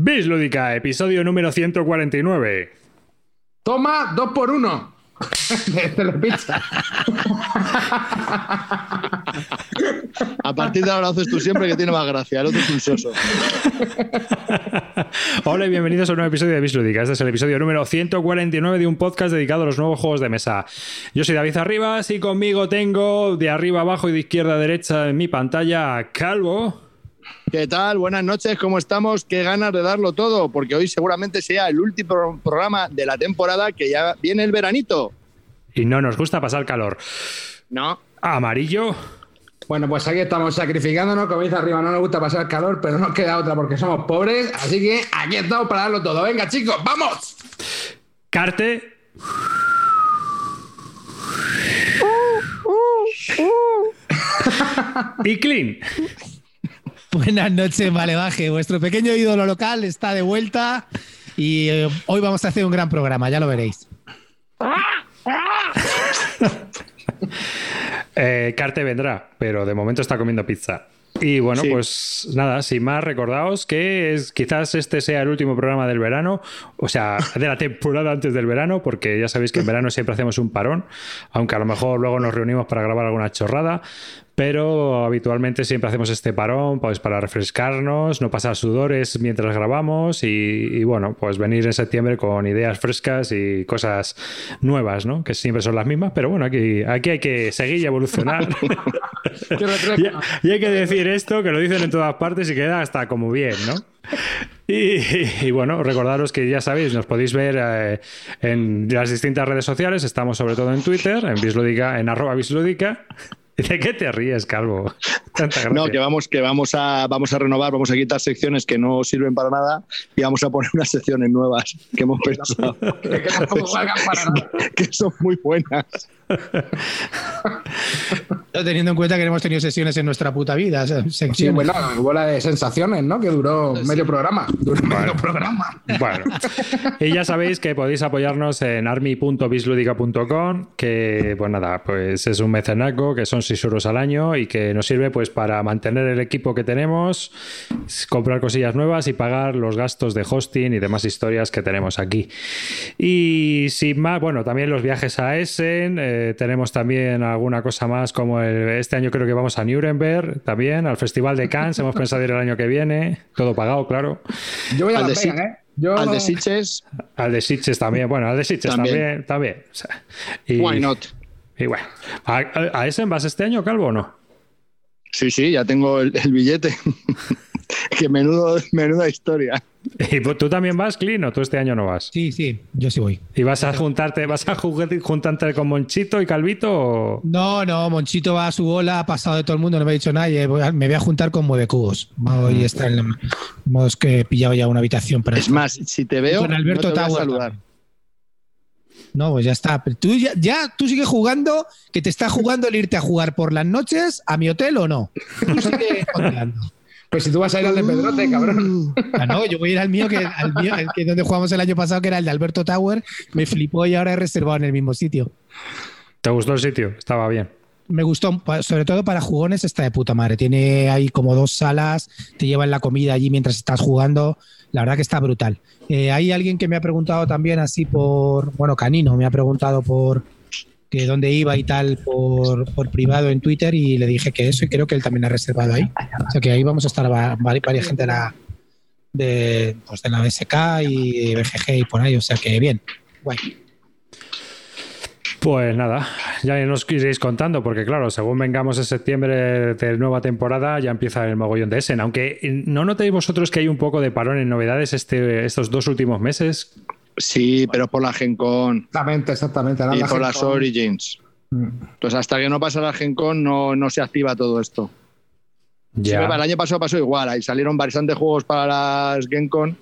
Bislúdica, episodio número 149. Toma, dos por uno. Te lo pizza. A partir de ahora haces tú siempre que tiene más gracia. El otro es un soso. Hola y bienvenidos a un nuevo episodio de Bislúdica. Este es el episodio número 149 de un podcast dedicado a los nuevos juegos de mesa. Yo soy David Arribas y conmigo tengo de arriba abajo y de izquierda a derecha en mi pantalla a Calvo. ¿Qué tal? Buenas noches, ¿cómo estamos? Qué ganas de darlo todo, porque hoy seguramente sea el último programa de la temporada que ya viene el veranito. Y no nos gusta pasar calor. No. Amarillo. Bueno, pues aquí estamos sacrificándonos, como dice arriba, no nos gusta pasar calor, pero no nos queda otra porque somos pobres, así que aquí estamos para darlo todo. Venga, chicos, ¡vamos! Carte. y clean. Buenas noches, Valevaje. Vuestro pequeño ídolo local está de vuelta y eh, hoy vamos a hacer un gran programa, ya lo veréis. Eh, Carte vendrá, pero de momento está comiendo pizza. Y bueno, Sí. pues nada, sin más, recordaos que es, quizás este sea el último programa del verano, o sea, de la temporada antes del verano, porque ya sabéis que en verano siempre hacemos un parón, aunque a lo mejor luego nos reunimos para grabar alguna chorrada, pero habitualmente siempre hacemos este parón pues para refrescarnos, no pasar sudores mientras grabamos y, y bueno, pues venir en septiembre con ideas frescas y cosas nuevas, ¿no? Que siempre son las mismas, pero bueno, aquí, aquí hay que seguir y evolucionar. Y, y hay que decir esto, que lo dicen en todas partes y queda hasta como bien, ¿no? Y, y bueno, recordaros que ya sabéis, nos podéis ver eh, en las distintas redes sociales, estamos sobre todo en Twitter, en Bislúdica, en arroba Bislúdica. ¿De qué te ríes, Calvo? Tanta. No, que vamos, que vamos a, vamos a renovar, vamos a quitar secciones que no sirven para nada y vamos a poner unas secciones nuevas que hemos pensado Que tampoco valgan para nada. que son muy buenas. Teniendo en cuenta que hemos tenido sesiones en nuestra puta vida. Sí, bueno, bola de sensaciones, ¿no? Que duró medio programa. Duró medio programa. Bueno, y ya sabéis que podéis apoyarnos en army.bisludica.com, que pues nada, pues es un mecenaco, que son 6 euros al año y que nos sirve pues para mantener el equipo que tenemos, comprar cosillas nuevas y pagar los gastos de hosting y demás historias que tenemos aquí. Y sin más, bueno, también los viajes a Essen, eh, tenemos también alguna cosa más como el- este año creo que vamos a Nuremberg también, al Festival de Cannes, hemos pensado ir el año que viene, todo pagado, claro. Yo voy a Al la ¿eh? Yo... Al de Sitges, Al de Sitges también, bueno, al de Sitges también, También. también. o sea, y, why not? Y bueno, ¿a, a- a Essen vas este año, Calvo, o no? Sí, sí, ya tengo el, el billete. que menudo, menuda historia. ¿Y tú también vas, Clean, o tú este año no vas? Sí, sí, yo sí voy. ¿Y vas a juntarte, vas a jugar- juntarte con Monchito y Calvito o...? No, no, Monchito va a su bola, ha pasado de todo el mundo, no me ha dicho nadie. voy a- Me voy a juntar con Mueve Cubos. Hoy está en la- Hemos que he pillado ya una habitación para Es más, si te veo, Con Alberto no te voy a saludar. también. No, pues ya está. Pero tú ya, ya- tú sigues jugando, que te está jugando el irte a jugar por las noches a mi hotel o no. Tú. Pues si tú vas a ir al de Pedrote, cabrón. Ah, no, yo voy a ir al mío, que, al mío, el que donde jugamos el año pasado, que era el de Alberto Tower. Me flipó y ahora he reservado en el mismo sitio. ¿Te gustó el sitio? Estaba bien. Me gustó, sobre todo para jugones, está de puta madre. Tiene ahí como dos salas, te llevan la comida allí mientras estás jugando. La verdad que está brutal. Eh, hay alguien que me ha preguntado también así por, bueno, Canino, me ha preguntado por que dónde iba y tal por, por privado en Twitter y le dije que eso y creo que él también ha reservado ahí. O sea que ahí vamos a estar va- vari- varias gente de la, de, pues de la BSK y BGG y por ahí. O sea que bien, guay. Pues nada, ya nos iréis contando, porque claro, según vengamos en septiembre de nueva temporada, ya empieza el mogollón de Essen. Aunque no notéis vosotros que hay un poco de parón en novedades este, estos dos últimos meses. Sí, pero por la Gen Con Exactamente, exactamente. Y la por las Origins. Entonces, hasta que no pasa la Gen Con, no, no se activa todo esto. Sí, Ya. el año pasado pasó igual, ahí salieron bastantes juegos para las Gen Con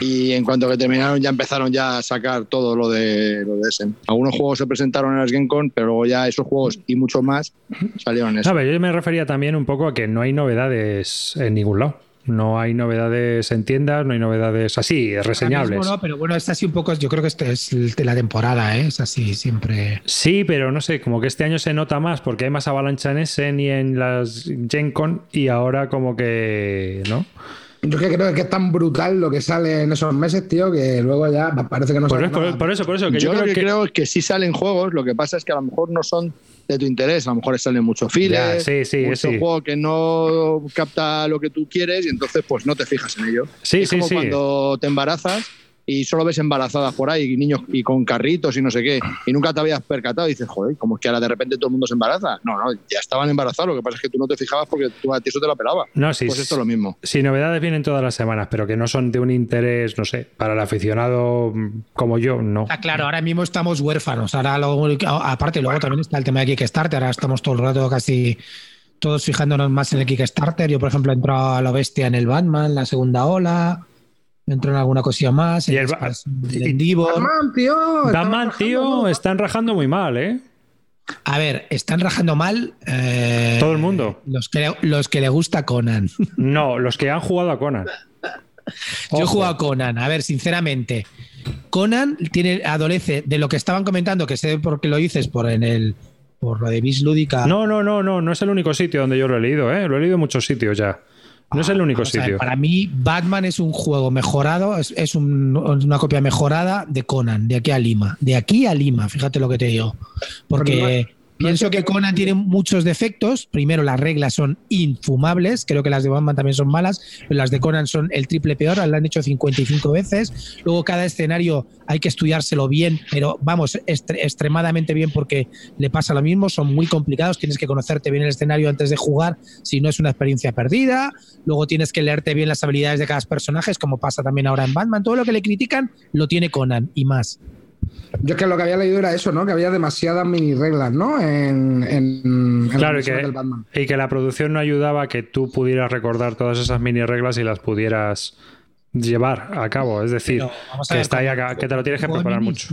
y en cuanto que terminaron ya empezaron ya a sacar todo lo de lo de Essen. Algunos juegos se presentaron en las Gen Con, pero luego ya esos juegos y mucho más salieron en eso. ¿Sabes? Yo me refería también un poco a que no hay novedades en ningún lado. No hay novedades en tiendas, no hay novedades así, reseñables. Mismo no, pero bueno, es así un poco, yo creo que este es de la temporada, ¿eh? es así siempre. Sí, pero no sé, como que este año se nota más porque hay más avalancha en Essen y en las Gen Con y ahora como que, ¿no? Yo que creo que es tan brutal lo que sale en esos meses, tío, que luego ya parece que no Por, sale por- por eso, por eso, que yo, yo lo creo que que. creo es que sí salen juegos, lo que pasa es que a lo mejor no son de tu interés, a lo mejor salen mucho Ya, files, sí, sí, mucho sí. juego que no capta lo que tú quieres y entonces pues no te fijas en ello. Sí, es sí, como sí. cuando te embarazas y solo ves embarazadas por ahí, y niños y con carritos y no sé qué, y nunca te habías percatado y dices, joder, ¿cómo es que ahora de repente todo el mundo se embaraza? No, no, ya estaban embarazados, lo que pasa es que tú no te fijabas porque tú a ti eso te la pelaba. No, sí, Pues esto es lo mismo. Si novedades vienen todas las semanas, pero que no son de un interés, no sé, para el aficionado como yo, no. Está claro, ahora mismo estamos huérfanos. Ahora luego, aparte, luego también está el tema de Kickstarter. Ahora estamos todo el rato casi todos fijándonos más en el Kickstarter. Yo, por ejemplo, he entrado a la bestia en el Batman, la segunda ola. Entro en alguna cosilla más. Y el Divor. Batman, tío. Batman, tío, están rajando muy mal, ¿eh? A ver, están rajando mal. eh, Todo el mundo. Los que, los que le gusta Conan. No, los que han jugado a Conan. Yo he jugado a Conan. A ver, sinceramente, Conan tiene, adolece de lo que estaban comentando, que sé por qué lo dices, por en el por lo de Bis Lúdica. No, no, no, no, no es el único sitio donde yo lo he leído, ¿eh? Lo he leído en muchos sitios ya. No es el único Vamos a ver, sitio. para mí, Batman es un juego mejorado, es, es un- una copia mejorada de Conan, de aquí a Lima. De aquí a Lima, fíjate lo que te digo. Porque pienso que Conan tiene muchos defectos. Primero, las reglas son infumables. Creo que las de Batman también son malas, pero las de Conan son el triple peor. Las han hecho 55 veces. Luego, cada escenario hay que estudiárselo bien, pero vamos, extremadamente bien porque le pasa lo mismo. Son muy complicados. Tienes que conocerte bien el escenario antes de jugar, si no es una experiencia perdida. Luego tienes que leerte bien las habilidades de cada personaje, como pasa también ahora en Batman. Todo lo que le critican lo tiene Conan y más. Yo es que lo que había leído era eso, ¿no? Que había demasiadas mini reglas, ¿no? En, en, en la Claro, y que, del Batman. y que la producción no ayudaba a que tú pudieras recordar todas esas mini reglas y las pudieras llevar a cabo. Es decir, que, ver, está ahí acá- que te lo tienes que preparar mucho.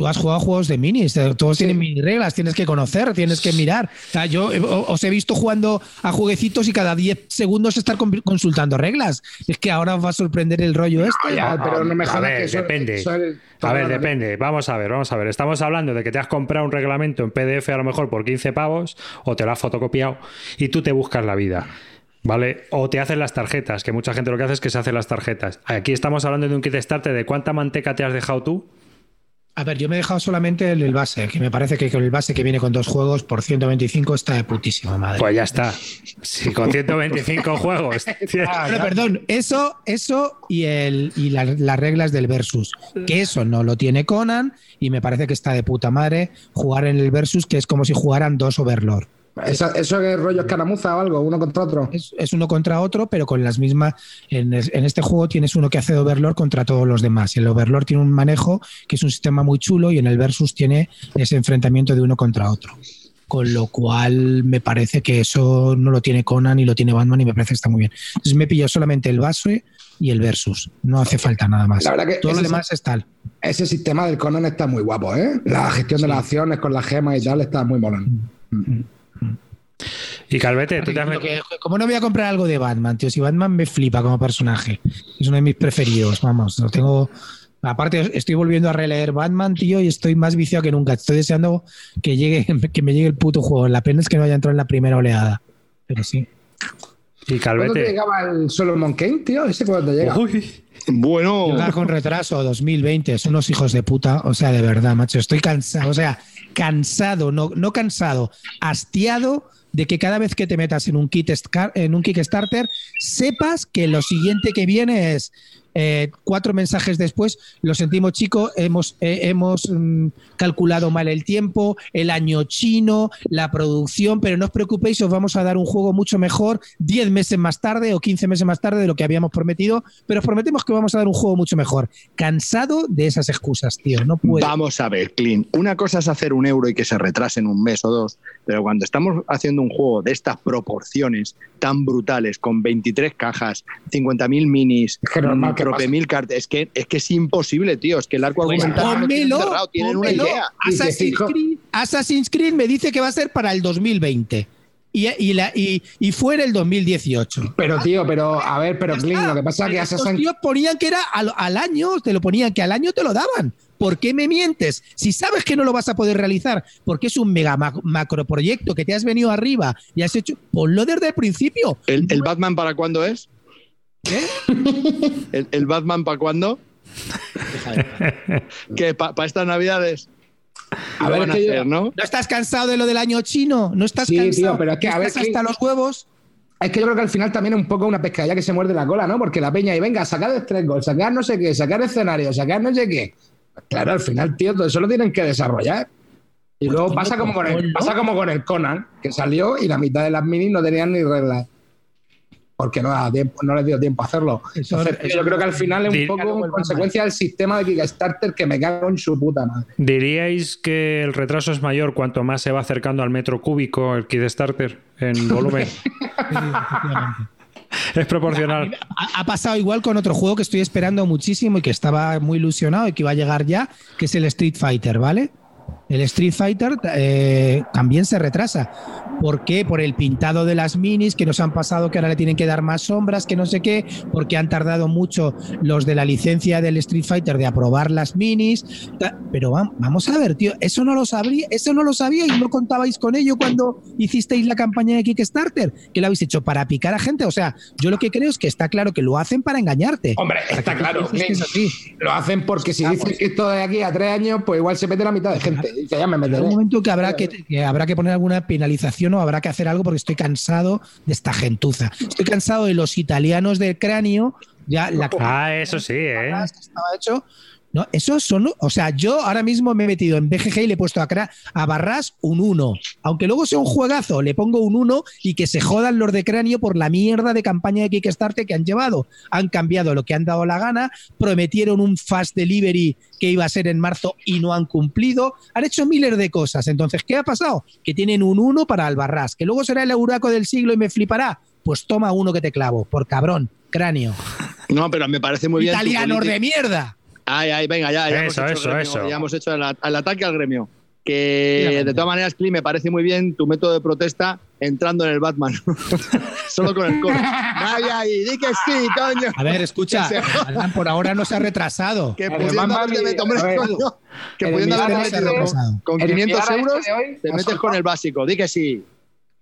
Tú has jugado a juegos de minis, eh, todos Sí. tienen mini reglas, tienes que conocer, tienes que mirar. O sea, yo eh, os he visto jugando a jueguecitos y cada 10 segundos estar con- consultando reglas. Es que ahora os va a sorprender el rollo este. Ya, pero no me a ver, que eso- depende. eso es- A ver, depende. Vamos a ver, vamos a ver. Estamos hablando de que te has comprado un reglamento en PDF a lo mejor por 15 pavos o te lo has fotocopiado y tú te buscas la vida. ¿Vale? O te hacen las tarjetas, que mucha gente lo que hace es que se hace las tarjetas. Aquí estamos hablando de un kit starter de cuánta manteca te has dejado tú. A ver, yo me he dejado solamente el, el base, que me parece que con el base que viene con dos juegos por 125 está de putísima madre. Pues ya está. Si con 125 juegos. Bueno, perdón, eso, eso y, el, y la- las reglas del versus. Que eso no lo tiene Conan y me parece que está de puta madre jugar en el versus, que es como si jugaran dos Overlord. ¿Eso que rollo escaramuza o algo? ¿Uno contra otro? Es, es uno contra otro, pero con las mismas. En, es- en este juego tienes uno que hace de Overlord contra todos los demás. Y el Overlord tiene un manejo que es un sistema muy chulo y en el versus tiene ese enfrentamiento de uno contra otro. Con lo cual me parece que eso no lo tiene Conan y lo tiene Batman y me parece que está muy bien. Entonces me pillo solamente el base y el versus. No hace falta nada más. La verdad que Todo lo demás es tal. Ese sistema del Conan está muy guapo, ¿eh? La gestión de las acciones con las gemas y tal está muy molón. Y Calvete, tú que- ¿Cómo no voy a comprar algo de Batman, tío? Si Batman me flipa como personaje. Es uno de mis preferidos, vamos. Lo tengo. Aparte, estoy volviendo a releer Batman, tío, y estoy más viciado que nunca. Estoy deseando que llegue, que me llegue el puto juego. La pena es que no haya entrado en la primera oleada. Pero sí. Y ¿Cuándo te Calvete. llegaba el Solomon Kane, tío? ¿Ese cuándo llega? Uy. Bueno, Llegar con retraso 2020, son unos hijos de puta. O sea, de verdad, macho, estoy cansado. O sea, cansado, no, no cansado, hastiado de que cada vez que te metas en un, kit en un Kickstarter, sepas que lo siguiente que viene es eh, cuatro mensajes después, lo sentimos chico, hemos, eh, hemos mm, calculado mal el tiempo, el año chino, la producción, pero no os preocupéis, os vamos a dar un juego mucho mejor 10 meses más tarde o 15 meses más tarde de lo que habíamos prometido, pero os prometemos que vamos a dar un juego mucho mejor. Cansado de esas excusas, tío, no puedo. Vamos a ver, Clint. Una cosa es hacer un euro y que se retrase en un mes o dos, pero cuando estamos haciendo un juego de estas proporciones tan brutales, con 23 cajas, 50.000 minis, Es que normal que trope mil cartas, es que, es que es imposible, tío. Es que el arco Pues argumental no lo tienen pónmelo, cerrado, tienen una idea. Assassin's Creed, Assassin's Creed me dice que va a ser para el 2020 y, y, la, y, y fue en el 2018. Pero, tío, pero, a ver, pero, Clint, lo que pasa es que Assassin's tíos ponían que era al, al año, te lo ponían que al año te lo daban. ¿Por qué me mientes? Si sabes que no lo vas a poder realizar, porque es un mega ma- macroproyecto que te has venido arriba y has hecho, ponlo desde el principio. ¿El, el Batman para cuándo es? ¿El, el Batman para cuándo? que para estas navidades. A ver, van es que yo- hacer, ¿no? ¿No estás cansado de lo del año chino? ¿No estás Sí, cansado? tío, pero es que, ¿No a ver, estás que- hasta los huevos? Es que yo creo que al final también es un poco una pescadilla que se muerde la cola, ¿no? Porque la peña y venga, sacar de tres gols, sacar no sé qué, sacar escenario, sacar no sé qué. Claro, al final, tío, todo eso lo tienen que desarrollar. Y Pues luego pasa como, con el, pasa como con el Conan, que salió y la mitad de las minis no tenían ni reglas. Porque no, tiempo, no les dio tiempo a hacerlo. Eso- Entonces, tío, eso- yo creo que al final es un poco en consecuencia del sistema de Kickstarter que me cago en su puta madre. ¿Diríais que el retraso es mayor cuanto más se va acercando al metro cúbico el Kickstarter en volumen? Sí, efectivamente. es proporcional. Ha, ha pasado igual con otro juego que estoy esperando muchísimo y que estaba muy ilusionado y que iba a llegar ya, que es el Street Fighter, ¿vale? El Street Fighter eh, también se retrasa. ¿Por qué? Por el pintado de las minis que nos han pasado que ahora le tienen que dar más sombras, que no sé qué, porque han tardado mucho los de la licencia del Street Fighter de aprobar las minis. Pero vam- vamos a ver, tío, eso no lo sabría, eso no lo sabía y no contabais con ello cuando hicisteis la campaña de Kickstarter, que lo habéis hecho para picar a gente. O sea, yo lo que creo es que está claro que lo hacen para engañarte. Hombre, está claro. Que es así. Lo hacen porque si dicen que esto de aquí a tres años, pues igual se mete la mitad de gente. Y ya me meteré. un momento que habrá que, que habrá que poner alguna penalización habrá que hacer algo porque estoy cansado de esta gentuza. Estoy cansado de los italianos del cráneo. Ya la Ah, eso sí, ¿eh? estaba hecho. No, esos son. O sea, yo ahora mismo me he metido en BGG y le he puesto a, a Barras un 1. Aunque luego sea un juegazo, le pongo un 1 y que se jodan los de cráneo por la mierda de campaña de Kickstarter que han llevado. Han cambiado lo que han dado la gana, prometieron un fast delivery que iba a ser en marzo y no han cumplido. Han hecho miles de cosas. Entonces, ¿qué ha pasado? Que tienen un 1 para Albarrás, que luego será el euraco del siglo y me flipará. Pues toma uno que te clavo, por cabrón, cráneo. No, pero me parece muy bien. Italianos de mierda. Ay, ay, venga, ya, ya Eso, hemos hecho eso, gremio, eso. Ya hemos hecho el, el ataque al gremio. Que Mira, de todas maneras, Cli, me parece muy bien tu método de protesta entrando en el Batman. Solo con el coro. Ay, ay, di que sí, coño. A ver, escucha, se- por ahora no se ha retrasado. Que pudiendo haberte metido, que el pudiendo Mirar haberte metido de- con, con el 500 Mirar euros, este de hoy, te ¿has metes con el básico. Di que sí.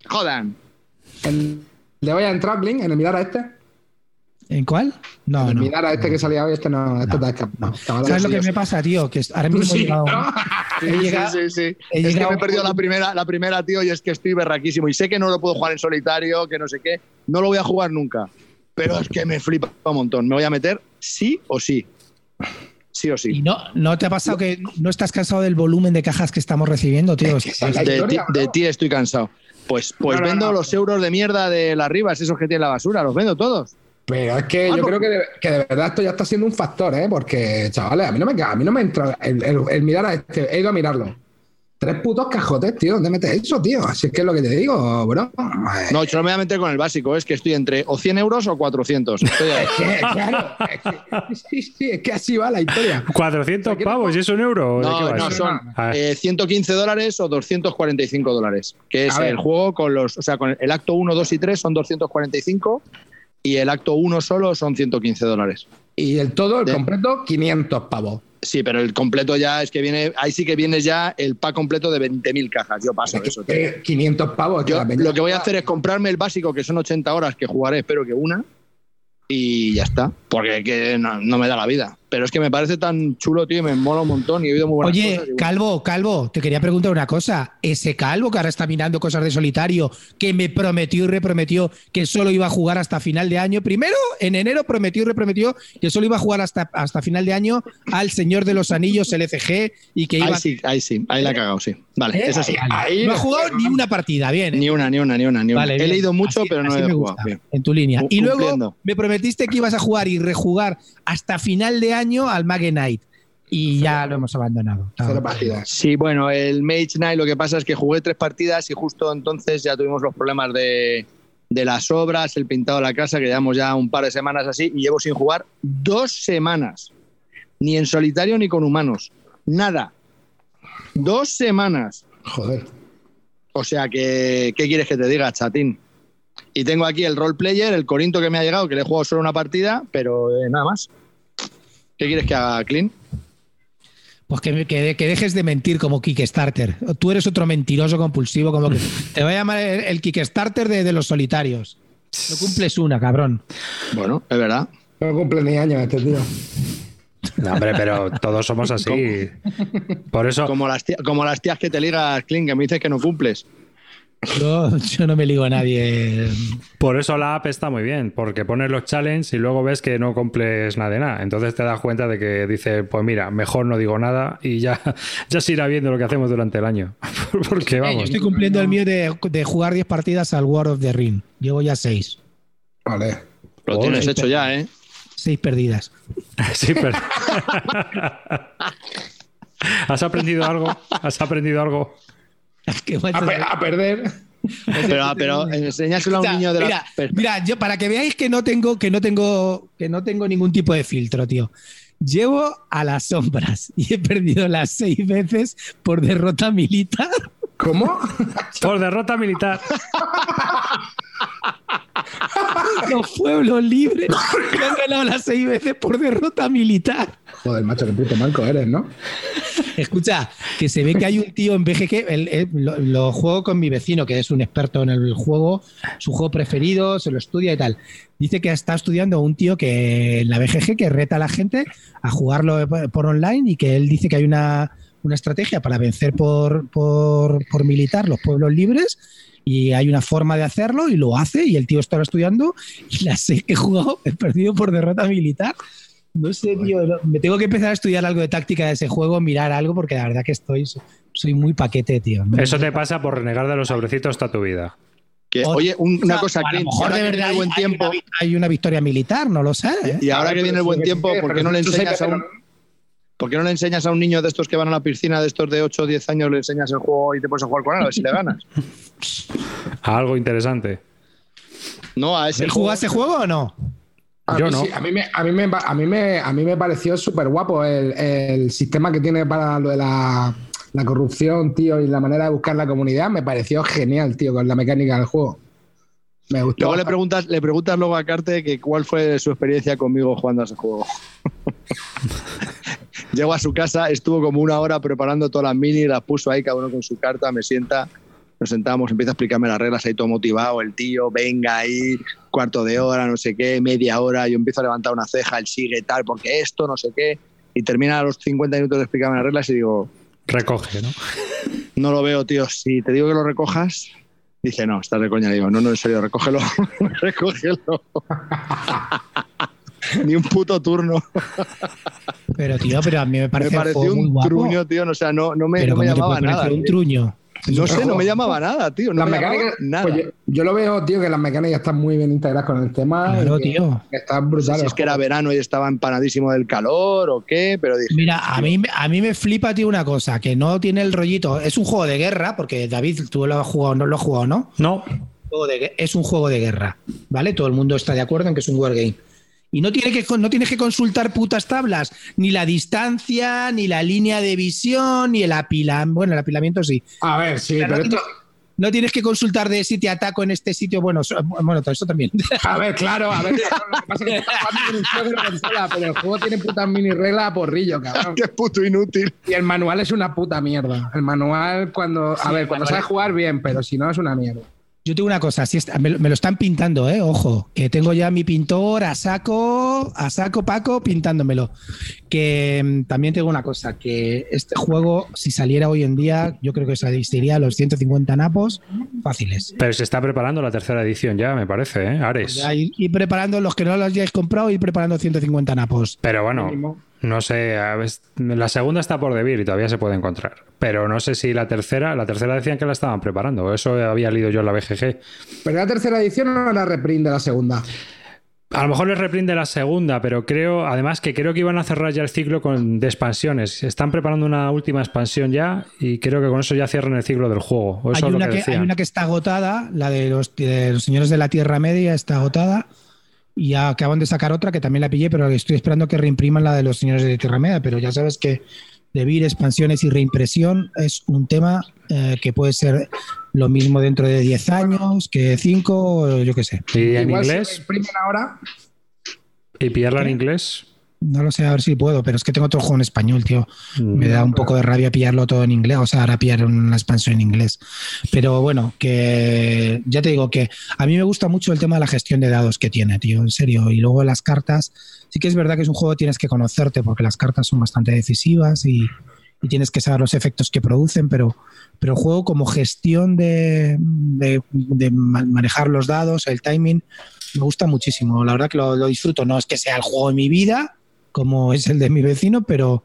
Jodan. El- Le voy a entrar, Blink, en el mirar a este. ¿En cuál? No, no. mirar a este que salía hoy, este no, este está escapado. ¿Sabes lo que me pasa, tío? Que ahora mismo he Sí, llegado- ¿no? he llegado- sí, sí, sí. he Es que me he perdido la primera, la primera, tío, y es que estoy berraquísimo. Y sé que no lo puedo jugar en solitario, que no sé qué. No lo voy a jugar nunca. Pero es que me flipa un montón. Me voy a meter sí o sí. Sí o ¿Y sí. no, no te ha pasado que no estás cansado del volumen de cajas que estamos recibiendo, tío? Es que esa es la De, historia, ti, de bro. ti estoy cansado. Pues, pues No, no, vendo no. los euros de mierda de las ribas, esos que tiene la basura, los vendo todos. Pero es que Ah, yo creo que de, que de verdad esto ya está siendo un factor, ¿eh? Porque, chavales, a mí no me, a mí no me entra el, el- el mirar a este. He ido a mirarlo. Tres putos cajotes, tío. ¿Dónde metes eso, tío? Así es que es lo que te digo, bro. No, yo no me voy a meter con el básico, es que estoy entre o 100 euros o 400. Estoy ahí. Es que, claro, es que, sí, sí, es que así va la historia. 400 pavos y es un euro. ¿De qué No, no, son Ah, eh, 115 dólares o 245 dólares, que es el juego con los, o sea, con el acto 1, 2 y 3 son 245 y el acto 1 solo son 115 dólares. Y el todo, el De- completo, 500 pavos. Sí, pero el completo ya es que viene, ahí sí que viene ya el pack completo de 20.000 cajas. Yo paso eso. tío. Eh, 500 pavos. Yo lo que voy a hacer es comprarme el básico, que son 80 horas, que jugaré, espero que una, y ya está, porque que no, no me da la vida. Pero es que me parece tan chulo, tío, y me mola un montón y he oído muy buenas Oye, cosas. y. Calvo, Calvo, te quería preguntar una cosa. Ese Calvo que ahora está mirando cosas de solitario, que me prometió y reprometió que solo iba a jugar hasta final de año. Primero, en enero prometió y reprometió que solo iba a jugar hasta, hasta final de año al Señor de los Anillos, LCG, y que iba Ahí sí, ahí sí, ahí la he cagado, sí. Vale, ¿Eh? eso sí. Ahí no ha jugado ni una partida, bien. ¿eh? Ni una, ni una, ni una, ni una. Vale, he bien. leído mucho, Así- pero no así he jugado. bien. En tu línea. Y luego cumpliendo. me prometiste que ibas a jugar y rejugar hasta final de año al Mage Knight. Y ya lo hemos abandonado. Cero partidas. Sí, bueno, el Mage Knight lo que pasa es que jugué tres partidas y justo entonces ya tuvimos los problemas de, de las obras, el pintado de la casa, que llevamos ya un par de semanas así y llevo sin jugar dos semanas. Ni en solitario ni con humanos. Nada. Dos semanas. Joder. O sea que, ¿qué quieres que te diga, chatín? Y tengo aquí el roleplayer, el Corinto que me ha llegado, que le he jugado solo una partida, pero eh, nada más. ¿Qué quieres que haga, Clean? Pues que, que- que dejes de mentir como Kickstarter. Tú eres otro mentiroso compulsivo, como que te voy a llamar el, el Kickstarter de, de los solitarios. No cumples una, cabrón. Bueno, es verdad. No cumple ni años este tío. No, hombre, pero todos somos así. Por eso. Como las, tías, como las tías que te ligas, Clint, que me dices que no cumples. Yo, yo no me ligo a nadie. Por eso la app está muy bien, porque pones los challenges y luego ves que no cumples nada de nada. Entonces te das cuenta de que dice, pues mira, mejor no digo nada y ya, ya se irá viendo lo que hacemos durante el año. porque Eh, yo vamos. estoy cumpliendo el mío de, de jugar 10 partidas al War of the Ring. Llevo ya 6. Vale. Lo tienes hecho ya, ¿eh? 6 perdidas. Sí, pero. ¿Has aprendido algo? ¿Has aprendido algo? Que A, macho, pe- a perder. Pero, pero enséñaselo a un niño de mira, la. mira, yo para que veáis que no tengo, que no tengo, que no tengo ningún tipo de filtro, tío. Llevo a las sombras y he perdido las seis veces por derrota militar. ¿Cómo? Por derrota militar. Los pueblos libres me han ganado las seis veces por derrota militar. Joder, macho, qué puto manco eres, ¿no? Escucha, que se ve que hay un tío en BGG, el- el- lo, juego con mi vecino, que es un experto en el juego, su juego preferido, se lo estudia y tal. Dice que está estudiando un tío que en la BGG que reta a la gente a jugarlo por online y que él dice que hay una, una estrategia para vencer por, por, por militar los pueblos libres y hay una forma de hacerlo y lo hace y el tío está estudiando y las seis que he jugado he perdido por derrota militar. No sé, tío, no- me tengo que empezar a estudiar algo de táctica de ese juego, mirar algo, porque la verdad que estoy, soy muy paquete, tío. ¿no? Eso te pasa por renegar de los sobrecitos toda tu vida. Que, oye, un- una O sea, cosa, a lo Clint, mejor de que verdad viene el buen hay tiempo. una Hay una victoria militar, no lo sé. ¿eh? Y ahora A que viene el buen tiempo, ¿por qué no le sabes enseñas a que un, ¿por qué no le enseñas a un niño de estos que van a la piscina, de estos de 8 o 10 años, le enseñas el juego y te puedes jugar con él a ver si le ganas? Algo interesante. No, a ese ¿Él jugó a ese juego o no? A Yo mí no. sí, a, mí me, a, mí me, a, mí me, a mí me pareció súper guapo el, el sistema que tiene para lo de la, la corrupción, tío, y la manera de buscar la comunidad. Me pareció genial, tío, con la mecánica del juego. Me gustó. Luego le preguntas, le preguntas luego a Carte que cuál fue su experiencia conmigo jugando a ese juego. Llego a su casa, estuvo como una hora preparando todas las mini, las puso ahí, cada uno con su carta, me sienta, nos sentamos, empieza a explicarme las reglas, ahí todo motivado, el tío, venga ahí, cuarto de hora, no sé qué, media hora, yo empiezo a levantar una ceja, él sigue tal, porque esto, no sé qué, y termina a los 50 minutos de explicarme las reglas y digo, Recoge, ¿no? no lo veo, tío, si te digo que lo recojas, dice, no, estás de coña, digo, no, no, en serio, recógelo, recógelo. Ni un puto turno. Pero, tío, pero a mí me Me parece un pareció muy un guapo. truño, tío. O sea, no, no me, pero no me ¿cómo te llamaba puede parecer nada. un tío. truño? No sé, no me llamaba nada, tío. No Las me llamaba mecánicas, nada. pues yo, yo lo veo, tío, que las mecánicas están muy bien integradas con el tema. Claro, que- tío. que Están No sé brutales. si es que era verano y estaba empanadísimo del calor o qué, pero dije. Mira, a mí, a mí me flipa, tío, una cosa, que no tiene el rollito. Es un juego de guerra, porque David, tú lo has jugado, no lo has jugado, ¿no? No. Es un juego de guerra, ¿vale? Todo el mundo está de acuerdo en que es un wargame. Y no, tiene que, no tienes que consultar putas tablas, ni la distancia, ni la línea de visión, ni el apilamiento. Bueno, el apilamiento sí. A ver, sí, Pero pero no esto. tienes- No tienes que consultar de si te ataco en este sitio. Bueno, so- bueno, todo esto también. A ver, claro, a ver. Lo que pasa es que jugando consola, pero el juego tiene putas mini reglas a porrillo, cabrón. Qué puto inútil. Y el manual es una puta mierda. El manual, cuando. A Sí, ver, cuando sabes jugar bien, pero si no, es una mierda. Yo tengo una cosa, si está- me, lo- me lo están pintando, ¿eh? Ojo, que tengo ya mi pintor a saco, a saco Paco pintándomelo. Que mm, también tengo una cosa, que este juego, si saliera hoy en día, yo creo que saliría a los 150 napos fáciles. Pero se está preparando la tercera edición ya, me parece, ¿eh? Ares. Ya ir preparando los que no los hayáis comprado, ir preparando 150 napos. Pero bueno. No sé. la segunda está por debir y todavía se puede encontrar. Pero no sé si la tercera. La tercera decían que la estaban preparando. Eso había leído yo en la BGG. Pero la tercera edición no era reprint de la segunda. A lo mejor les reprinde la segunda, pero creo, además que creo que iban a cerrar ya el ciclo con, de expansiones. Están preparando una última expansión ya y creo que con eso ya cierran el ciclo del juego. Eso Hay es lo una, que que, hay decían. una que está agotada, la de los, de los señores de la Tierra Media está agotada. Y ya acaban de sacar otra que también la pillé, pero estoy esperando que reimpriman la de los señores de Tierra Media. Pero ya sabes que debir expansiones y reimpresión es un tema eh, que puede ser lo mismo dentro de 10 años que 5, yo qué sé. ¿Y en Igual inglés? ahora. ¿Y pillarla en inglés? No lo sé, a ver si puedo, pero es que tengo otro juego en español, tío. Me da un poco de rabia pillarlo todo en inglés, o sea, ahora pillar una expansión en inglés. Pero bueno, que ya te digo que a mí me gusta mucho el tema de la gestión de dados que tiene, tío, en serio. Y luego las cartas, sí que es verdad que es un juego que tienes que conocerte porque las cartas son bastante decisivas y, tienes que saber los efectos que producen, pero, pero el juego como gestión de, manejar los dados, el timing, me gusta muchísimo. La verdad que lo disfruto. No es que sea el juego de mi vida, como es el de mi vecino, pero,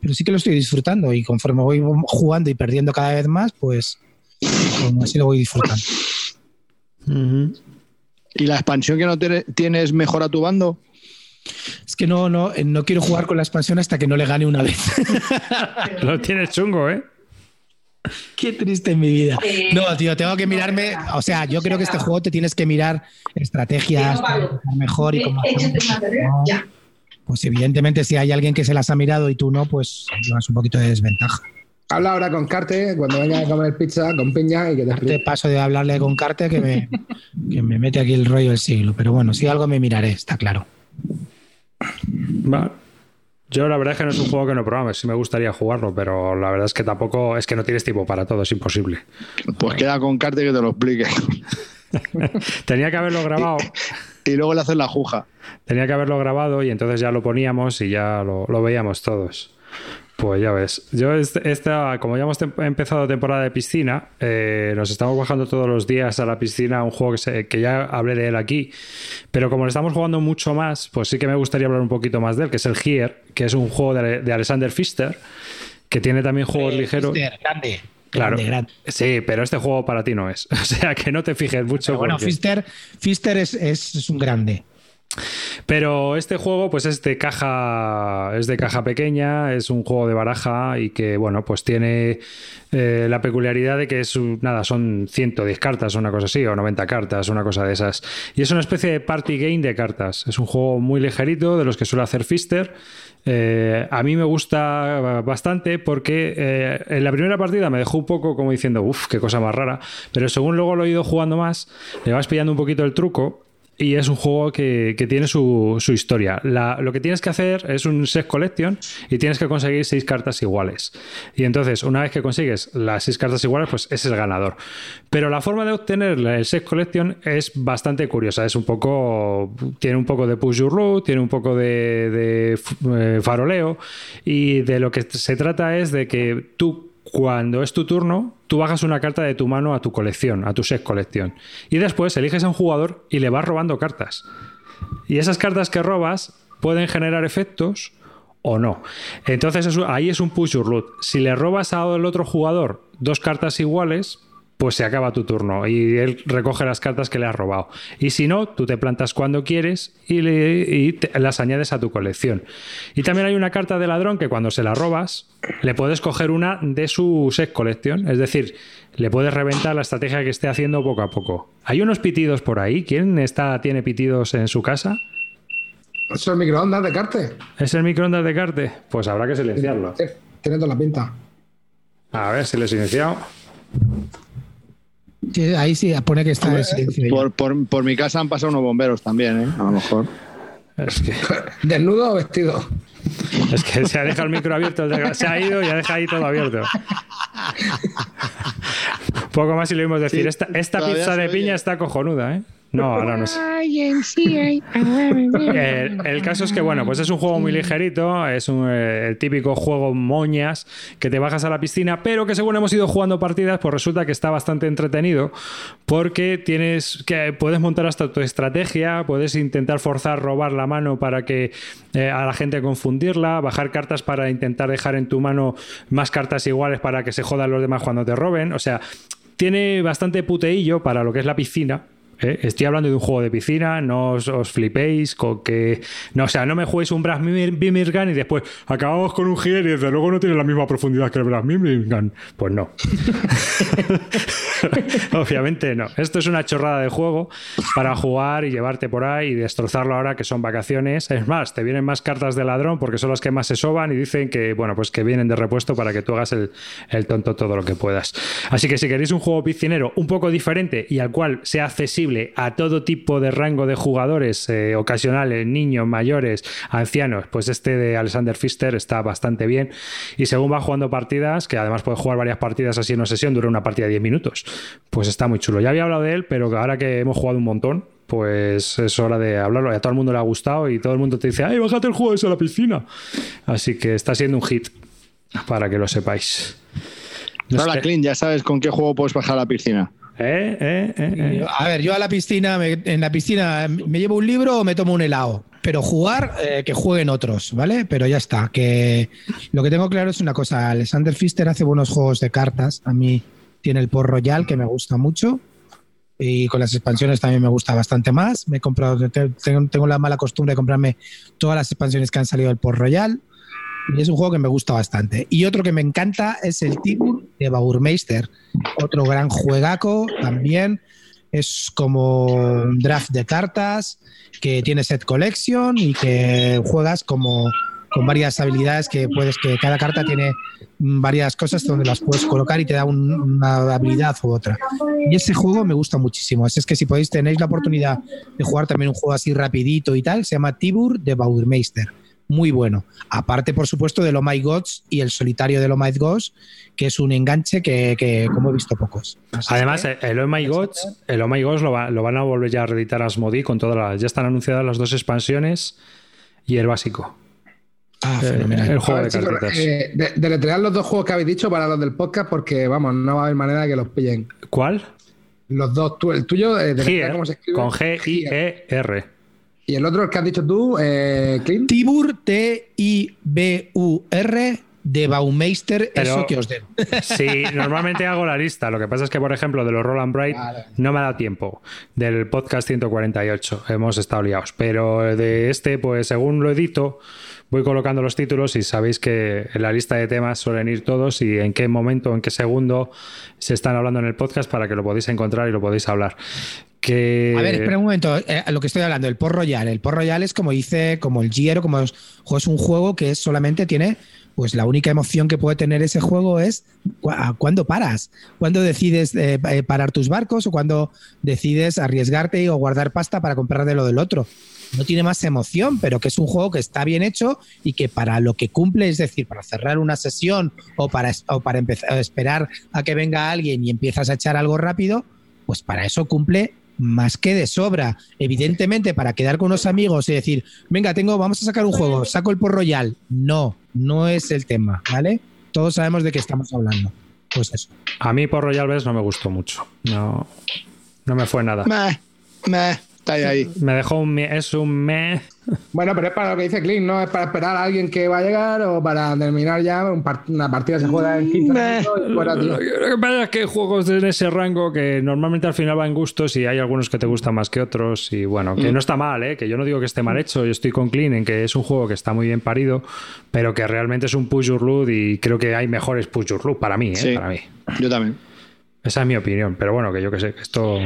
pero sí que lo estoy disfrutando y conforme voy jugando y perdiendo cada vez más, pues, pues así lo voy disfrutando. Uh -huh. ¿Y la expansión que no tienes mejora tu bando? Es que no, no, no quiero jugar con la expansión hasta que no le gane una vez. lo tienes chungo, ¿eh? Qué triste en mi vida. No, tío, tengo que mirarme. O sea, yo creo que este juego te tienes que mirar estrategias mejor y cómo pues evidentemente si hay alguien que se las ha mirado y tú no, pues llevas un poquito de desventaja. Habla ahora con Carte cuando venga a comer pizza con piña y que te, te paso de hablarle con Carte que me, que me mete aquí el rollo del siglo. Pero bueno, si algo me miraré, está claro. Va. Yo la verdad es que no es un juego que no probamos, sí me gustaría jugarlo, pero la verdad es que tampoco, es que no tienes tiempo para todo, es imposible. Pues queda con Carte que te lo explique. Tenía que haberlo grabado. Y, luego le haces la juja. Tenía que haberlo grabado y entonces ya lo poníamos y ya lo, lo veíamos todos. Pues ya ves. Yo, esta, como ya hemos empezado temporada de piscina, eh, nos estamos bajando todos los días a la piscina un juego que, se, que, ya hablé de él aquí. Pero como le estamos jugando mucho más, pues sí que me gustaría hablar un poquito más de él, que es el Here, que es un juego de, de Alexander Pfister, que tiene también juegos Eh, ligeros. Grande. Claro, grande, grande. sí, pero este juego para ti no es. O sea, que no te fijes mucho. Pero bueno, porque... Pfister, Pfister es, es, es un grande. Pero este juego, pues es de caja, es de caja pequeña, es un juego de baraja y que, bueno, pues tiene eh, la peculiaridad de que es nada, son 110 cartas, una cosa así, o 90 cartas, una cosa de esas. Y es una especie de party game de cartas. Es un juego muy ligerito, de los que suele hacer Fister. Eh, a mí me gusta bastante porque eh, en la primera partida me dejó un poco como diciendo, uff, qué cosa más rara. Pero según luego lo he ido jugando más, le vas pillando un poquito el truco y es un juego que, que tiene su, su historia. Lo que tienes que hacer es un set collection y tienes que conseguir seis cartas iguales. Y entonces, una vez que consigues las seis cartas iguales, pues es el ganador. Pero la forma de obtener el set collection es bastante curiosa. Es un poco. Tiene un poco de push your tiene un poco de, de eh, faroleo. Y de lo que se trata es de que tú cuando es tu turno, tú bajas una carta de tu mano a tu colección, a tu set colección. Y después eliges a un jugador y le vas robando cartas. Y esas cartas que robas pueden generar efectos o no. Entonces ahí es un push your loot. Si le robas al otro jugador dos cartas iguales, pues se acaba tu turno y él recoge las cartas que le has robado. Y si no, tú te plantas cuando quieres y, le, y te, las añades a tu colección. Y también hay una carta de ladrón que cuando se la robas, le puedes coger una de su set collection. Es decir, le puedes reventar la estrategia que esté haciendo poco a poco. Hay unos pitidos por ahí. ¿Quién está, tiene pitidos en su casa? Es el microondas de Carte. ¿Es el microondas de Carte? Pues habrá que silenciarlo. Tiene toda la pinta. A ver si lo he silenciado. Sí, ahí sí pone que está en silencio. Por, por, por, mi casa han pasado unos bomberos también, ¿eh? A lo mejor. Es que... ¿Desnudo o vestido? Es que se ha dejado el micro abierto, se ha ido y ha dejado ahí todo abierto. Poco más si lo oímos decir. Sí, esta, esta pizza de piña está cojonuda, ¿eh? No, ahora no sé. El, el, caso es que, bueno, pues es un juego muy ligerito, es un, eh, el típico juego moñas que te bajas a la piscina, pero que según hemos ido jugando partidas, pues resulta que está bastante entretenido porque tienes que puedes montar hasta tu estrategia, puedes intentar forzar robar la mano para que eh, a la gente confundirla, bajar cartas para intentar dejar en tu mano más cartas iguales para que se jodan los demás cuando te roben, o sea, tiene bastante puteillo para lo que es la piscina, ¿Eh? Estoy hablando de un juego de piscina, no os, os, flipéis con que. No, o sea, no me juguéis un Brass Bimirgan y después acabamos con un Gier y desde luego no tiene la misma profundidad que el Brass Bimirgan. Pues no. Obviamente no. Esto es una chorrada de juego para jugar y llevarte por ahí y destrozarlo ahora que son vacaciones. Es más, te vienen más cartas de ladrón porque son las que más se soban y dicen que, bueno, pues que vienen de repuesto para que tú hagas el, el tonto todo lo que puedas. Así que si queréis un juego piscinero un poco diferente y al cual sea accesible accesible a todo tipo de rango de jugadores eh, ocasionales, niños, mayores, ancianos, pues este de Alexander Pfister está bastante bien. Y según va jugando partidas, que además puede jugar varias partidas así en una sesión, dura una partida de 10 minutos, pues está muy chulo. Ya había hablado de él, pero ahora que hemos jugado un montón, pues es hora de hablarlo. Y a todo el mundo le ha gustado y todo el mundo te dice, ¡ay, bájate el juego ese a la piscina! Así que está siendo un hit, para que lo sepáis. No Hola, Clint, ya sabes con qué juego puedes bajar a la piscina. Eh, eh, eh, a ver, yo a la piscina, en la piscina me llevo un libro o me tomo un helado. Pero jugar, que jueguen otros, ¿vale? Pero ya está. Que lo que tengo claro es una cosa. Alexander Pfister hace buenos juegos de cartas. A mí tiene el Port Royal, que me gusta mucho. Y con las expansiones también me gusta bastante más. Me he comprado, tengo, tengo la mala costumbre de comprarme todas las expansiones que han salido del Port Royal. Y es un juego que me gusta bastante. Y otro que me encanta es el Tibur de Baurmeister. Otro gran juegaco también. Es como un draft de cartas que tiene set collection y que juegas como con varias habilidades que puedes, que cada carta tiene varias cosas donde las puedes colocar y te da una habilidad u otra. Y ese juego me gusta muchísimo. Así es que si podéis, tenéis la oportunidad de jugar también un juego así rapidito y tal, se llama Tibur de Baurmeister muy bueno. Aparte, por supuesto, del Oh My Gods y el solitario del Oh My Gods, que es un enganche que, como he visto pocos. Además, el Oh My Gods, el oh My Gods lo, van a volver ya a reeditar a Asmodi con todas las. Ya están anunciadas las dos expansiones y el básico. Ah, eh, fenomenal. El juego de cartas. Eh, deletrear los dos juegos que habéis dicho para los del podcast porque, vamos, no va a haber manera de que los pillen. ¿Cuál? Los dos. el tuyo, eh, ¿cómo se escribe? Con G-I-E-R. Y el otro, el que has dicho tú, eh, Clint. Tibur, T-I-B-U-R, de Baumeister, eso que os den. Sí, normalmente hago la lista. Lo que pasa es que, por ejemplo, de los Roland Bright no me ha dado tiempo. Del podcast 148 hemos estado liados. Pero de este, pues según lo edito, voy colocando los títulos y sabéis que en la lista de temas suelen ir todos y en qué momento, en qué segundo se están hablando en el podcast para que lo podáis encontrar y lo podéis hablar. A ver, espera un momento, eh, lo que estoy hablando, el Port Royal. El Port Royal es como dice, como el Giro, como es, un juego que solamente tiene, pues la única emoción que puede tener ese juego es cuándo paras, cuándo decides eh, eh, parar tus barcos o cuándo decides arriesgarte o guardar pasta para comprar de lo del otro. No tiene más emoción, pero que es un juego que está bien hecho y que para lo que cumple, es decir, para cerrar una sesión o para, o para empezar, esperar a que venga alguien y empiezas a echar algo rápido, pues para eso cumple más que de sobra. Evidentemente, para quedar con unos amigos y decir, venga, tengo, vamos a sacar un juego, saco el por Royal. No, no es el tema, ¿vale? Todos sabemos de qué estamos hablando. Pues eso. A mí por Royal ves no me gustó mucho. No, no me fue nada. Meh, meh. Me dejó un es un me. Bueno, pero es para lo que dice Clint, ¿no? Es para esperar a alguien que va a llegar o para terminar ya una partida se juega en 15 minutos y fuera, Lo que pasa es que hay juegos de ese rango que normalmente al final van gustos y hay algunos que te gustan más que otros. Y bueno, que mm. no está mal, ¿eh? Que yo no digo que esté mal hecho. Yo estoy con Clint en que es un juego que está muy bien parido, pero que realmente es un push your loot y creo que hay mejores push your loot para mí, ¿eh? Para mí. Yo también. Esa es mi opinión, pero bueno, que yo que sé, que esto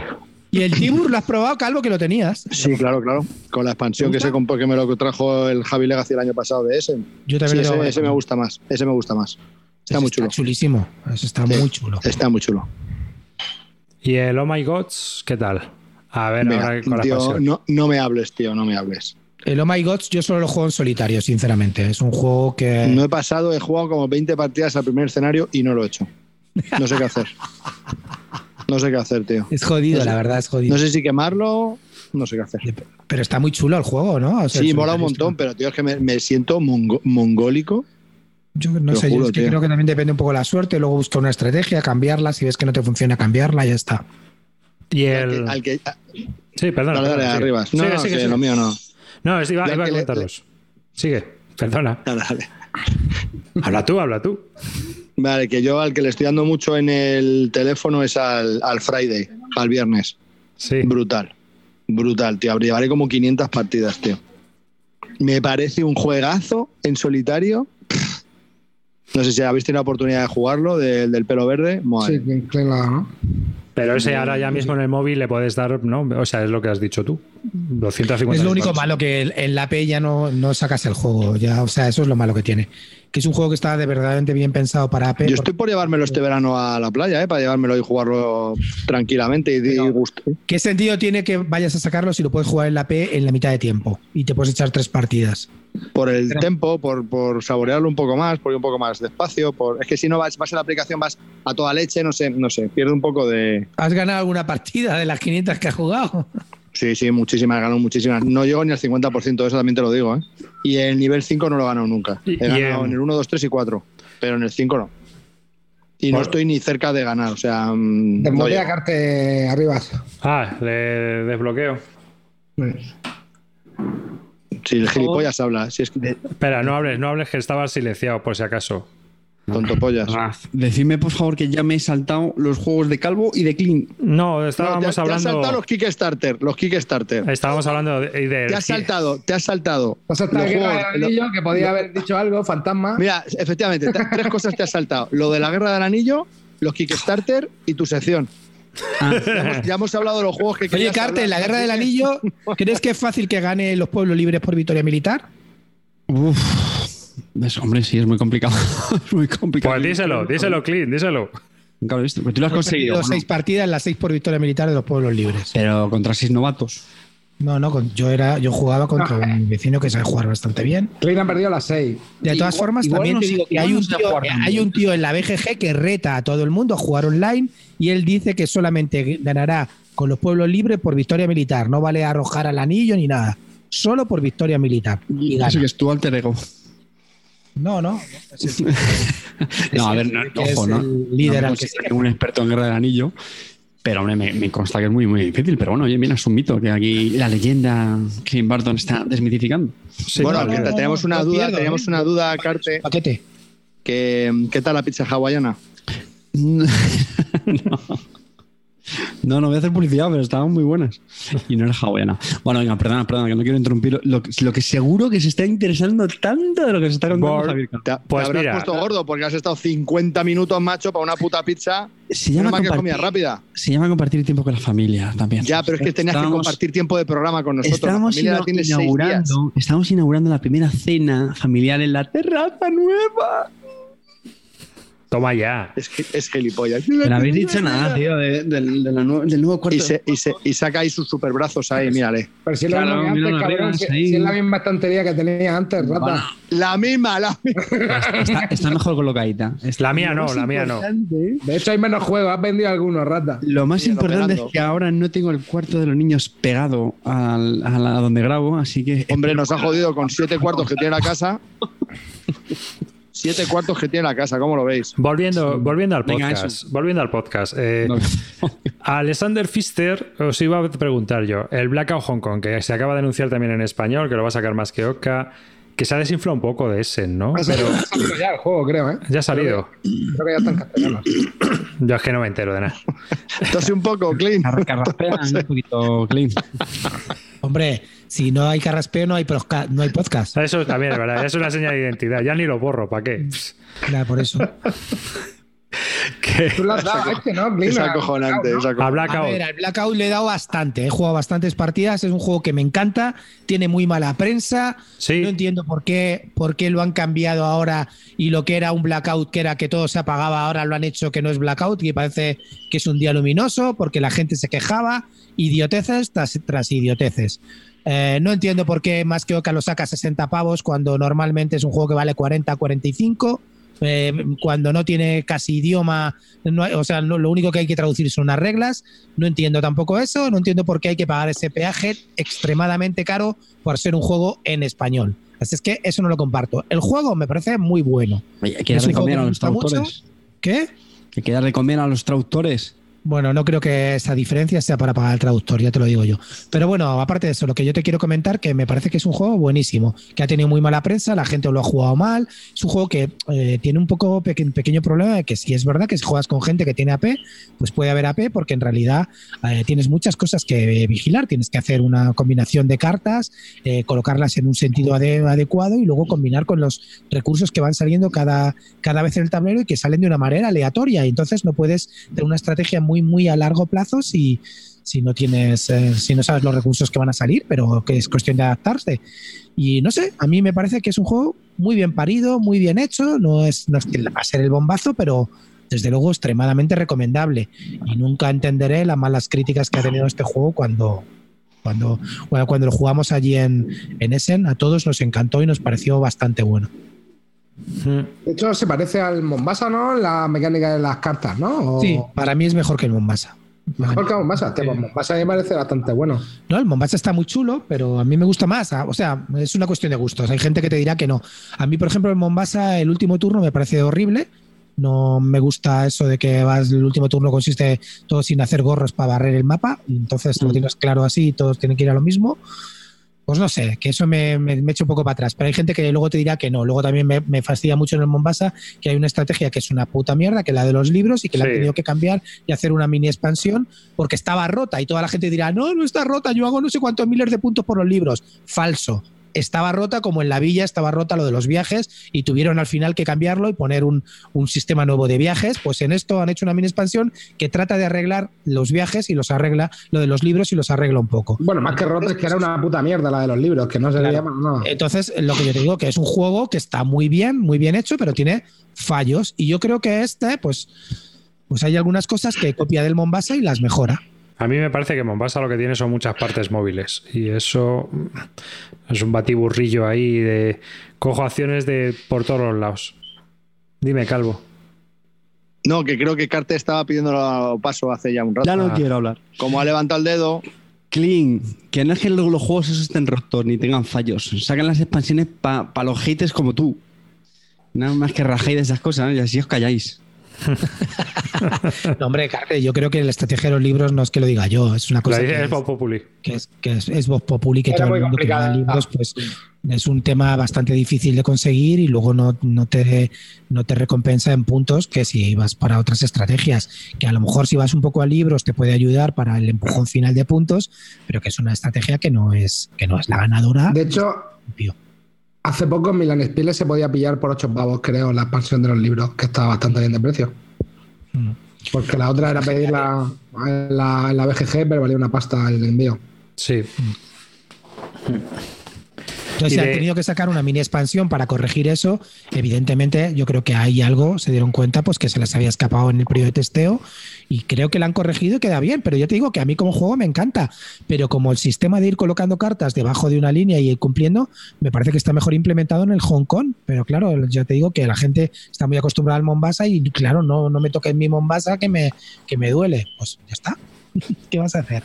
¿Y el Tibur lo has probado, Calvo, que lo tenías? Sí, claro, claro. Con la expansión que se compró, que me lo trajo el Javi Legacy el año pasado de ese. Yo también sí, ese, me gusta más. Ese me gusta más. Está muy chulo. Está chulísimo. Eso está muy chulo. Está muy chulo. ¿Y el Oh My Gods, qué tal? A ver, ahora con tío, no, no me hables, tío, no me hables. El Oh My Gods yo solo lo juego en solitario, sinceramente. Es un juego que... No he pasado, he jugado como 20 partidas al primer escenario y no lo he hecho. No sé qué hacer. No sé qué hacer, tío. Es jodido, la verdad, es jodido. No sé si quemarlo, no sé qué hacer. Pero está muy chulo el juego, ¿no? sí, mola un montón, pero tío, es que me, siento mongólico. Yo no sé, yo creo que también depende un poco de la suerte, luego busca una estrategia, cambiarla, si ves que no te funciona, cambiarla y ya está. Y el... sí, perdón. Dale, dale, arriba. No, no, lo mío no. No, iba, iba a comentarlos. Sigue, perdona. Dale, dale. Habla tú, habla tú. Vale, que yo al que le estoy dando mucho en el teléfono es al, Friday, al viernes. Sí. Brutal. Brutal, tío. Llevaré como 500 partidas, tío. Me parece un juegazo en solitario. No sé si habéis tenido la oportunidad de jugarlo, del pelo verde. Sí, claro, ¿no? Pero ese ahora ya mismo en el móvil le puedes dar, ¿no? O sea, es lo que has dicho tú. 250 es lo único malo que en la P ya no, no sacas el juego. Ya, o sea, eso es lo malo que tiene. Que es un juego que está de verdaderamente bien pensado para AP. Yo estoy por llevármelo este verano a la playa, ¿eh? para llevármelo y jugarlo tranquilamente y, y gusto. ¿Qué sentido tiene que vayas a sacarlo si lo puedes jugar en la P en la mitad de tiempo y te puedes echar tres partidas? Por el Pero- tempo, por, por saborearlo un poco más, por ir un poco más despacio. Por... Es que si no vas, vas en la aplicación, vas a toda leche, no sé, no sé, pierde un poco de. ¿Has ganado alguna partida de las 500 que has jugado? Sí, sí, muchísimas, ganado muchísimas. No llego ni al 50%, eso también te lo digo, ¿eh? Y el nivel 5 no lo he ganado nunca. He ganado en- en el 1, 2, 3 y 4, pero en el 5 no. Y no Bueno. estoy ni cerca de ganar, o sea. mm, no Desbloquea. Carte arriba. Ah, le desbloqueo. Si el gilipollas habla, si es que Espera, no hables, no hables que estaba silenciado por si acaso. Tonto pollas. Raz, Decidme, por favor, que ya me he saltado los juegos de Calvo y de Clean. No, No, estábamos te, te has hablando. saltado los Kickstarter, los Kickstarter. Estábamos hablando de. de- Te has saltado, te has saltado. Has saltado los juegos- del anillo, que podía haber dicho algo, fantasma. Mira, efectivamente, te- tres cosas te has saltado. Lo de la guerra del anillo, los Kickstarter y tu sección. Ah, Ya hemos, ya hemos hablado de los juegos que Oye, querías Carte, hablar. la guerra del anillo, ¿crees que es fácil que gane los pueblos libres por victoria militar? uf. Es- hombre, sí, es muy complicado. es muy complicado. Pues díselo, díselo, Clint, díselo. Claro, ¿viste? Pues tú lo has Hemos conseguido. perdido ¿no? seis partidas, las seis por victoria militar de los pueblos libres. Pero contra seis novatos. No, no, yo era, yo jugaba contra un vecino que sabe jugar bastante bien. Clean ha perdido las 6. De todas Igual- formas, igual también no te digo que hay un, tío, hay un en la BGG que reta a todo el mundo a jugar online y él dice que solamente ganará con los pueblos libres por victoria militar. No vale arrojar al anillo ni nada. Solo por victoria militar. Y gana. Eso que es tu alter ego. No, no. es el tipo No, a ver, no, que es ojo, ¿no? el líder no al que un experto en Guerra del Anillo, pero hombre, me, me consta que es muy, muy difícil. Pero bueno, oye, mira, es un mito que aquí la leyenda que Barton está desmitificando. Sí, bueno, no, teníamos una duda, pierdo, teníamos ¿eh? una duda, Carte, paquete. que ¿qué tal la pizza hawaiana? no. No, no voy a hacer publicidad, pero estaban muy buenas. Y no era hawaiana. Bueno, venga, perdona, perdona, que no quiero interrumpir. Lo, que- lo que seguro que se está interesando tanto de lo que se está contando Bor- Javier. Te, te Pues habrás mira. puesto gordo porque has estado 50 minutos, macho, para una puta pizza. Se llama, que comida compartir, rápida. se llama compartir tiempo con la familia también. Ya, pero es que tenías que Estábamos- compartir tiempo de programa con nosotros. La Estamos días. inaugurando, estamos inaugurando la primera cena familiar en la terraza nueva. Toma ya. Es, que- es gilipollas. No habéis dicho nada, tío, de- del- de la nue- del nuevo cuarto. Y, se, y, se- y saca ahí sus superbrazos ahí, mírale. Pero si es Claro, que mira antes, cabrón. Si, si es la misma estantería que tenía antes, rata. Bueno. La misma, la misma. está, está mejor colocadita. Está- La mía no, la mía no. De hecho, hay menos juegos. Has vendido algunos, rata. Lo más importante es que ahora no tengo el cuarto de los niños pegado al- a, la- a donde grabo, así que Hombre, nos ha jodido con siete cuartos que tiene la casa. Siete cuartos que tiene la casa, ¿cómo lo veis? Volviendo, volviendo al Venga, podcast. Volviendo al podcast. eh, No. a Alexander Pfister os iba a preguntar yo. El Blackout Hong Kong, que se acaba de anunciar también en español, que lo va a sacar más que Oca, que se ha desinflado un poco de ese, ¿no? Ha salido, ha salido ya el juego, creo, ¿eh? Ya ha salido. Creo que ya está en castellano. Yo es que no me entero de nada. Entonces un poco, Clean. Un poquito clean. Hombre, si no hay carraspeo, no hay, no hay podcast. Eso también es verdad. Es una señal de identidad. Ya ni lo borro, ¿para qué? Claro, por eso. que- Tú lo has dado este, ¿no? Es a- acojonante. es A acojonante. A Blackout. ver, al Blackout le he dado bastante. He jugado bastantes partidas. Es un juego que me encanta. Tiene muy mala prensa. Sí. No entiendo por qué, por qué lo han cambiado ahora y lo que era un Blackout, que era que todo se apagaba, ahora lo han hecho que no es Blackout y parece que es un día luminoso porque la gente se quejaba. Idioteces tras, tras idioteces. Eh, no entiendo por qué más que Oca lo saca a 60 pavos cuando normalmente es un juego que vale 40, 45. eh, cuando no tiene casi idioma, no o sea, no- lo único que hay que traducir son unas reglas. No entiendo tampoco eso, no entiendo por qué hay que pagar ese peaje extremadamente caro por ser un juego en español. Así es que eso no lo comparto. El juego me parece muy bueno. Oye, darle a los traductores. ¿Qué? Darle comer a los traductores. Bueno, no creo que esa diferencia sea para pagar el traductor, ya te lo digo yo. Pero bueno, aparte de eso, lo que yo te quiero comentar, que me parece que es un juego buenísimo, que ha tenido muy mala prensa, la gente lo ha jugado mal. Es un juego que eh, tiene un poco peque- pequeño problema de que si es verdad que si juegas con gente que tiene AP, pues puede haber AP, porque en realidad eh, tienes muchas cosas que vigilar. Tienes que hacer una combinación de cartas, eh, colocarlas en un sentido ade- adecuado y luego combinar con los recursos que van saliendo cada, cada vez en el tablero y que salen de una manera aleatoria. Y entonces no puedes tener una estrategia muy, muy a largo plazo si, si no tienes, eh, si no sabes los recursos que van a salir, pero que es cuestión de adaptarse. Y no sé, a mí me parece que es un juego muy bien parido, muy bien hecho, no es, no es va a ser el bombazo, pero desde luego extremadamente recomendable. Y nunca entenderé las malas críticas que ha tenido este juego cuando, cuando, bueno, cuando lo jugamos allí en, en Essen. A todos nos encantó y nos pareció bastante bueno. De hecho, se parece al Mombasa, ¿no? La mecánica de las cartas, ¿no? O- Sí, para mí es mejor que el Mombasa. Mejor que Mombasa. Este Mombasa me parece bastante bueno. No, el Mombasa está muy chulo, pero a mí me gusta más. Ah, O sea, es una cuestión de gustos. Hay gente que te dirá que no. A mí, por ejemplo, el Mombasa, el último turno me parece horrible. No me gusta eso de que vas, el último turno consiste todo sin hacer gorros para barrer el mapa. Entonces lo tienes claro así y todos tienen que ir a lo mismo. Pues no sé, que eso me, me, me echa un poco para atrás. Pero hay gente que luego te dirá que no. Luego también me, me fastidia mucho en el Mombasa que hay una estrategia que es una puta mierda, que es la de los libros, y que la han tenido que cambiar y hacer una mini expansión porque estaba rota. Y toda la gente dirá, no, no está rota, yo hago no sé cuántos miles de puntos por los libros. Falso. Estaba rota como en la villa estaba rota lo de los viajes y tuvieron al final que cambiarlo y poner un, un sistema nuevo de viajes. Pues en esto han hecho una mini expansión que trata de arreglar los viajes y los arregla, lo de los libros y los arregla un poco. Bueno, más que roto es que era una puta mierda la de los libros, que no se le Claro. llama, no. Entonces, lo que yo te digo que es un juego que está muy bien, muy bien hecho, pero tiene fallos. Y yo creo que este, pues, pues hay algunas cosas que copia del Mombasa y las mejora. A mí me parece que Mombasa lo que tiene son muchas partes móviles y eso es un batiburrillo ahí de cojo acciones de por todos los lados. Dime, Calvo. No, que creo que Carte estaba pidiendo paso hace ya un rato. Ya no Ah. quiero hablar. Como ha levantado el dedo, Clean, que no es que los, los juegos esos estén rotos ni tengan fallos. Sacan las expansiones para los haters como tú. Nada más que rajéis de esas cosas ¿no? y así os calláis. No, hombre, yo creo que la estrategia de los libros no es que lo diga yo, es una La cosa que es Bob Populi. que es, que es, es voz populi, que Era todo el que da libros, pues es un tema bastante difícil de conseguir y luego no, no, te, no te recompensa en puntos que si vas para otras estrategias, que a lo mejor si vas un poco a libros te puede ayudar para el empujón final de puntos, pero que es una estrategia que no es, que no es la ganadora. De hecho, Tío. Hace poco en Milan Spiele se podía pillar por 8 pavos, creo, la expansión de los libros, que estaba bastante bien de precio. Mm. Porque la otra era pedirla en la, en la BGG, pero valía una pasta el envío. Sí. Entonces, si han tenido que sacar una mini expansión para corregir eso, evidentemente yo creo que hay algo, se dieron cuenta pues que se les había escapado en el periodo de testeo y creo que la han corregido y queda bien, pero yo te digo que a mí como juego me encanta, pero como el sistema de ir colocando cartas debajo de una línea y ir cumpliendo, me parece que está mejor implementado en el Hong Kong, pero claro, ya te digo que la gente está muy acostumbrada al Mombasa y claro, no, no me toques mi Mombasa que me, que me duele, pues ya está, ¿qué vas a hacer?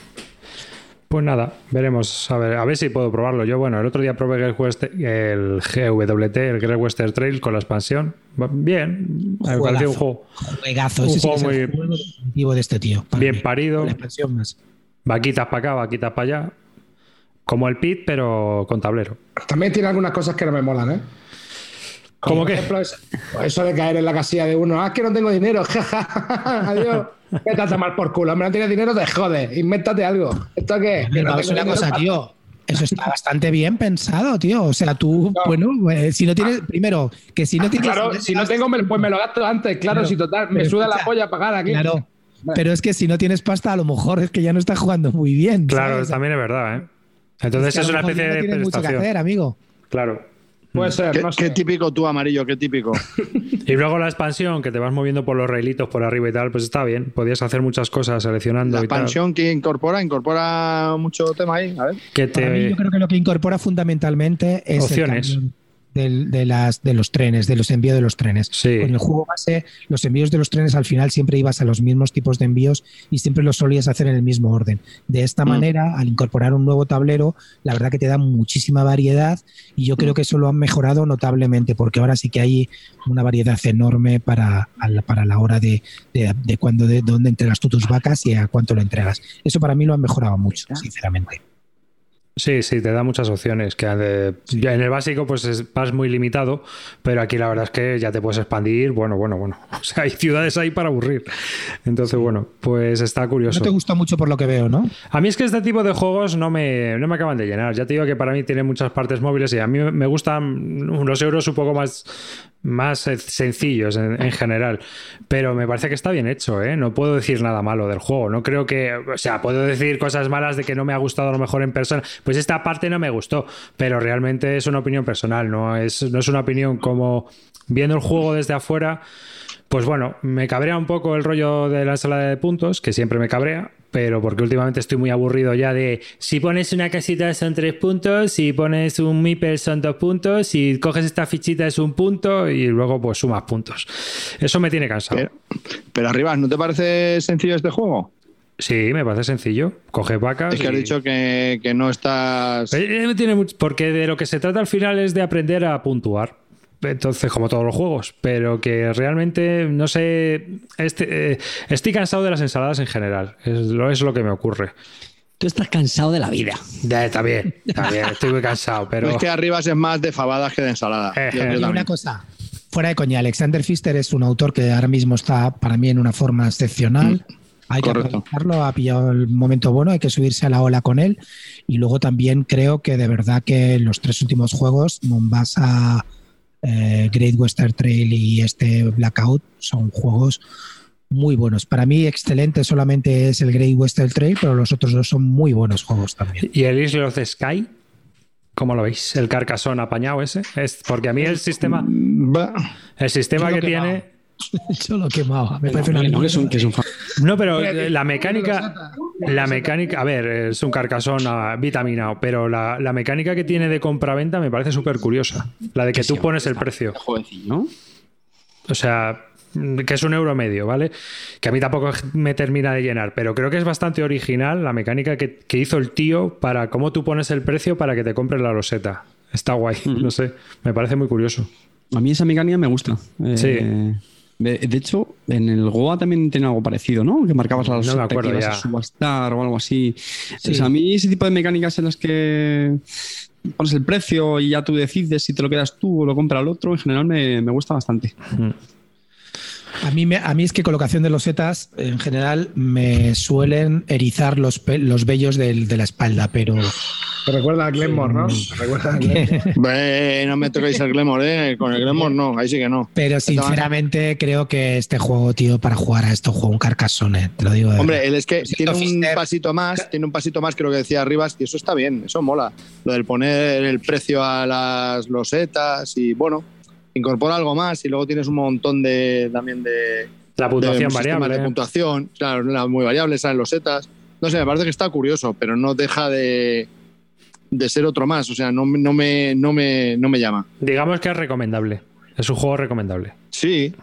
Pues nada, veremos. A ver, a ver si puedo probarlo. Yo, bueno, el otro día probé el, West- el GWT, el Great Western Trail con la expansión. Va- Bien, me pareció un juego Juegazo, Un ese sí juego es el muy- juego de este tío. bien mí. parido. La expansión más. Vaquitas para acá, vaquitas para allá. Como el pit, pero con tablero. También tiene algunas cosas que no me molan, ¿eh? Como ¿Cómo ejemplo, eso, eso de caer en la casilla de uno, ah, es que no tengo dinero, jaja, adiós. Vete a tomar por culo, hombre, no tienes dinero, te jode, invéntate algo. ¿Esto qué? Que no No, es una cosa, para- tío. Eso está bastante bien pensado, tío. O sea, tú, No. bueno, eh, si no tienes, primero, que si no tienes. Claro, si no tengo, pues me lo gasto antes, claro, Claro, si total, me pero suda la polla pagar aquí. Claro. Pero es que si no tienes pasta, a lo mejor es que ya no estás jugando muy bien. Claro, ¿sabes? también es verdad, ¿eh? Entonces que es una especie no de tienes mucho que hacer, amigo. Claro. Puede ser, qué, no qué típico tú, amarillo, qué típico. Y luego la expansión, que te vas moviendo por los railitos por arriba y tal, pues está bien. Podías hacer muchas cosas seleccionando La y tal. expansión que incorpora, incorpora mucho tema ahí. A ver. Que Para mí, te... yo creo que lo que incorpora fundamentalmente es Opciones. el cambio del- de, las, de los trenes, de los envíos de los trenes. Sí. Con el juego base, los envíos de los trenes al final siempre ibas a los mismos tipos de envíos y siempre los solías hacer en el mismo orden. De esta Mm. manera, al incorporar un nuevo tablero, la verdad que te da muchísima variedad y yo creo que eso lo han mejorado notablemente porque ahora sí que hay una variedad enorme para, a la- para la hora de, de, de cuándo, de dónde entregas tú tus vacas y a cuánto lo entregas. Eso para mí lo han mejorado mucho, sinceramente. Sí, sí, te da muchas opciones. Que ya en el básico, pues es- vas muy limitado, pero aquí la verdad es que ya te puedes expandir. Bueno, bueno, bueno. O sea, hay ciudades ahí para aburrir. Entonces, bueno, pues está curioso. No te gusta mucho por lo que veo, ¿no? A mí es que este tipo de juegos no me, no me acaban de llenar. Ya te digo que para mí tiene muchas partes móviles y a mí me gustan los euros un poco más más sencillos en, en general. Pero me parece que está bien hecho, ¿eh? No puedo decir nada malo del juego. No creo que. O sea, puedo decir cosas malas de que no me ha gustado a lo mejor en persona. Pues esta parte no me gustó. Pero realmente es una opinión personal, no es, no es una opinión como viendo el juego desde afuera. Pues bueno, me cabrea un poco el rollo de la ensalada de puntos, que siempre me cabrea, pero porque últimamente estoy muy aburrido ya de si pones una casita son tres puntos, si pones un Meeple son dos puntos, si coges esta fichita es un punto y luego pues sumas puntos. Eso me tiene cansado. Pero, pero arriba, ¿no te parece sencillo este juego? Sí, me parece sencillo. Coge vacas. Es que has y- dicho que, que no estás. Eh, eh, tiene mucho- porque de lo que se trata al final es de aprender a puntuar. Entonces, como todos los juegos, pero que realmente, no sé, este, eh, estoy cansado de las ensaladas en general. Es lo, es lo que me ocurre. Tú estás cansado de la vida. Ya, está bien, está bien, estoy muy cansado, pero... Es que arriba es más de fabadas que de ensalada. Eh, Yo- yo. Y también. una cosa, fuera de coña, Alexander Pfister es un autor que ahora mismo está para mí en una forma excepcional. Hay que aprovecharlo, ha pillado el momento bueno, hay que subirse a la ola con él. Y luego también creo que de verdad que los tres últimos juegos, Mombasa, eh, Great Western Trail y este Blackout, son juegos muy buenos. Para mí, excelente solamente es el Great Western Trail, pero los otros dos son muy buenos juegos también. ¿Y el Isle of the Sky? ¿Cómo lo veis? ¿El carcasón apañado ese? Es porque a mí el sistema, Va. el sistema que tiene... Yo lo quemaba. Me parece una No, que es un, mierda. que es un fan. No, pero eh, la mecánica, la mecánica, a ver, es un carcasón ah, vitaminado, pero la, la mecánica que tiene de compra-venta me parece súper curiosa. La de que tú pones el precio. Jovencillo, ¿no? O sea, que es un euro medio, ¿vale? Que a mí tampoco me termina de llenar, pero creo que es bastante original la mecánica que, que hizo el tío para cómo tú pones el precio para que te compres la roseta. Está guay, no sé, me parece muy curioso. A mí esa mecánica me gusta. Eh, Sí. De, de hecho, en el Goa también tiene algo parecido, ¿no? Que marcabas la No acuerdo que ibas a subastar o algo así. Sí. O sea, a mí ese tipo de mecánicas en las que pones el precio y ya tú decides si te lo quedas tú o lo compra el otro, en general me, me gusta bastante. A mí, me- a mí es que colocación de losetas, en general, me suelen erizar los, pe- los vellos del- de la espalda, pero Te recuerda a Glenmore, ¿no? Te recuerda a Glenmore. No me toquéis el Glemore, ¿eh? Con el Glemore no, ahí sí que no. pero sinceramente creo que este juego, tío, para jugar a esto, juego un carcasone, te lo digo. de Hombre, él es que tiene un Fister. pasito más, tiene un pasito más, creo que decía Arribas, y eso está bien, eso mola. Lo del poner el precio a las losetas y bueno, incorpora algo más y luego tienes un montón de también de, La de puntuación sistemas variable. de ¿eh? puntuación, claro, la- muy variables, salen losetas. No sé, me parece que está curioso, pero no deja de, de ser otro más, o sea, no, me- no, me, no, me, no me llama. Digamos que es recomendable. Es un juego recomendable. Sí,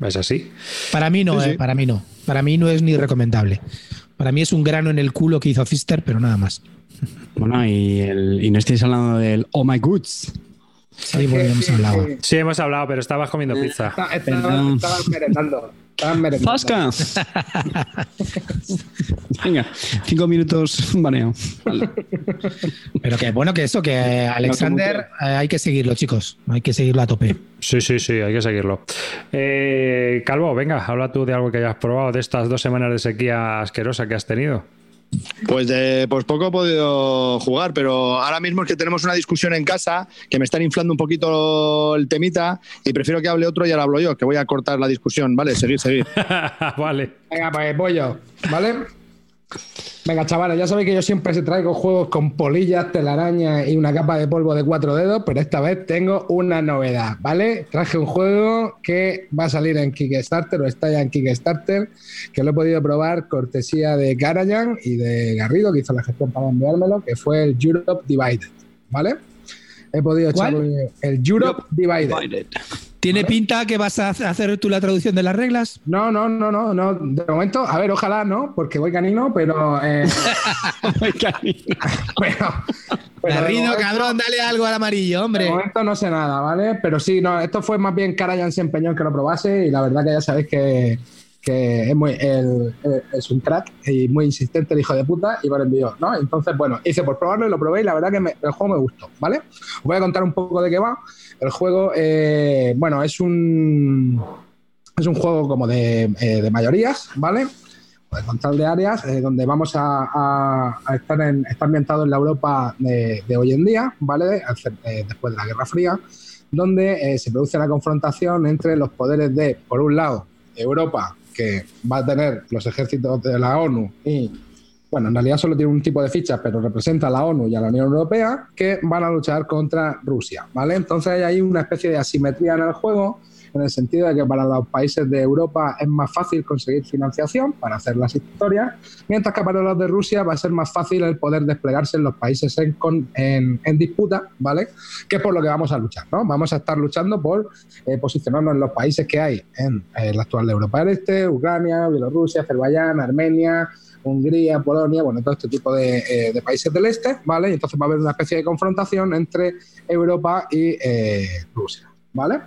Es así. Para mí no, Sí, sí. eh, para mí no. Para mí no es ni recomendable. Para mí es un grano en el culo que hizo Fister, pero nada más. Bueno, y, el, y no estáis hablando del Oh My Goods. Sí, bueno, hemos hablado. Sí, hemos hablado, pero estabas comiendo pizza. Está- estaban merendando. Estaban merendando. ¡Fasca! Venga, cinco minutos baneo. Vale. Pero que bueno, que eso, que Alexander eh, hay que seguirlo, chicos. Hay que seguirlo a tope. Sí, sí, sí, hay que seguirlo. Eh, Calvo, venga, habla tú de algo que hayas probado de estas dos semanas de sequía asquerosa que has tenido. Pues, de, pues poco he podido jugar, pero ahora mismo es que tenemos una discusión en casa que me están inflando un poquito el temita y prefiero que hable otro y ahora hablo yo, que voy a cortar la discusión. Vale, seguir, seguir. vale. Venga, pues pollo, ¿vale? Venga, chavales, ya sabéis que yo siempre se traigo juegos con polillas, telarañas y una capa de polvo de cuatro dedos, pero esta vez tengo una novedad, ¿vale? Traje un juego que va a salir en Kickstarter o está ya en Kickstarter, que lo he podido probar cortesía de Karajan y de Garrido, que hizo la gestión para enviármelo, que fue el Europe Divided, ¿vale? He podido echarle el Europe Divided. ¿Tiene pinta que vas a hacer tú la traducción de las reglas? No, no, no, no, no. De momento, a ver, ojalá no, porque voy canino, pero. eh, pero, pero de Garrido, momento- cabrón, dale algo al amarillo, De hombre. momento no sé nada, ¿vale? Pero sí, no, esto fue más bien Karajan se empeñó en que lo probase y la verdad que ya sabéis que, que es, muy, el- el- es un crack y muy insistente el hijo de puta y me lo envió, ¿no? Entonces, bueno, hice por probarlo y lo probé y la verdad que me- el juego me gustó, ¿vale? Os voy a contar un poco de qué va. El juego, eh, bueno, es un, es un juego como de, eh, de mayorías, ¿vale? de control de áreas, eh, donde vamos a, estar, en, estar ambientado en la Europa de, de hoy en día, ¿vale? Eh, después de la Guerra Fría, donde se produce la confrontación entre los poderes de, por un lado, Europa, que va a tener los ejércitos de la ONU y, bueno, en realidad solo tiene un tipo de fichas, pero representa a la ONU y a la Unión Europea, que van a luchar contra Rusia, ¿vale? Entonces hay una especie de asimetría en el juego, en el sentido de que para los países de Europa es más fácil conseguir financiación para hacer las historias, mientras que para los de Rusia va a ser más fácil el poder desplegarse en los países en, en- en disputa, ¿vale? Que es por lo que vamos a luchar, ¿no? Vamos a estar luchando por eh, posicionarnos en los países que hay en eh, la actual Europa del Este, Ucrania, Bielorrusia, Azerbaiyán, Armenia, Hungría, Polonia, bueno, todo este tipo de, eh, de países del este, ¿vale? Y entonces va a haber una especie de confrontación entre Europa y eh, Rusia, ¿vale?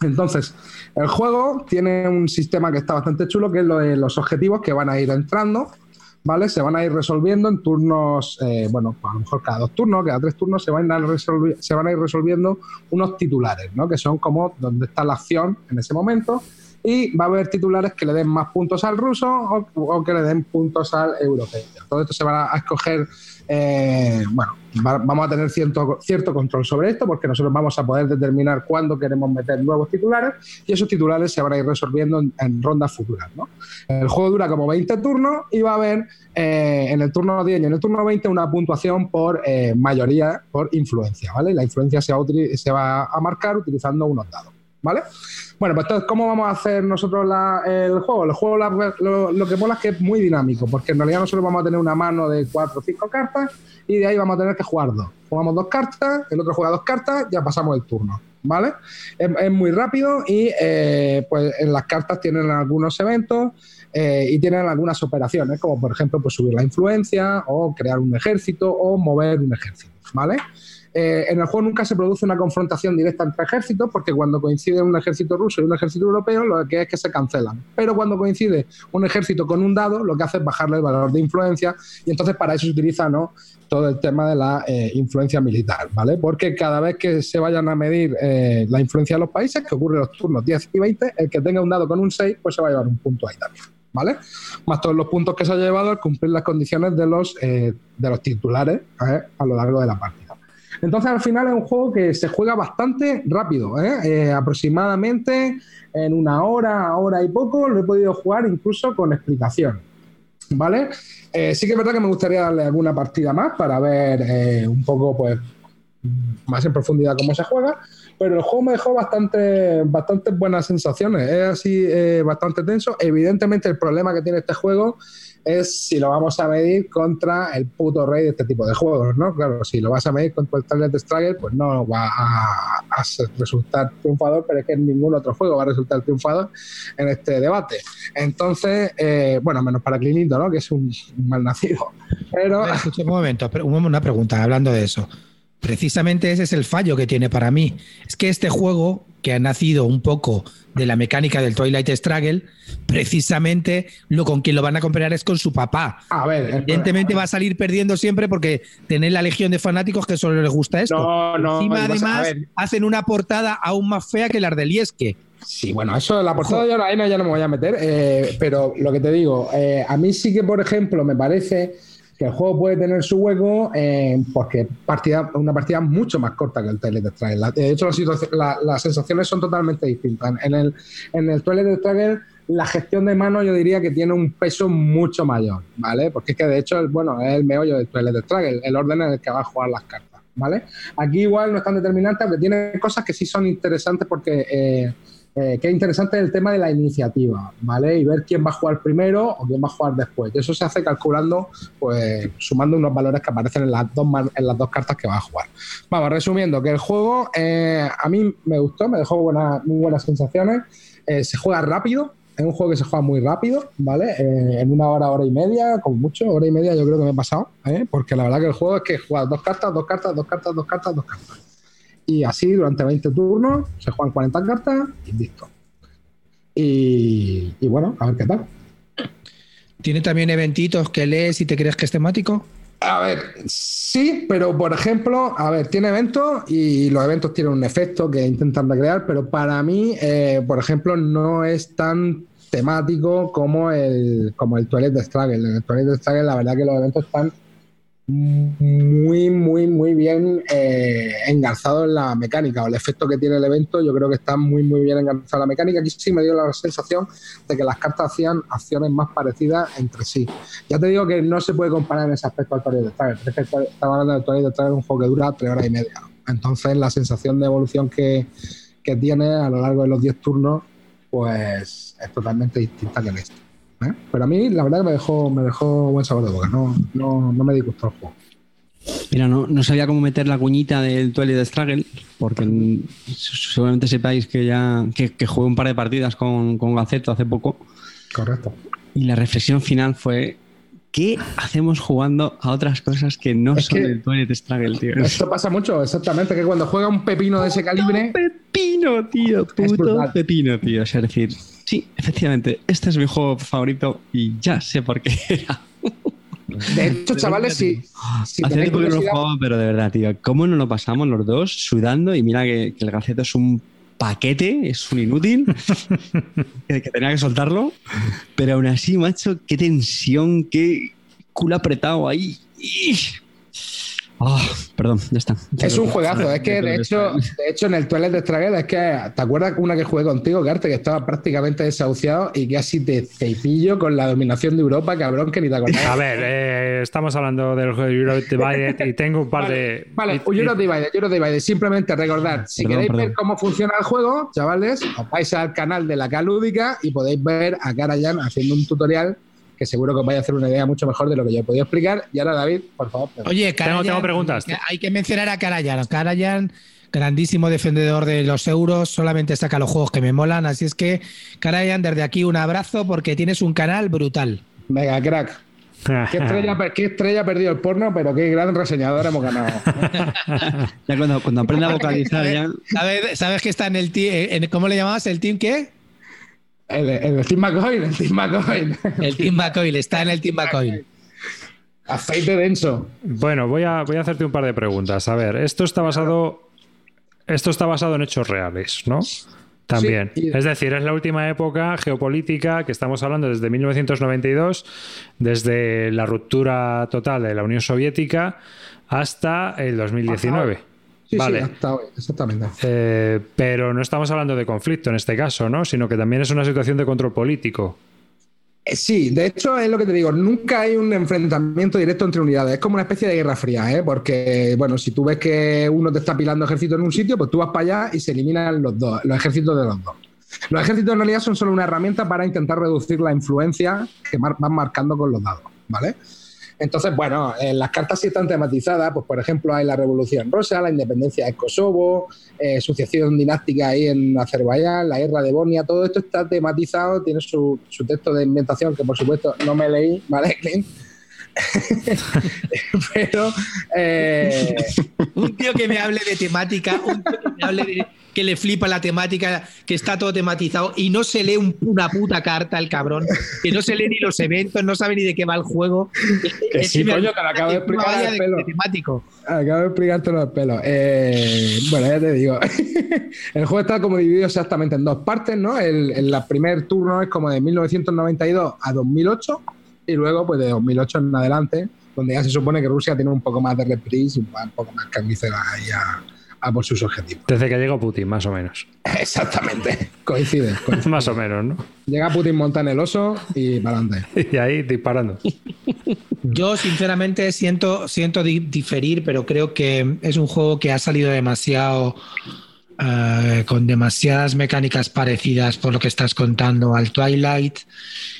Entonces, el juego tiene un sistema que está bastante chulo, que es lo de los objetivos que van a ir entrando, ¿vale? Se van a ir resolviendo en turnos, eh, bueno, a lo mejor cada dos turnos, cada tres turnos, se van, a se van a ir resolviendo unos titulares, ¿no? Que son como donde está la acción en ese momento. Y va a haber titulares que le den más puntos al ruso o, que le den puntos al europeo. Todo esto se va a escoger, eh, bueno, va- vamos a tener cierto, control sobre esto porque nosotros vamos a poder determinar cuándo queremos meter nuevos titulares y esos titulares se van a ir resolviendo en, rondas futuras. El juego dura como 20 turnos y va a haber eh, en el turno 10 y en el turno 20 una puntuación por eh, mayoría, por influencia. ¿vale? La influencia se va a marcar utilizando unos dados. ¿Vale? Bueno, pues entonces, ¿cómo vamos a hacer nosotros la- el juego? El juego lo, que mola es que es muy dinámico, porque en realidad nosotros vamos a tener una mano de cuatro o cinco cartas y de ahí vamos a tener que jugar dos. Jugamos dos cartas, el otro juega dos cartas, ya pasamos el turno. ¿Vale? Es, es muy rápido y eh, pues en las cartas tienen algunos eventos eh, y tienen algunas operaciones, como por ejemplo pues subir la influencia o crear un ejército o mover un ejército. ¿Vale? Eh, en el juego nunca se produce una confrontación directa entre ejércitos porque cuando coincide un ejército ruso y un ejército europeo lo que es que se cancelan. Pero cuando coincide un ejército con un dado lo que hace es bajarle el valor de influencia y entonces para eso se utiliza ¿no? todo el tema de la eh, influencia militar, ¿vale? Porque cada vez que se vayan a medir eh, la influencia de los países, que ocurre en los turnos 10 y 20, el que tenga un dado con un 6 pues se va a llevar un punto ahí también. ¿Vale? Más todos los puntos que se ha llevado al cumplir las condiciones de los, eh, de los titulares a lo largo de la partida. Entonces, al final es un juego que se juega bastante rápido, ¿eh? Eh, aproximadamente en una hora, hora y poco, lo he podido jugar incluso con explicación. ¿Vale? Eh, sí que es verdad que me gustaría darle alguna partida más para ver eh, un poco, pues, más en profundidad cómo se juega, pero el juego me dejó bastante, bastante buenas sensaciones, es así bastante tenso. Evidentemente el problema que tiene este juego es si lo vamos a medir contra el puto rey de este tipo de juegos, ¿no? Claro, si lo vas a medir contra el Twilight Struggle, pues no va a, resultar triunfador, pero es que ningún otro juego va a resultar triunfador en este debate. Entonces, eh, bueno, menos para Clinito, ¿no? Que es un, un malnacido. Pero... Escucha un momento, una pregunta, hablando de eso. Precisamente ese es el fallo que tiene para mí. Es que este juego, que ha nacido un poco de la mecánica del Twilight Struggle, precisamente lo con quien lo van a comparar es con su papá. A ver, Evidentemente va a salir perdiendo siempre porque tener la legión de fanáticos que solo les gusta esto. No, no, Encima, además, hacen una portada aún más fea que la de Liesque. Sí, bueno, eso la portada yo ahí no, ya no me voy a meter, eh, pero lo que te digo, eh, a mí sí que, por ejemplo, me parece que el juego puede tener su hueco eh, porque partida, una partida mucho más corta que el Twilight Struggle. De hecho, la las sensaciones son totalmente distintas. En el, en el Twilight la gestión de mano yo diría que tiene un peso mucho mayor, ¿vale? Porque es que de hecho, el- bueno, es el meollo del Twilight Struggle, el orden en el que va a jugar las cartas, ¿vale? Aquí igual no es tan determinante, aunque tiene cosas que sí son interesantes porque... eh, eh, es interesante el tema de la iniciativa, ¿vale? Y ver quién va a jugar primero o quién va a jugar después. Y eso se hace calculando, pues, sumando unos valores que aparecen en las dos, en las dos cartas que va a jugar. Vamos, resumiendo, que el juego eh, a mí me gustó, me dejó buena- muy buenas sensaciones. Eh, se juega rápido, es un juego que se juega muy rápido, ¿vale? En una hora, hora y media, con mucho, hora y media yo creo que me he pasado, ¿eh? Porque la verdad que el juego es que juegas dos cartas, dos cartas, dos cartas, dos cartas, dos cartas. Y así durante 20 turnos se juegan 40 cartas y listo. Y, y bueno, a ver qué tal. ¿Tiene también eventitos que lees y te crees que es temático? A ver, sí, pero por ejemplo, a ver, tiene eventos y los eventos tienen un efecto que intentan recrear, pero para mí, eh, por ejemplo, no es tan temático como el, como el Toilet de Struggle. En el Toilet de Struggle, la verdad que los eventos están muy, muy, muy bien eh, en la mecánica o el efecto que tiene el evento. Yo creo que está muy, muy bien engarzado en la mecánica. Aquí sí me dio la sensación de que las cartas hacían acciones más parecidas entre sí. Ya te digo que no se puede comparar en ese aspecto al Toilet de Struggle. Es que estamos hablando del Toilet de Struggle, un juego que dura tres horas y media. Entonces, la sensación de evolución que, que tiene a lo largo de los 10 turnos, pues es totalmente distinta que en este. ¿Eh? Pero a mí, la verdad, que me dejó, me dejó buen sabor de boca. No, no, no me disgustó el juego. Mira, no, no sabía cómo meter la cuñita del Twilight de Struggle, porque seguramente sepáis que ya que, que jugué un par de partidas con, con Gaceto hace poco. Correcto. Y la reflexión final fue: ¿qué hacemos jugando a otras cosas que no Es son que- el Twilight Struggle, tío? Esto pasa mucho, exactamente, que cuando juega un pepino de ese calibre, pepino, tío, puto pepino, tío. O sea, es decir, sí, efectivamente, este es mi juego favorito y ya sé por qué era. de hecho, chavales, si, si Hace tiempo que no lo jugaba, pero de verdad, tío, ¿cómo no lo pasamos los dos sudando? Y mira que, que el Gaceto es un paquete, es un inútil, que, que tenía que soltarlo, pero aún así, macho, qué tensión, qué culo apretado ahí. Ah, perdón, ya está. es un juegazo. Es que, de hecho, de hecho, en el Toilet de Struggle, es que, ¿te acuerdas una que jugué contigo, Carte, que estaba prácticamente desahuciado y que así te cepillo con la dominación de Europa, cabrón, que ni te acordás? A ver, eh, estamos hablando del juego Europe Divided y tengo un par de. Vale, y- Euro Divided, Euro Divided. Simplemente recordar, si Perdón, queréis perdón. ver cómo funciona el juego, chavales, os vais al canal de la Calúdica y podéis ver a Karajan haciendo un tutorial que seguro que os vais a hacer una idea mucho mejor de lo que yo he podido explicar. Y ahora, David, por favor. pregunta. Oye, Karajan, tengo preguntas. Hay que mencionar a Karajan. Karajan, grandísimo defendedor de los euros, solamente saca los juegos que me molan. Así es que, Karajan, desde aquí un abrazo porque tienes un canal brutal. Mega crack. ¿Qué estrella, qué estrella ha perdido el porno, pero qué gran reseñador hemos ganado. Ya cuando, cuando aprenda a vocalizar, ya. ¿Sabes, sabes que está en el team? ¿Cómo le llamabas? ¿El team qué? El, el Team McCoy, el Team McCoy. El team McCoy, está en el team McCoy. Aceite denso. Bueno, voy a, voy a hacerte un par de preguntas. A ver, esto está basado. Esto está basado en hechos reales, ¿no? También. Sí, y- Es decir, es la última época geopolítica que estamos hablando desde 1992, desde la ruptura total de la Unión Soviética hasta el 2019. Sí, vale. sí, hasta hoy, exactamente. Eh, pero no estamos hablando de conflicto en este caso, ¿no? Sino que también es una situación de control político. Eh, Sí, de hecho es lo que te digo, nunca hay un enfrentamiento directo entre unidades, es como una especie de guerra fría, ¿eh? porque bueno, si tú ves que uno te está pilando ejército en un sitio, pues tú vas para allá y se eliminan los dos, los ejércitos de los dos. Los ejércitos en realidad son solo una herramienta para intentar reducir la influencia que van marcando con los dados, ¿vale? Entonces, bueno, eh, las cartas sí están tematizadas, pues por ejemplo hay la Revolución Rosa, la independencia de Kosovo, eh, sucesión dinástica ahí en Azerbaiyán, la guerra de Bosnia, todo esto está tematizado, tiene su, su texto de inventación que por supuesto no me leí, ¿vale, Clint? Pero eh, Un tío que me hable de temática, un tío que me hable de que le flipa la temática, que está todo tematizado y no se lee un- una puta carta el cabrón, que no se lee ni los eventos, no sabe ni de qué va el juego. Que sí, me- coño, que lo acabo de explicar al de- pelo. de temático. Acabo de explicártelo al pelo. Eh, bueno, ya te digo. el juego está como dividido exactamente en dos partes, ¿no? El, el primer turno es como de 1992 a 2008 y luego pues de 2008 en adelante, donde ya se supone que Rusia tiene un poco más de reprise y va un poco más carnicera ahí a, a por sus objetivos. Desde que llegó Putin, más o menos. Exactamente. Coincide. coincide. más o menos, ¿no? Llega Putin, monta en el oso y para adelante. Y ahí disparando. Yo, sinceramente, siento, siento di- diferir, pero creo que es un juego que ha salido demasiado. Eh, con demasiadas mecánicas parecidas por lo que estás contando al Twilight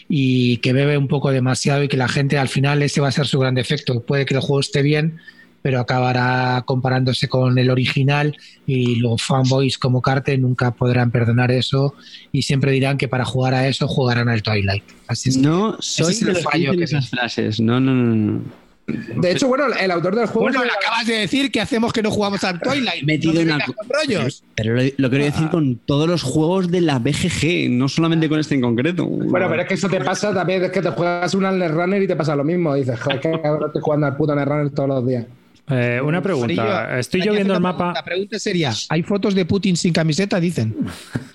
y que bebe un poco demasiado y que la gente al final ese va a ser su gran defecto. Puede que el juego esté bien, pero acabará comparándose con el original y los fanboys como Carte nunca podrán perdonar eso y siempre dirán que para jugar a eso jugarán al Twilight. Así es que- No soy es de los fallo que esas frases. No, no, no. no. De hecho, bueno, el autor del juego. Bueno, es le acabas de decir que hacemos que no jugamos al Twilight. Metido no en con rollos. Pero lo, lo quiero decir con todos los juegos de la BGG, no solamente con este en concreto. Bueno, pero es que eso te pasa también, es que te juegas un Runner y te pasa lo mismo. Dices, joder, que ahora estoy jugando al puto Runner todos los días. Eh, una pregunta. Estoy yo viendo el mapa. La pregunta sería: ¿hay fotos de Putin sin camiseta? Dicen.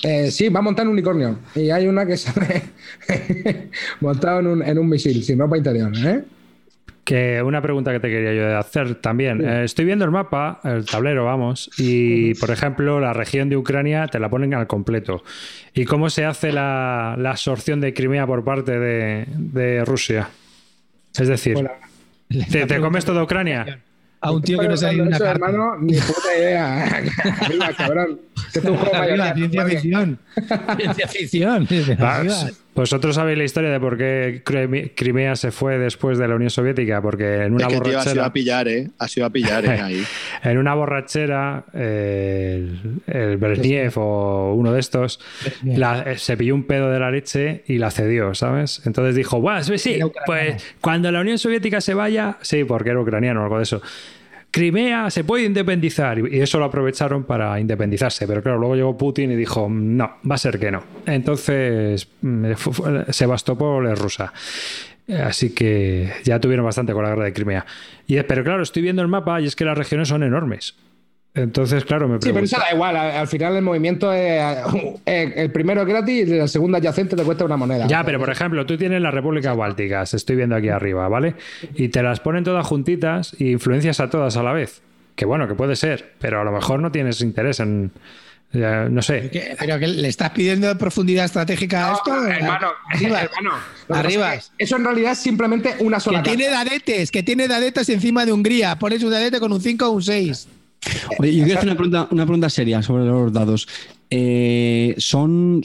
Eh, sí, va a montar un unicornio. Y hay una que sale montado en un, en un misil, sin ropa interior. ¿eh? Que una pregunta que te quería yo hacer también. Eh, estoy viendo el mapa, el tablero, vamos, y por ejemplo, la región de Ucrania te la ponen al completo. ¿Y cómo se hace la, la absorción de Crimea por parte de, de Rusia? Es decir, Bueno, ¿te, te comes toda Ucrania? A un tío que no sabe una carta. hermano, ni puta idea. Cabrón. Arriba, mayoría, ciencia ficción. Ciencia ficción. Ah. Vosotros sabéis la historia de por qué Crime- Crimea se fue después de la Unión Soviética, porque en una es que tío ha sido borrachera, a pillar, ¿eh? Ha sido a pillar, ¿eh? Ahí. en una borrachera, eh, el, el Brezhnev o uno de estos la- eh, se pilló un pedo de la leche y la cedió, ¿sabes? Entonces dijo, "Buah, sí, pues cuando la Unión Soviética se vaya, sí, porque era ucraniano o algo de eso. Crimea se puede independizar y eso lo aprovecharon para independizarse, pero claro, luego llegó Putin y dijo, no, va a ser que no. Entonces, mm, fu- fu- Sebastopol es rusa. Eh, Así que ya tuvieron bastante con la guerra de Crimea. Y, pero claro, estoy viendo el mapa y es que las regiones son enormes. Entonces, claro, me Sí, pero pregunto. eso da igual. Al, al final el movimiento es. eh, el primero es gratis y el segundo adyacente te cuesta una moneda. Ya, pero por ejemplo, tú tienes la República Báltica, estoy viendo aquí arriba, ¿vale? Y te las ponen todas juntitas y influencias a todas a la vez. Que bueno, que puede ser, pero a lo mejor no tienes interés en. ya, no sé. ¿Qué? ¿Pero que le estás pidiendo profundidad estratégica a esto? hermano, Arriba. hermano. Que Arriba. que Eso en realidad es simplemente una Que sola tiene carta. dadetes, que tiene dadetes encima de Hungría. Pones un dadete con un 5 o un 6. Oye, yo quiero hacer una pregunta, una pregunta seria sobre los dados. Eh, ¿son,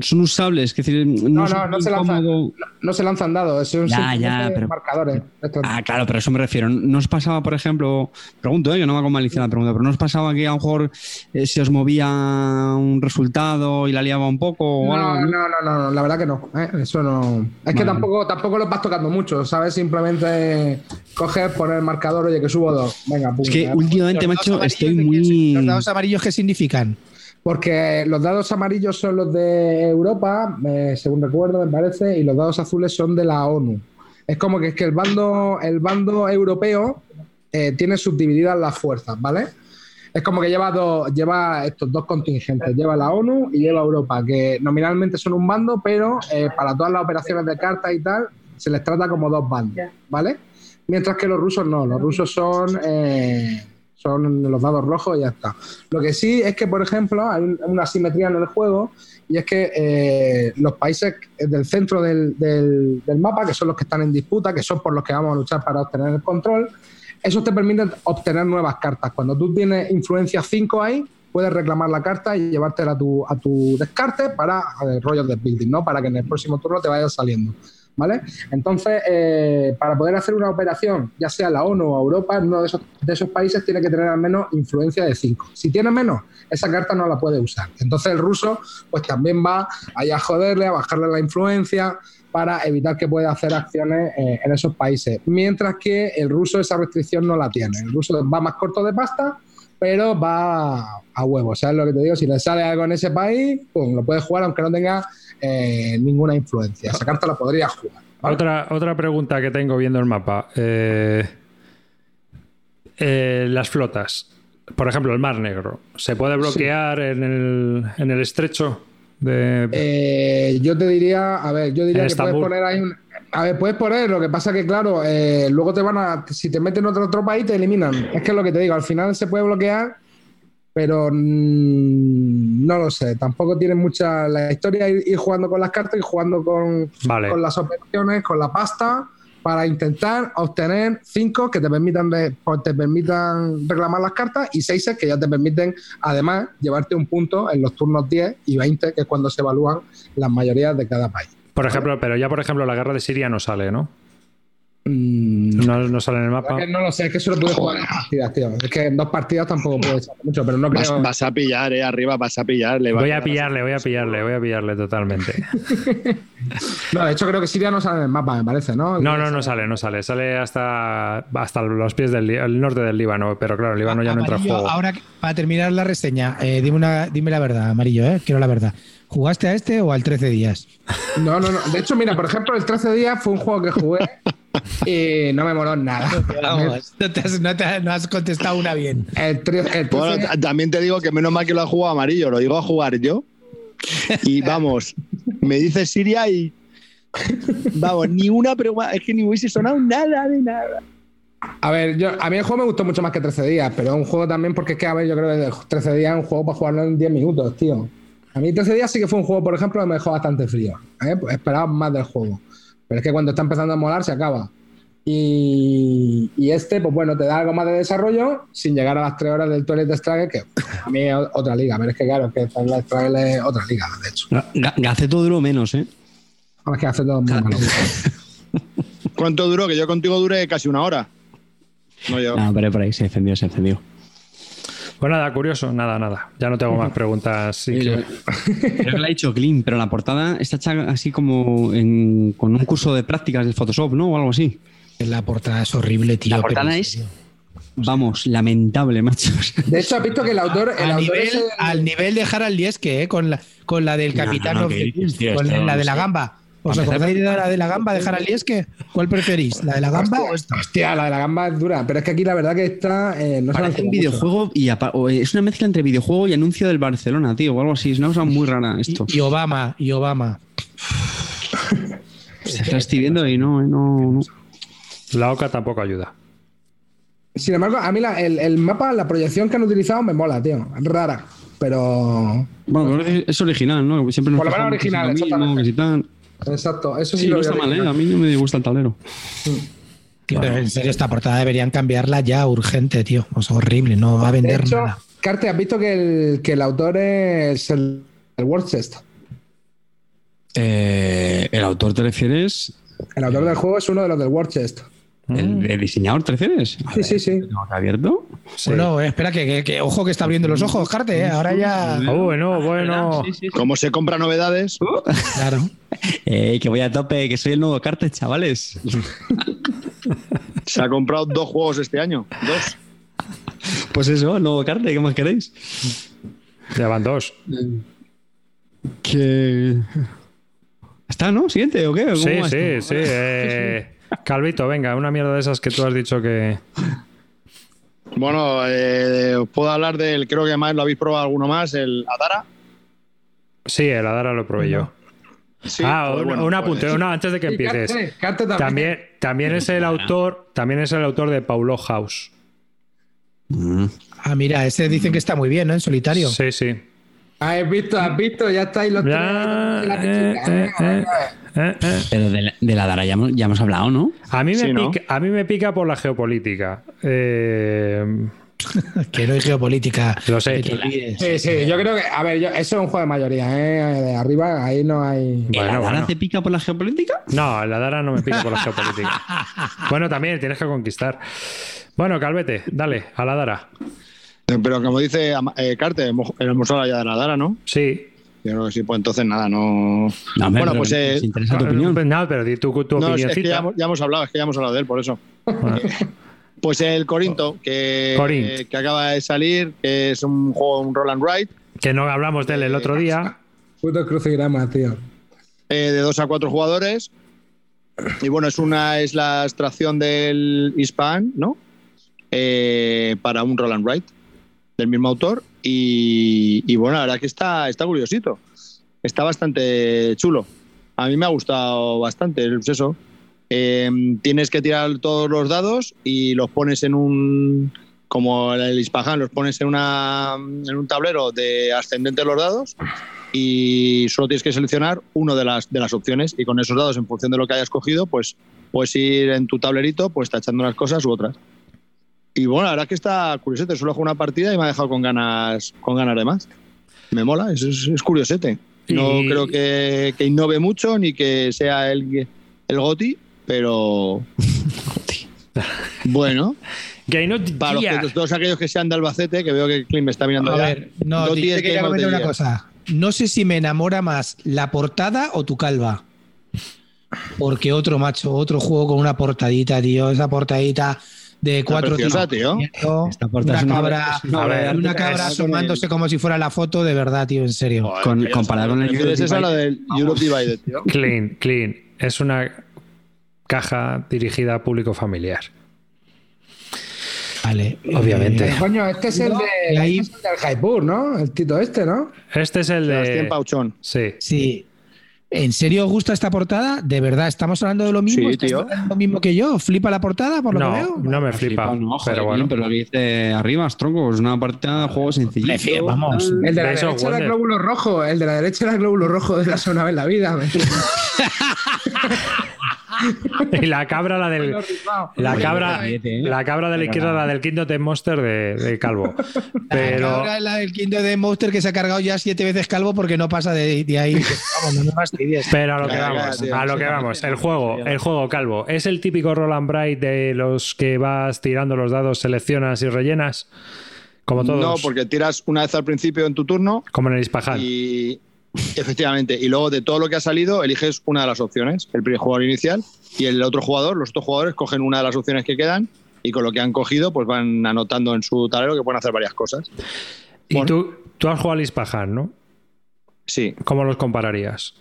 ¿Son usables? Es decir, no, No, no, no se lanzan, incómodo- no se lanzan dados, son Ya, simplemente ya, pero- marcadores. Ah, claro, pero a eso me refiero. ¿No os pasaba, por ejemplo, pregunto, eh, que no va con malicia la pregunta, pero ¿no os pasaba que a lo mejor eh, se os movía un resultado y la liaba un poco o No, algo? no, no, no, no, la verdad que no. ¿eh? Eso no. Es que tampoco, tampoco los vas tocando mucho, ¿sabes? Simplemente coger, poner el marcador, oye, que subo dos. Venga, pum. Es que ¿eh? últimamente, Los macho, estoy amarillos, ¿de qué- muy. ¿Los dados amarillos qué significan? Porque los dados amarillos son los de Europa, eh, según recuerdo, me parece, y los dados azules son de la ONU. Es como que, es que el bando, el bando europeo eh, tiene subdivididas las fuerzas, ¿vale? Es como que lleva, dos, lleva estos dos contingentes, lleva la ONU y lleva Europa, que nominalmente son un bando, pero eh, para todas las operaciones de cartas y tal, se les trata como dos bandos, ¿vale? Mientras que los rusos no, los rusos son, son los dados rojos y ya está. Lo que sí es que, por ejemplo, hay un- una asimetría en el juego y es que eh, los países del centro del, del- del mapa, que son los que están en disputa, que son por los que vamos a luchar para obtener el control, esos te permiten obtener nuevas cartas. Cuando tú tienes influencia 5 ahí, puedes reclamar la carta y llevártela a tu, a tu descarte para eh, rollos de building, ¿no? Para que en el próximo turno te vaya saliendo. ¿Vale? Entonces, eh, para poder hacer una operación, ya sea la ONU o Europa, uno de esos, de esos países tiene que tener al menos influencia de 5. Si tiene menos, esa carta no la puede usar. Entonces el ruso, pues también va allá a joderle, a bajarle la influencia para evitar que pueda hacer acciones eh, en esos países. Mientras que el ruso esa restricción no la tiene. El ruso va más corto de pasta, pero va a huevo. ¿Sabes lo que te digo? Si le sale algo en ese país, pum, lo puede jugar aunque no tenga eh, ninguna influencia. Esa carta la podría jugar. ¿vale? Otra, otra pregunta que tengo viendo el mapa. Eh, eh, las flotas. Por ejemplo, el Mar Negro. ¿Se puede bloquear en, el, en el estrecho? De... Yo te diría, a ver, yo diría que puedes poner ahí un. A ver, puedes poner, lo que pasa que, claro, eh, luego te van a. Si te meten otro, otro país, te eliminan. Es que es lo que te digo, al final se puede bloquear, pero mm, no lo sé. Tampoco tiene mucha. La historia ir, ir jugando con las cartas y jugando con, Vale. con las operaciones, con la pasta, para intentar obtener cinco que te permitan, re- pues, te permitan reclamar las cartas y seis que ya te permiten, además, llevarte un punto en los turnos 10 y 20, que es cuando se evalúan las mayorías de cada país. Por ejemplo, pero ya por ejemplo la guerra de Siria no sale, ¿no? Mm, No, no sale en el mapa. que no lo sé, es que eso lo puedes jugar en dos partidas, tío. Es que en dos partidas tampoco puedes echar mucho, pero no Vas, creo. vas a pillar, eh, arriba vas a pillar. le va Voy a quedar pillarle, voy a pillarle, voy a pillarle totalmente. No, de hecho, creo que Siria no sale en el mapa, me parece, ¿no? No, no, no sale, no sale. Sale hasta, hasta los pies del el norte del Líbano, pero claro, el Líbano ya no entra en juego. Ahora, para terminar la reseña, eh, dime, una, dime la verdad, Amarillo, eh, quiero la verdad. ¿Jugaste a este o al 13 días? No, no, no. De hecho, mira, por ejemplo, el 13 días fue un juego que jugué Y no me moló nada. Vamos, no, te has, no te has- no has contestado una bien. El tri- el Bueno, también te digo que menos mal que lo ha jugado amarillo, lo digo a jugar yo. Y vamos, me dice Siria y. Vamos, ni una pregunta, es que ni hubiese sonado nada de nada. A ver, yo, a mí el juego me gustó mucho más que 13 días, pero es un juego también porque es que, a ver, yo creo que 13 días es un juego para jugarlo en 10 minutos, tío. A mí 13 días sí que fue un juego, por ejemplo, que me dejó bastante frío. ¿eh? Pues esperaba más del juego. Pero es que cuando está empezando a molar se acaba. Y, y este, pues bueno, te da algo más de desarrollo sin llegar a las 3 horas del Toilet Struggle, que a mí es otra liga. Pero es que claro, es que el Toilet Struggle es otra liga, de hecho. Ga- Gaceto duró menos, ¿eh? Ahora es que hace todo muy malo. ¿Cuánto duró? Que yo contigo duré casi una hora. No yo. No, pero por ahí se defendió, se defendió. Pues nada, curioso, nada, nada. Ya no tengo más preguntas. sí que- Creo que lo ha dicho Clean, pero la portada está hecha así como en- con un curso de prácticas de Photoshop, ¿no? O algo así. La portada es horrible, tío. La portada es, vamos, lamentable, macho. De hecho, has visto que el autor. El al, autor nivel, es el- al nivel de Harald Lieske, ¿eh? con, la, con la del No, capitán no, no, of ¿qué the tío? con la de la gamba. ¿Os acordáis de la de la gamba de Harald Lieske? ¿Cuál preferís? ¿La de la gamba o esta? Hostia, la de la gamba es dura, pero es que aquí la verdad que está. eh, no se Parece un mucho. videojuego y o es una mezcla entre videojuego y anuncio del Barcelona, tío, o algo así. Es una cosa muy rara esto. Y, y Obama, y Obama. La estoy viendo y no, no, no. La OCA tampoco ayuda. Sin embargo, a mí la- el, el mapa, la proyección que han utilizado me mola, tío. Es rara, pero. Bueno, pero es- original, ¿no? Siempre nos Por lo menos original, exactamente. Exacto, eso sí, Sí, lo no veo está mal, ¿eh? A mí no me gusta el tablero. Tío, pero en serio, esta portada deberían cambiarla ya urgente, tío. O sea, horrible, no va a De vender hecho, nada. Carte, has visto que el, que el autor es el, el World Chest. Eh, ¿El autor te refieres? El autor del juego es uno de los del World Chest. ¿El, el diseñador te refieres? A Sí, ver, sí, sí. ¿tengo que abierto? Sí. Bueno, eh, espera, que, que- que- ojo que está abriendo los ojos, Carte, ¿eh? Ahora ya. Oh, bueno, bueno. Sí, sí, sí. Como se compra novedades, Claro. Eh, que voy a tope, que soy el nuevo Cartes, chavales. se ha comprado dos juegos este año. Dos. Pues eso, el nuevo Carte, ¿qué más queréis? Ya van dos. Que. ¿Está, no? ¿Siguiente o qué? ¿Cómo Sí, sí, sí. eh, Calvito, venga, una mierda de esas que tú has dicho que. Bueno, eh, os puedo hablar del, creo que más lo habéis probado alguno más, el Adara. Sí, el Adara lo probé yo. Sí, ah, pues un, bueno, un pues- apunte, una antes de que empieces. Carte, Carte también. También, también es el autor, también es el autor de Paulo House. Mm. Ah, mira, ese dicen que está muy bien, ¿no? En solitario. Sí, sí. Ah, Has visto, has visto, ya estáis los Ya, tres. La eh, eh, eh. Pero de la, de la Dara ya hemos, ya hemos hablado, ¿no? A mí me Sí, ¿no? pica, a mí me pica por la geopolítica. Eh, Que no hay geopolítica. Lo sé. Sí, sí, yo creo que, a ver, yo, eso es un juego de mayoría, ¿eh? De arriba, ahí no hay. ¿El Bueno, Adara bueno. te pica por la geopolítica? No, la Dara no me pica por la geopolítica. Bueno, también tienes que conquistar. Bueno, Calvete, dale, a la Dara. Pero como dice eh, Carte, hablado ya de la Adara, ¿no? Sí. Yo creo que sí, pues entonces nada, no. Bueno, pero pues, eh, nos interesa tu opinión. No, pero di tu, tu No, es, es que ya hemos, ya hemos hablado, es que ya hemos hablado de él, por eso. Pues el Corinto, que, Corint. eh, que acaba de salir, que es un juego, un roll and ride, Que no hablamos de él el otro día. Puto crucigrama, tío. eh, de dos a cuatro jugadores. Y bueno, es una es la extracción del Hispan, ¿no? Eh, para un roll and ride del mismo autor. Y, y bueno, la verdad que está, está curiosito. Está bastante chulo. A mí me ha gustado bastante. Es eso. Eh, tienes que tirar todos los dados y los pones en un. Como el Ispahan, los pones en, una, en un tablero de ascendente los dados y solo tienes que seleccionar uno de las, de las opciones y con esos dados, en función de lo que hayas cogido, pues puedes ir en tu tablerito pues tachando unas cosas u otras. Y bueno, la verdad que está curiosete. Solo juego una partida y me ha dejado con ganas, con ganas de más. Me mola, es, es, es curiosete. No Y- creo que, que innove mucho ni que sea el, el GOTI, pero bueno, para los que- todos aquellos que sean de Albacete, que veo que Clint me está mirando A ver, no, Goti te, es una cosa. No sé si me enamora más la portada o tu calva. Porque otro macho, otro juego con una portadita, tío. Esa portadita de cuatro preciosa, tíos tío. Esta portada una es una- cabra, es una ver, de cabra asomándose como si fuera la foto de verdad, tío, en serio. Joder, Con- comparado con el ¿prefieres Europe esa o la del Europe Divided, tío? Clean, clean. Es una caja dirigida a público familiar. Vale. Obviamente. Eh, Coño, este es el, de, ahí- este es el del Jaipur, ¿no? El Tito este, ¿no? Este es el Sebastián de. Pauchón. Sí. Sí. ¿En serio os gusta esta portada? ¿De verdad estamos hablando de lo mismo? Sí, ¿Estás tío. hablando de lo mismo que yo? ¿Flipa la portada por lo que No, veo? no me flipa. no, joder, pero bueno. pero lo que dice arriba tronco, es una partida de juego sencillo. Prefiero, vamos. El de la Eso, derecha era glóbulo rojo. El de la derecha era el glóbulo rojo de la vez en la vida. Y la cabra, la del. La cabra, ¿eh? la cabra de la izquierda, la del Kingdom Death Monster de, de Calvo. Pero. Ahora es la del quinto de Monster que se ha cargado ya siete veces calvo porque no pasa de, de ahí. Vamos, no me fastidies. Pero a lo que vamos, a lo que vamos. El juego, el juego calvo. ¿Es el típico roll and bright de los que vas tirando los dados, seleccionas y rellenas? Como todos. No, porque tiras una vez al principio en tu turno Como en el Ispahan. y efectivamente, y luego de todo lo que ha salido eliges una de las opciones, el primer jugador inicial y el otro jugador, los otros jugadores cogen una de las opciones que quedan y con lo que han cogido pues van anotando en su tablero que pueden hacer varias cosas. Y bueno. tú, tú has jugado al Ispahan, ¿no? Sí, ¿Cómo los compararías?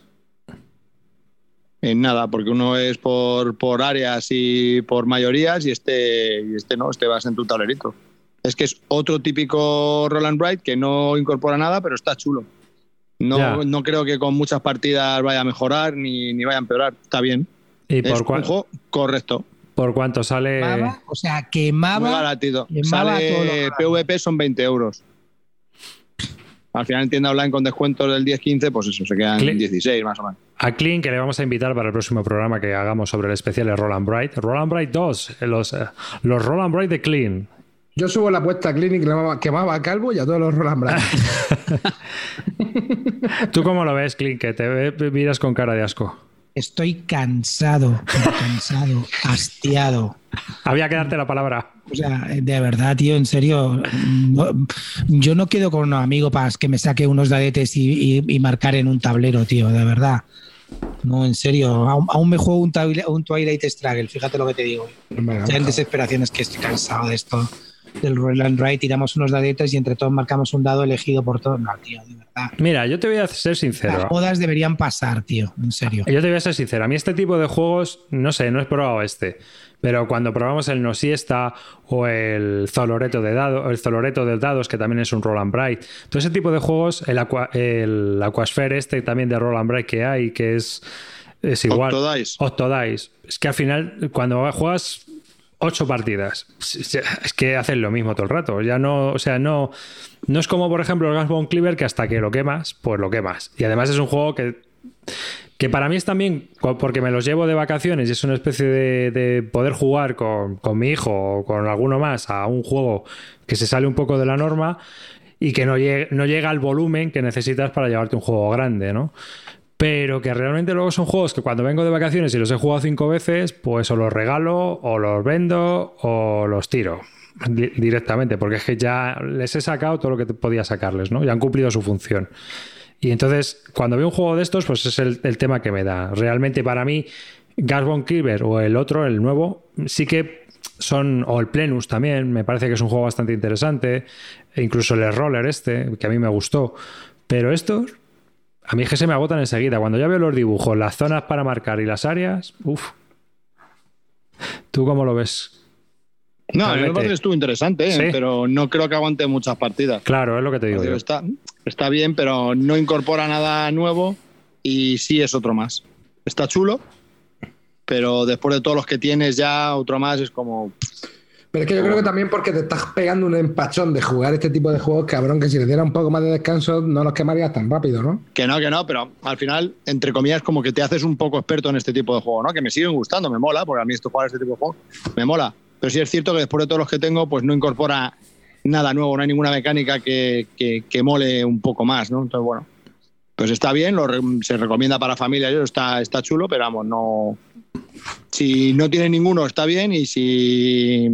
en nada, porque uno es por, por áreas y por mayorías y este, y este no, este vas en tu tablerito. Es que es otro típico Roland Bright que no incorpora nada, pero está chulo. No, Ya. no creo que con muchas partidas vaya a mejorar ni, ni vaya a empeorar. Está bien. ¿Y es por, un juego correcto. por cuánto sale? O sea, Muy quemaba. baratito. quemaba Sale. PVP son 20 euros. Al final en tienda online con descuentos del 10-15, pues eso, se quedan Cle- 16 más o menos. A Clean, que le vamos a invitar para el próximo programa que hagamos sobre el especial de Roland Bright. Roland Bright 2, los, eh, los Roland Bright de Clean. Yo subo la apuesta a Clinic, quemaba, quemaba a Calvo y a todos los Roland Brand. ¿Tú cómo lo ves, Clean? Que te miras con cara de asco. Estoy cansado, cansado, hastiado. Había que darte la palabra. O sea, de verdad, tío, en serio. no- yo no quedo con un amigo para que me saque unos dadetes y, y- y marcar en un tablero, tío, de verdad. No, en serio. Aún, aún me juego un, Twilight- un Twilight Struggle, fíjate lo que te digo. Venga, Ya en desesperación es que estoy cansado de esto. Del Roland Right, tiramos unos dadetes y entre todos marcamos un dado elegido por todos. No, tío, de verdad. Mira, yo te voy a ser Las sincero. bodas deberían pasar, tío, en serio. Yo te voy a ser sincero. A mí este tipo de juegos, no sé, no he probado este. Pero cuando probamos el No Siesta o el Zoloreto de dados, el Zoloreto de dados, que también es un Roland Bright, todo ese tipo de juegos, el, Aqua, el Aquasphere este también de Roland Bright que hay, que es, es igual. Octodice. Octodice. Es que al final, cuando juegas ocho partidas, es que hacen lo mismo todo el rato. Ya no, o sea, no, no es como, por ejemplo, el Gasbone Cleaver, que hasta que lo quemas, pues lo quemas. Y además es un juego que que para mí es también porque me los llevo de vacaciones y es una especie de, de poder jugar con, con mi hijo o con alguno más a un juego que se sale un poco de la norma y que no, llegue- no llega al volumen que necesitas para llevarte un juego grande, ¿no? Pero que realmente luego son juegos que cuando vengo de vacaciones y los he jugado cinco veces, pues o los regalo, o los vendo, o los tiro di- directamente, porque es que ya les he sacado todo lo que podía sacarles, ¿no? Ya han cumplido su función. Y entonces, cuando veo un juego de estos, pues es el, tema que me da. Realmente para mí, Gasbone Cleaver o el otro, el nuevo, sí que son, o el Plenus también, me parece que es un juego bastante interesante, e incluso el Roller este, que a mí me gustó. Pero estos, a mí es que se me agotan enseguida. Cuando ya veo los dibujos, las zonas para marcar y las áreas, uff. ¿Tú cómo lo ves? No, a mí me Realmente. parece que estuvo interesante, ¿eh? Sí. pero no creo que aguante muchas partidas. Claro, es lo que te digo. Digo, yo. está, está bien, pero no incorpora nada nuevo y sí es otro más. Está chulo, pero después de todos los que tienes ya, otro más es como... Pero es que yo creo que también porque te estás pegando un empachón de jugar este tipo de juegos, cabrón, que si le diera un poco más de descanso no los quemarías tan rápido, ¿no? Que no, que no, pero al final, entre comillas, como que te haces un poco experto en este tipo de juego, ¿no? Que me siguen gustando, me mola, porque a mí esto jugar este tipo de juego me mola. Pero sí es cierto que después de todos los que tengo, pues no incorpora nada nuevo, no hay ninguna mecánica que, que, que mole un poco más, ¿no? Entonces, bueno, pues está bien, lo re- se recomienda para familia, yo está, está chulo, pero vamos, no. Si no tienes ninguno, está bien, y si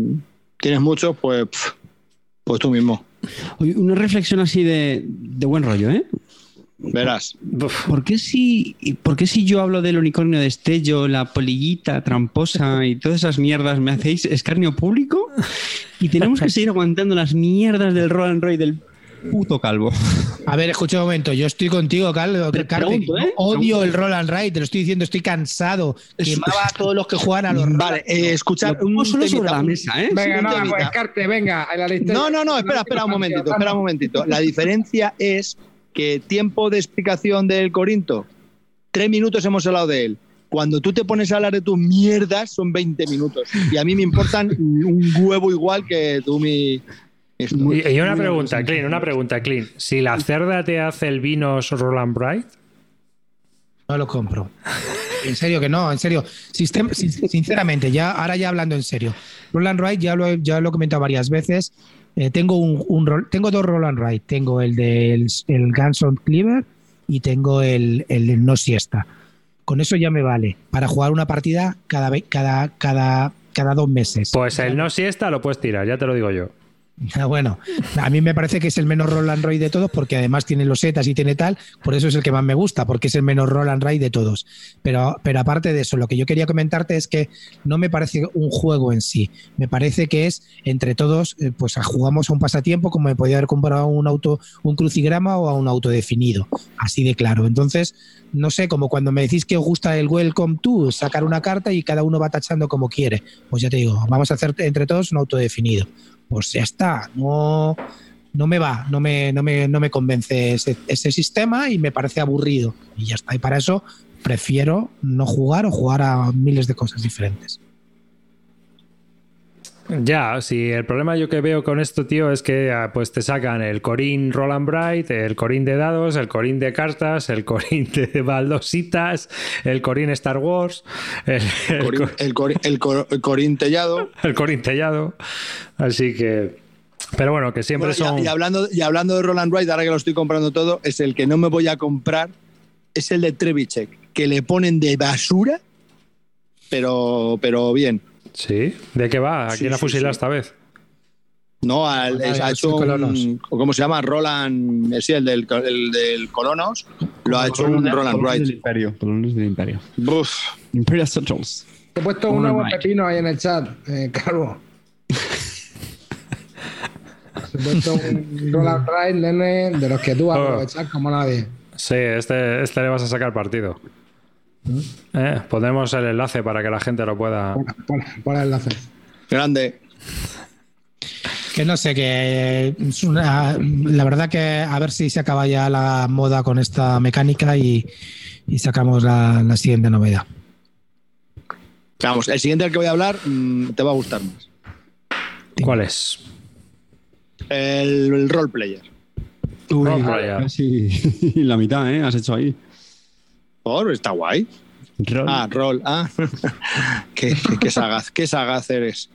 tienes muchos, pues, pues tú mismo. Una reflexión así de, de buen rollo, ¿eh? Verás. ¿Por qué, si, ¿Por qué si yo hablo del unicornio de Estello, la polillita tramposa y todas esas mierdas me hacéis escarnio público? Y tenemos que seguir aguantando las mierdas del Roll and Roy del puto calvo. A ver, escucha un momento. Yo estoy contigo, Carlos. Te Carlos, pregunto, ¿eh? Odio el roll and ride. Te lo estoy diciendo. Estoy cansado. Quemaba a todos los que juegan a los Vale, eh, escuchar un solo sobre la mesa, ¿eh? Venga, un no, pues Carte, venga. la No, no, no, espera, espera un momentito, espera un momentito. La diferencia es que tiempo de explicación del Corinto, tres minutos hemos hablado de él. Cuando tú te pones a hablar de tus mierdas, son 20 minutos. Y a mí me importan un huevo igual que tú mi... esto. Y, y una muy pregunta. Clean, una pregunta, Clean. Si la cerda te hace el vinos Roland Bright, No lo compro. En serio que no, en serio. Sistem- sinceramente, ya, ahora ya hablando en serio. Roland Wright ya lo, he- ya lo he comentado varias veces. Eh, tengo, un, un rol- tengo dos Roland Wright. Tengo el del el Ganson Cleaver y tengo el, el del No Siesta. Con eso ya me vale para jugar una partida cada, cada, cada, cada dos meses. pues el no siesta lo puedes tirar, ya te lo digo yo. Ah, Bueno, a mí me parece que es el menos roll and ride de todos porque además tiene los setas y tiene tal, por eso es el que más me gusta, porque es el menos roll and ride de todos. Pero, pero aparte de eso, lo que yo quería comentarte es que no me parece un juego en sí, me parece que es entre todos, eh, pues jugamos a un pasatiempo como me podía haber comprado un auto, un crucigrama o a un auto definido, así de claro. Entonces, no sé, como cuando me decís que os gusta el Welcome to, sacar una carta y cada uno va tachando como quiere. Pues ya te digo, vamos a hacer entre todos un auto definido pues ya está, no, no me va, no me, no me, no me convence ese, ese sistema y me parece aburrido. Y ya está, y para eso prefiero no jugar o jugar a miles de cosas diferentes. Ya, si el problema yo que veo con esto, tío, es que ah, pues te sacan el Corín Roland Bright, el Corín de dados, el Corín de cartas, el Corín de baldositas, el Corín Star Wars, el, el, Corín- el, cor- el Corín Tellado. el Corín Tellado. Así que. Pero bueno, que siempre Bueno, y- son. y, hablando, y hablando de Roland Wright, ahora que lo estoy comprando todo, es el que no me voy a comprar, es el de Trevichek, que le ponen de basura, pero, pero bien. Sí, ¿de qué va? ¿A Sí, quién ha sí, fusilado sí. esta vez? No, al- Ah, es- ha hecho Colonos. un, ¿cómo se llama? Roland, eh, sí, el del, el del Colonos, lo ha hecho un Roland Colones del Wright. Imperio. Colones del Imperio. Buf. Imperial. Te he puesto un nuevo Wright. pepino ahí en el chat, eh, Carlos. Te he puesto un Roland Wright, nene, de los que tú Oh. aprovechas como nadie. Sí, este, este le vas a sacar partido. Eh, pondremos el enlace para que la gente lo pueda. Pon, el enlace. Grande. Que no sé, que es una, la verdad que a ver si se acaba ya la moda con esta mecánica y, y sacamos la, la siguiente novedad. Vamos, el siguiente al que voy a hablar mm, te va a gustar más. ¿Cuál es? El, el role player. Uy, Roll Player. casi la mitad, ¿eh? Has hecho ahí. Por, está guay. Roll. Ah, rol. Ah, qué, qué- qué sagaz, qué sagaz eres.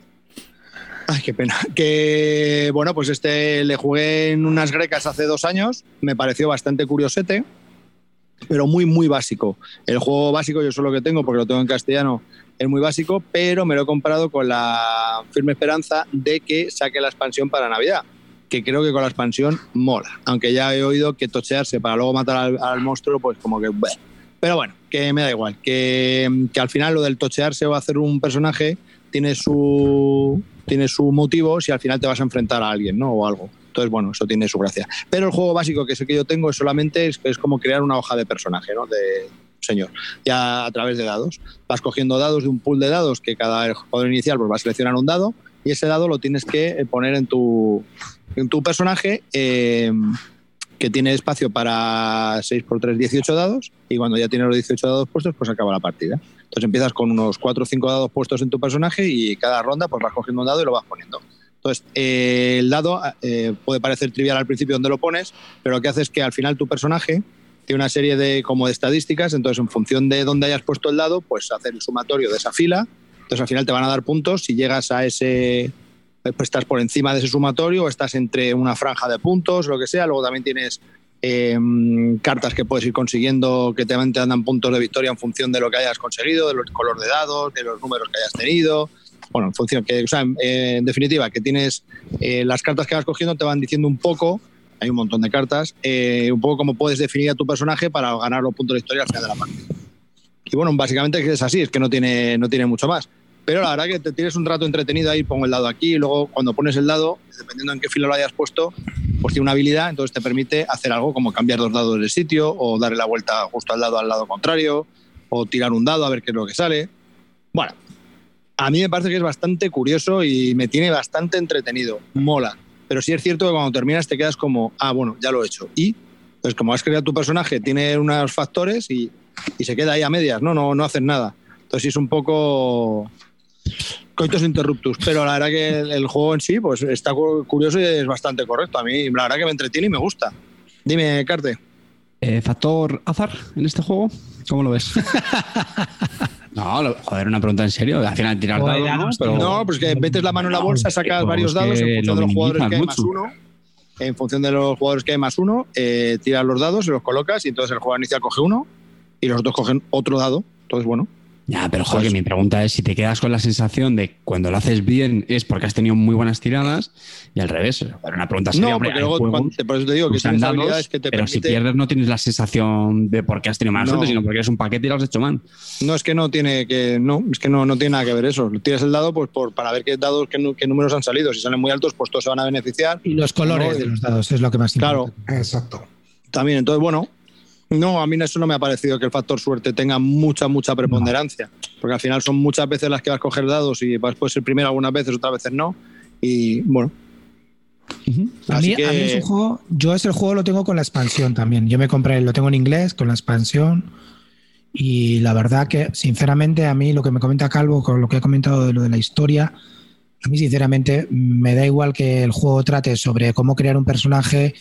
Ay, qué pena. Que bueno, pues este le jugué en unas grecas hace dos años. Me pareció bastante curiosete, pero muy, muy básico. El juego básico, yo solo que tengo, porque lo tengo en castellano, es muy básico, pero me lo he comprado con la firme esperanza de que saque la expansión para Navidad. Que creo que con la expansión mola. Aunque ya he oído que tochearse para luego matar al, al monstruo, pues como que. bleh. Pero bueno, que me da igual. Que, que al final lo del tochearse o hacer un personaje tiene su, tiene su motivo si al final te vas a enfrentar a alguien, ¿no? O algo. Entonces, bueno, eso tiene su gracia. Pero el juego básico que sé que yo tengo es solamente es, es como crear una hoja de personaje, ¿no? De señor. Ya a través de dados. Vas cogiendo dados de un pool de dados que cada jugador inicial pues, va a seleccionar un dado y ese dado lo tienes que poner en tu, en tu personaje. eh, que tiene espacio para 6 por 3, 18 dados, y cuando ya tienes los 18 dados puestos, pues acaba la partida. Entonces empiezas con unos 4 o 5 dados puestos en tu personaje y cada ronda pues vas cogiendo un dado y lo vas poniendo. Entonces, eh, el dado eh, puede parecer trivial al principio donde lo pones, pero lo que hace es que al final tu personaje tiene una serie de como de estadísticas, entonces en función de dónde hayas puesto el dado, pues hacer el sumatorio de esa fila, entonces al final te van a dar puntos si llegas a ese estás por encima de ese sumatorio estás entre una franja de puntos, lo que sea. Luego también tienes eh, cartas que puedes ir consiguiendo que te te dan puntos de victoria en función de lo que hayas conseguido, del color de dados, de los números que hayas tenido. Bueno, en función, que, o sea, en, definitiva, que tienes eh, las cartas que vas cogiendo te van diciendo un poco, hay un montón de cartas, eh, un poco cómo puedes definir a tu personaje para ganar los puntos de historia al final de la partida. Y bueno, básicamente es así, es que no tiene, no tiene mucho más. Pero la verdad que te tienes un rato entretenido ahí, pongo el dado aquí, y luego cuando pones el dado, dependiendo en qué filo lo hayas puesto, pues tiene una habilidad, entonces te permite hacer algo como cambiar dos dados del sitio, o darle la vuelta justo al lado al lado contrario, o tirar un dado a ver qué es lo que sale. Bueno, a mí me parece que es bastante curioso y me tiene bastante entretenido, mola. Pero sí es cierto que cuando terminas te quedas como, ah, bueno, ya lo he hecho. Y, pues como has creado tu personaje, tiene unos factores y, y se queda ahí a medias, ¿no? No, no haces nada. Entonces es un poco coitos interruptus, pero la verdad que el, el juego en sí pues está cu- curioso y es bastante correcto. A mí la verdad que me entretiene y me gusta. Dime, Carte. Eh, ¿Factor azar en este juego? ¿Cómo lo ves? no, lo- joder, una pregunta en serio. Al final tirar Joder, dados, ¿no? Pero- No, pues que metes la mano en la bolsa, sacas Pues varios que dados en función de los jugadores que hay más uno. En función de los jugadores que hay más uno, eh, tiras los dados, se los colocas y entonces el jugador inicial coge uno y los otros cogen otro dado. Entonces, bueno, Ya, pero joder, que mi pregunta es si te quedas con la sensación de cuando lo haces bien es porque has tenido muy buenas tiradas y al revés. Pero una pregunta seria, no, hombre, porque luego, juegos cuando- por eso te digo que tienes dados, habilidades que te pero si pierdes no tienes la sensación de porque has tenido mala No. suerte, sino porque eres un paquete y lo has hecho mal. No, es que no tiene que. No, es que no, no tiene nada que ver eso. Tiras el dado pues por, para ver qué dados, qué, números han salido. Si salen muy altos, pues todos se van a beneficiar. Y los colores No, de los dados es lo que más Claro. Exacto. También, entonces, bueno. No, a mí eso no me ha parecido que el factor suerte tenga mucha, mucha preponderancia. Porque al final son muchas veces las que vas a coger dados y vas puedes ser primero algunas veces, otras veces no. Y bueno. A mí, que- a mí es un juego, yo ese juego lo tengo con la expansión también. Yo me compré, lo tengo en inglés con la expansión. Y la verdad que, sinceramente, a mí lo que me comenta Calvo, con lo que he comentado de lo de la historia, a mí, sinceramente, me da igual que el juego trate sobre cómo crear un personaje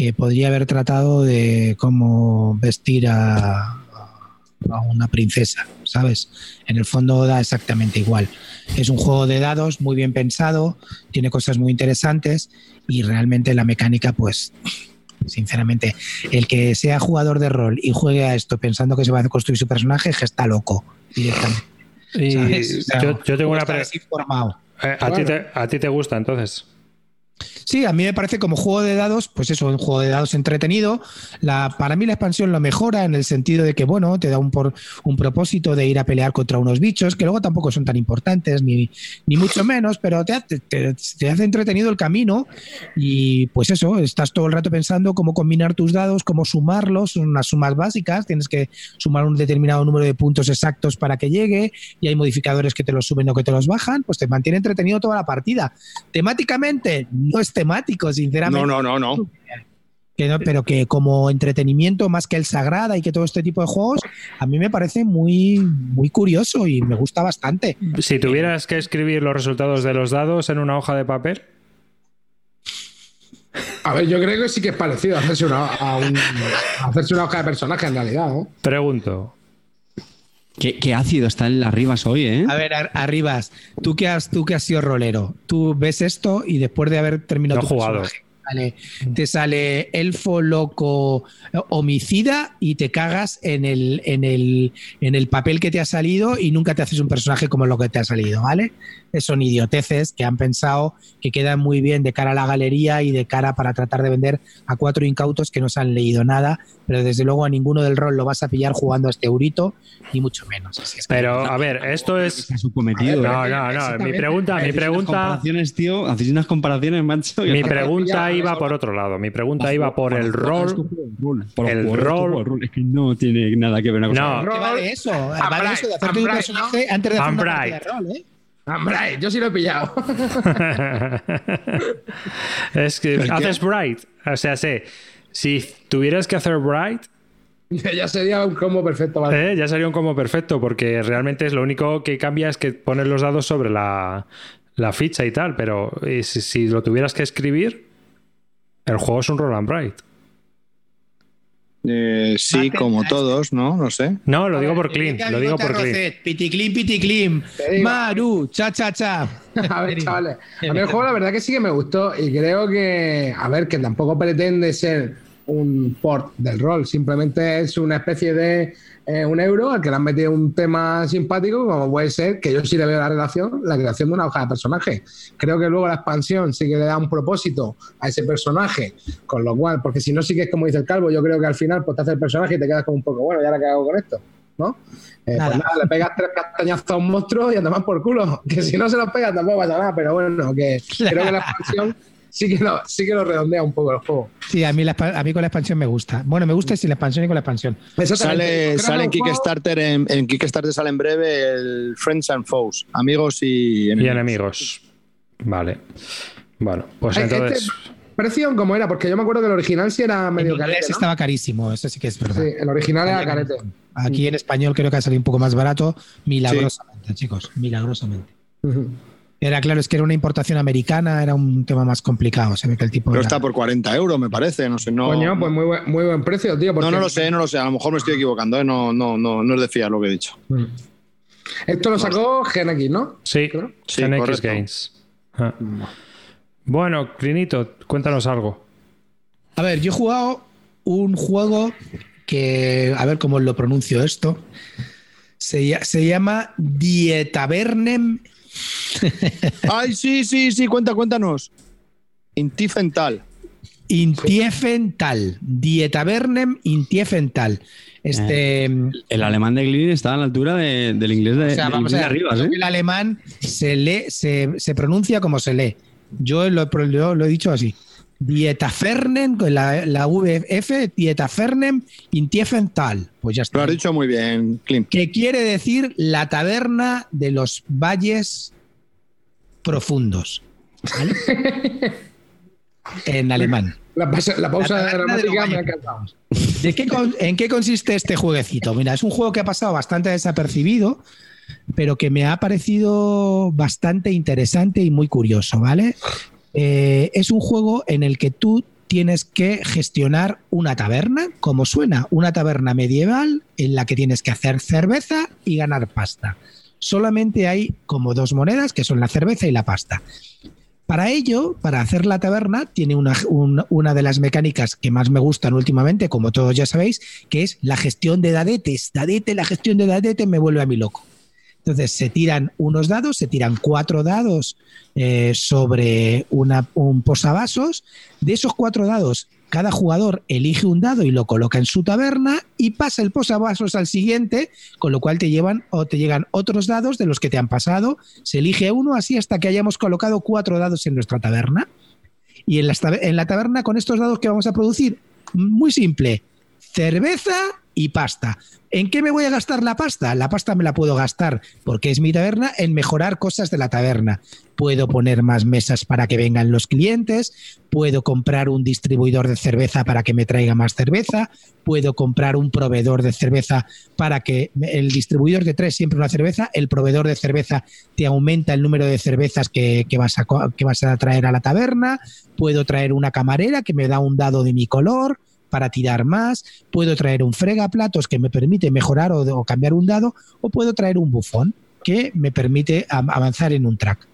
que podría haber tratado de cómo vestir a, a una princesa, ¿sabes? En el fondo da exactamente igual. Es un juego de dados muy bien pensado, tiene cosas muy interesantes y realmente la mecánica, pues, sinceramente, el que sea jugador de rol y juegue a esto pensando que se va a construir su personaje, que está loco directamente. Y ¿sabes? O sea, yo, yo tengo una está pre- desinformado. eh, ¿a, ti te, ¿A ti te gusta entonces? Sí, a mí me parece como juego de dados, pues eso, un juego de dados entretenido. La, para mí la expansión lo mejora en el sentido de que, bueno, te da un, por, un propósito de ir a pelear contra unos bichos que luego tampoco son tan importantes, ni, ni mucho menos, pero te, te, te hace entretenido el camino y pues eso, estás todo el rato pensando cómo combinar tus dados, cómo sumarlos, son unas sumas básicas, tienes que sumar un determinado número de puntos exactos para que llegue y hay modificadores que te los suben o que te los bajan, pues te mantiene entretenido toda la partida. Temáticamente no es temático, sinceramente. No, no, no, no. Que no- pero que como entretenimiento más que el Sagrada y que todo este tipo de juegos, a mí me parece muy, muy curioso y me gusta bastante. Si tuvieras que escribir los resultados de los dados en una hoja de papel, A ver, yo creo que sí que es parecido a hacerse una, a un- a hacerse una hoja de personaje en realidad. ¿no? pregunto. Qué, qué ácido está en las ribas hoy, ¿eh? A ver, Ar- Arribas, tú que has, tú que has sido rolero, tú ves esto y después de haber terminado No tu jugado. personaje, sale- te sale elfo loco homicida y te cagas en el, en, el, en el papel que te ha salido y nunca te haces un personaje como lo que te ha salido, ¿vale? Son idioteces que han pensado que quedan muy bien de cara a la galería y de cara para tratar de vender a cuatro incautos que no se han leído nada, pero desde luego a ninguno del rol lo vas a pillar jugando a este eurito, ni mucho menos. Así es que- Pero, a ver, esto es. Está subcometido. No, ¿eh? no, no. Mi Exactamente. pregunta, mi pregunta, comparaciones, tío. Hacéis unas comparaciones, macho. mi pregunta iba por otro lado. Mi pregunta iba por el rol. el rol-. Es que no tiene nada que ver No. con. Que vale eso, vale Bright, eso de hacerte un Bright, personaje antes de hacer una Bright. partida de rol, ¿eh? Hombre, yo sí lo he pillado. es que haces Bright. O sea, sé, si tuvieras que hacer Bright, ya sería un combo perfecto. ¿vale? eh, ya sería un combo perfecto, porque realmente es lo único que cambia es que pones los dados sobre la, la ficha y tal. Pero eh, si, si lo tuvieras que escribir, el juego es un roll and Bright. Eh, sí, Mate, como todos, ¿no? No sé. No, lo digo por clean. Erika Lo digo por clean. Rocet, Piticlin, piticlin. Maru, cha, cha, cha. A ver, chavales. A mí el juego la verdad que sí que me gustó y creo que, a ver, que tampoco pretende ser un port del rol, simplemente es una especie de eh, un euro al que le han metido un tema simpático, como puede ser, que yo sí le veo la relación, la creación de una hoja de personaje. Creo que luego la expansión sí que le da un propósito a ese personaje, con lo cual, porque si no sí que es como dice el calvo, yo creo que al final pues te hace el personaje y te quedas como un poco, bueno, ¿y ahora qué hago con esto? ¿no? Eh, Nada. pues nada, le pegas tres castañazos a un monstruo y anda más por culo. Que si no se los pegas tampoco pasa nada, pero bueno, que creo que la expansión sí que lo, sí que lo redondea un poco el juego. Sí, a mí, la expa- a mí con la expansión me gusta. Bueno, me gusta sin la expansión y con la expansión. Sale, sale en Kickstarter, en, en Kickstarter sale en breve el Friends and Foes, amigos y Y enemigos. enemigos. Vale. Bueno, pues entonces. Este precio, ¿cómo era? Porque yo me acuerdo que el original sí era medio carete. ¿no? estaba carísimo, eso sí que es verdad. Sí, el original era carete. Aquí en español creo que ha salido un poco más barato, milagrosamente, chicos, milagrosamente. Era claro, es que era una importación americana, era un tema más complicado. Se ve que el tipo. Pero era- está por 40 euros, me parece. No sé, no. Coño, pues muy buen, muy buen precio, tío. no, porque- no lo sé, no lo sé. A lo mejor me estoy equivocando. ¿eh? No, no, no, no es de fiar lo que he dicho. Mm. Esto lo sacó GenX, ¿no? Sí, Creo. Sí, GenX. Games. Ah. Bueno, Clinito, cuéntanos algo. A ver, yo he jugado un juego que, a ver cómo lo pronuncio esto. Se, se llama Dietavernem. Ay, sí, sí, sí, cuenta, cuéntanos. Intifental. Intiefental. Dietavernem Intiefental. Este. El alemán de Glyn está a la altura de- del inglés de, O sea, vamos inglés a de ver, Arribas, ¿eh? el alemán se lee, se, se pronuncia como se lee. Yo lo, yo lo he dicho así. Dietafernen, con la, la VF, Dietafernem Intiefental. Pues ya Lo está. has dicho muy bien, Clint. Que quiere decir la taberna de los valles profundos. ¿vale? en alemán. La, pausa- la pausa La de dramática me ha encantado. ¿De qué con- ¿En qué consiste este jueguecito? Mira, es un juego que ha pasado bastante desapercibido, pero que me ha parecido bastante interesante y muy curioso, ¿vale? Eh, es un juego en el que tú tienes que gestionar una taberna, como suena, una taberna medieval en la que tienes que hacer cerveza y ganar pasta. Solamente hay como dos monedas, que son la cerveza y la pasta. Para ello, para hacer la taberna, tiene una, un- una de las mecánicas que más me gustan últimamente, como todos ya sabéis, que es la gestión de dadetes. Dadete, la gestión de dadete me vuelve a mí loco. Entonces se tiran unos dados, se tiran cuatro dados eh, sobre un posavasos. De esos cuatro dados, cada jugador elige un dado y lo coloca en su taberna y pasa el posavasos al siguiente, con lo cual te llevan o te llegan otros dados de los que te han pasado. Se elige uno así hasta que hayamos colocado cuatro dados en nuestra taberna. Y en, tabe- en la taberna, con estos dados que vamos a producir, muy simple, cerveza y pasta. ¿En qué me voy a gastar la pasta? La pasta me la puedo gastar, porque es mi taberna, en mejorar cosas de la taberna. Puedo poner más mesas para que vengan los clientes, puedo comprar un distribuidor de cerveza para que me traiga más cerveza, puedo comprar un proveedor de cerveza para que el distribuidor te trae siempre una cerveza, el proveedor de cerveza te aumenta el número de cervezas que, que vas a traer a la taberna, puedo traer una camarera que me da un dado de mi color para tirar más, puedo traer un fregaplatos que me permite mejorar o, cambiar un dado, o puedo traer un bufón que me permite avanzar en un track.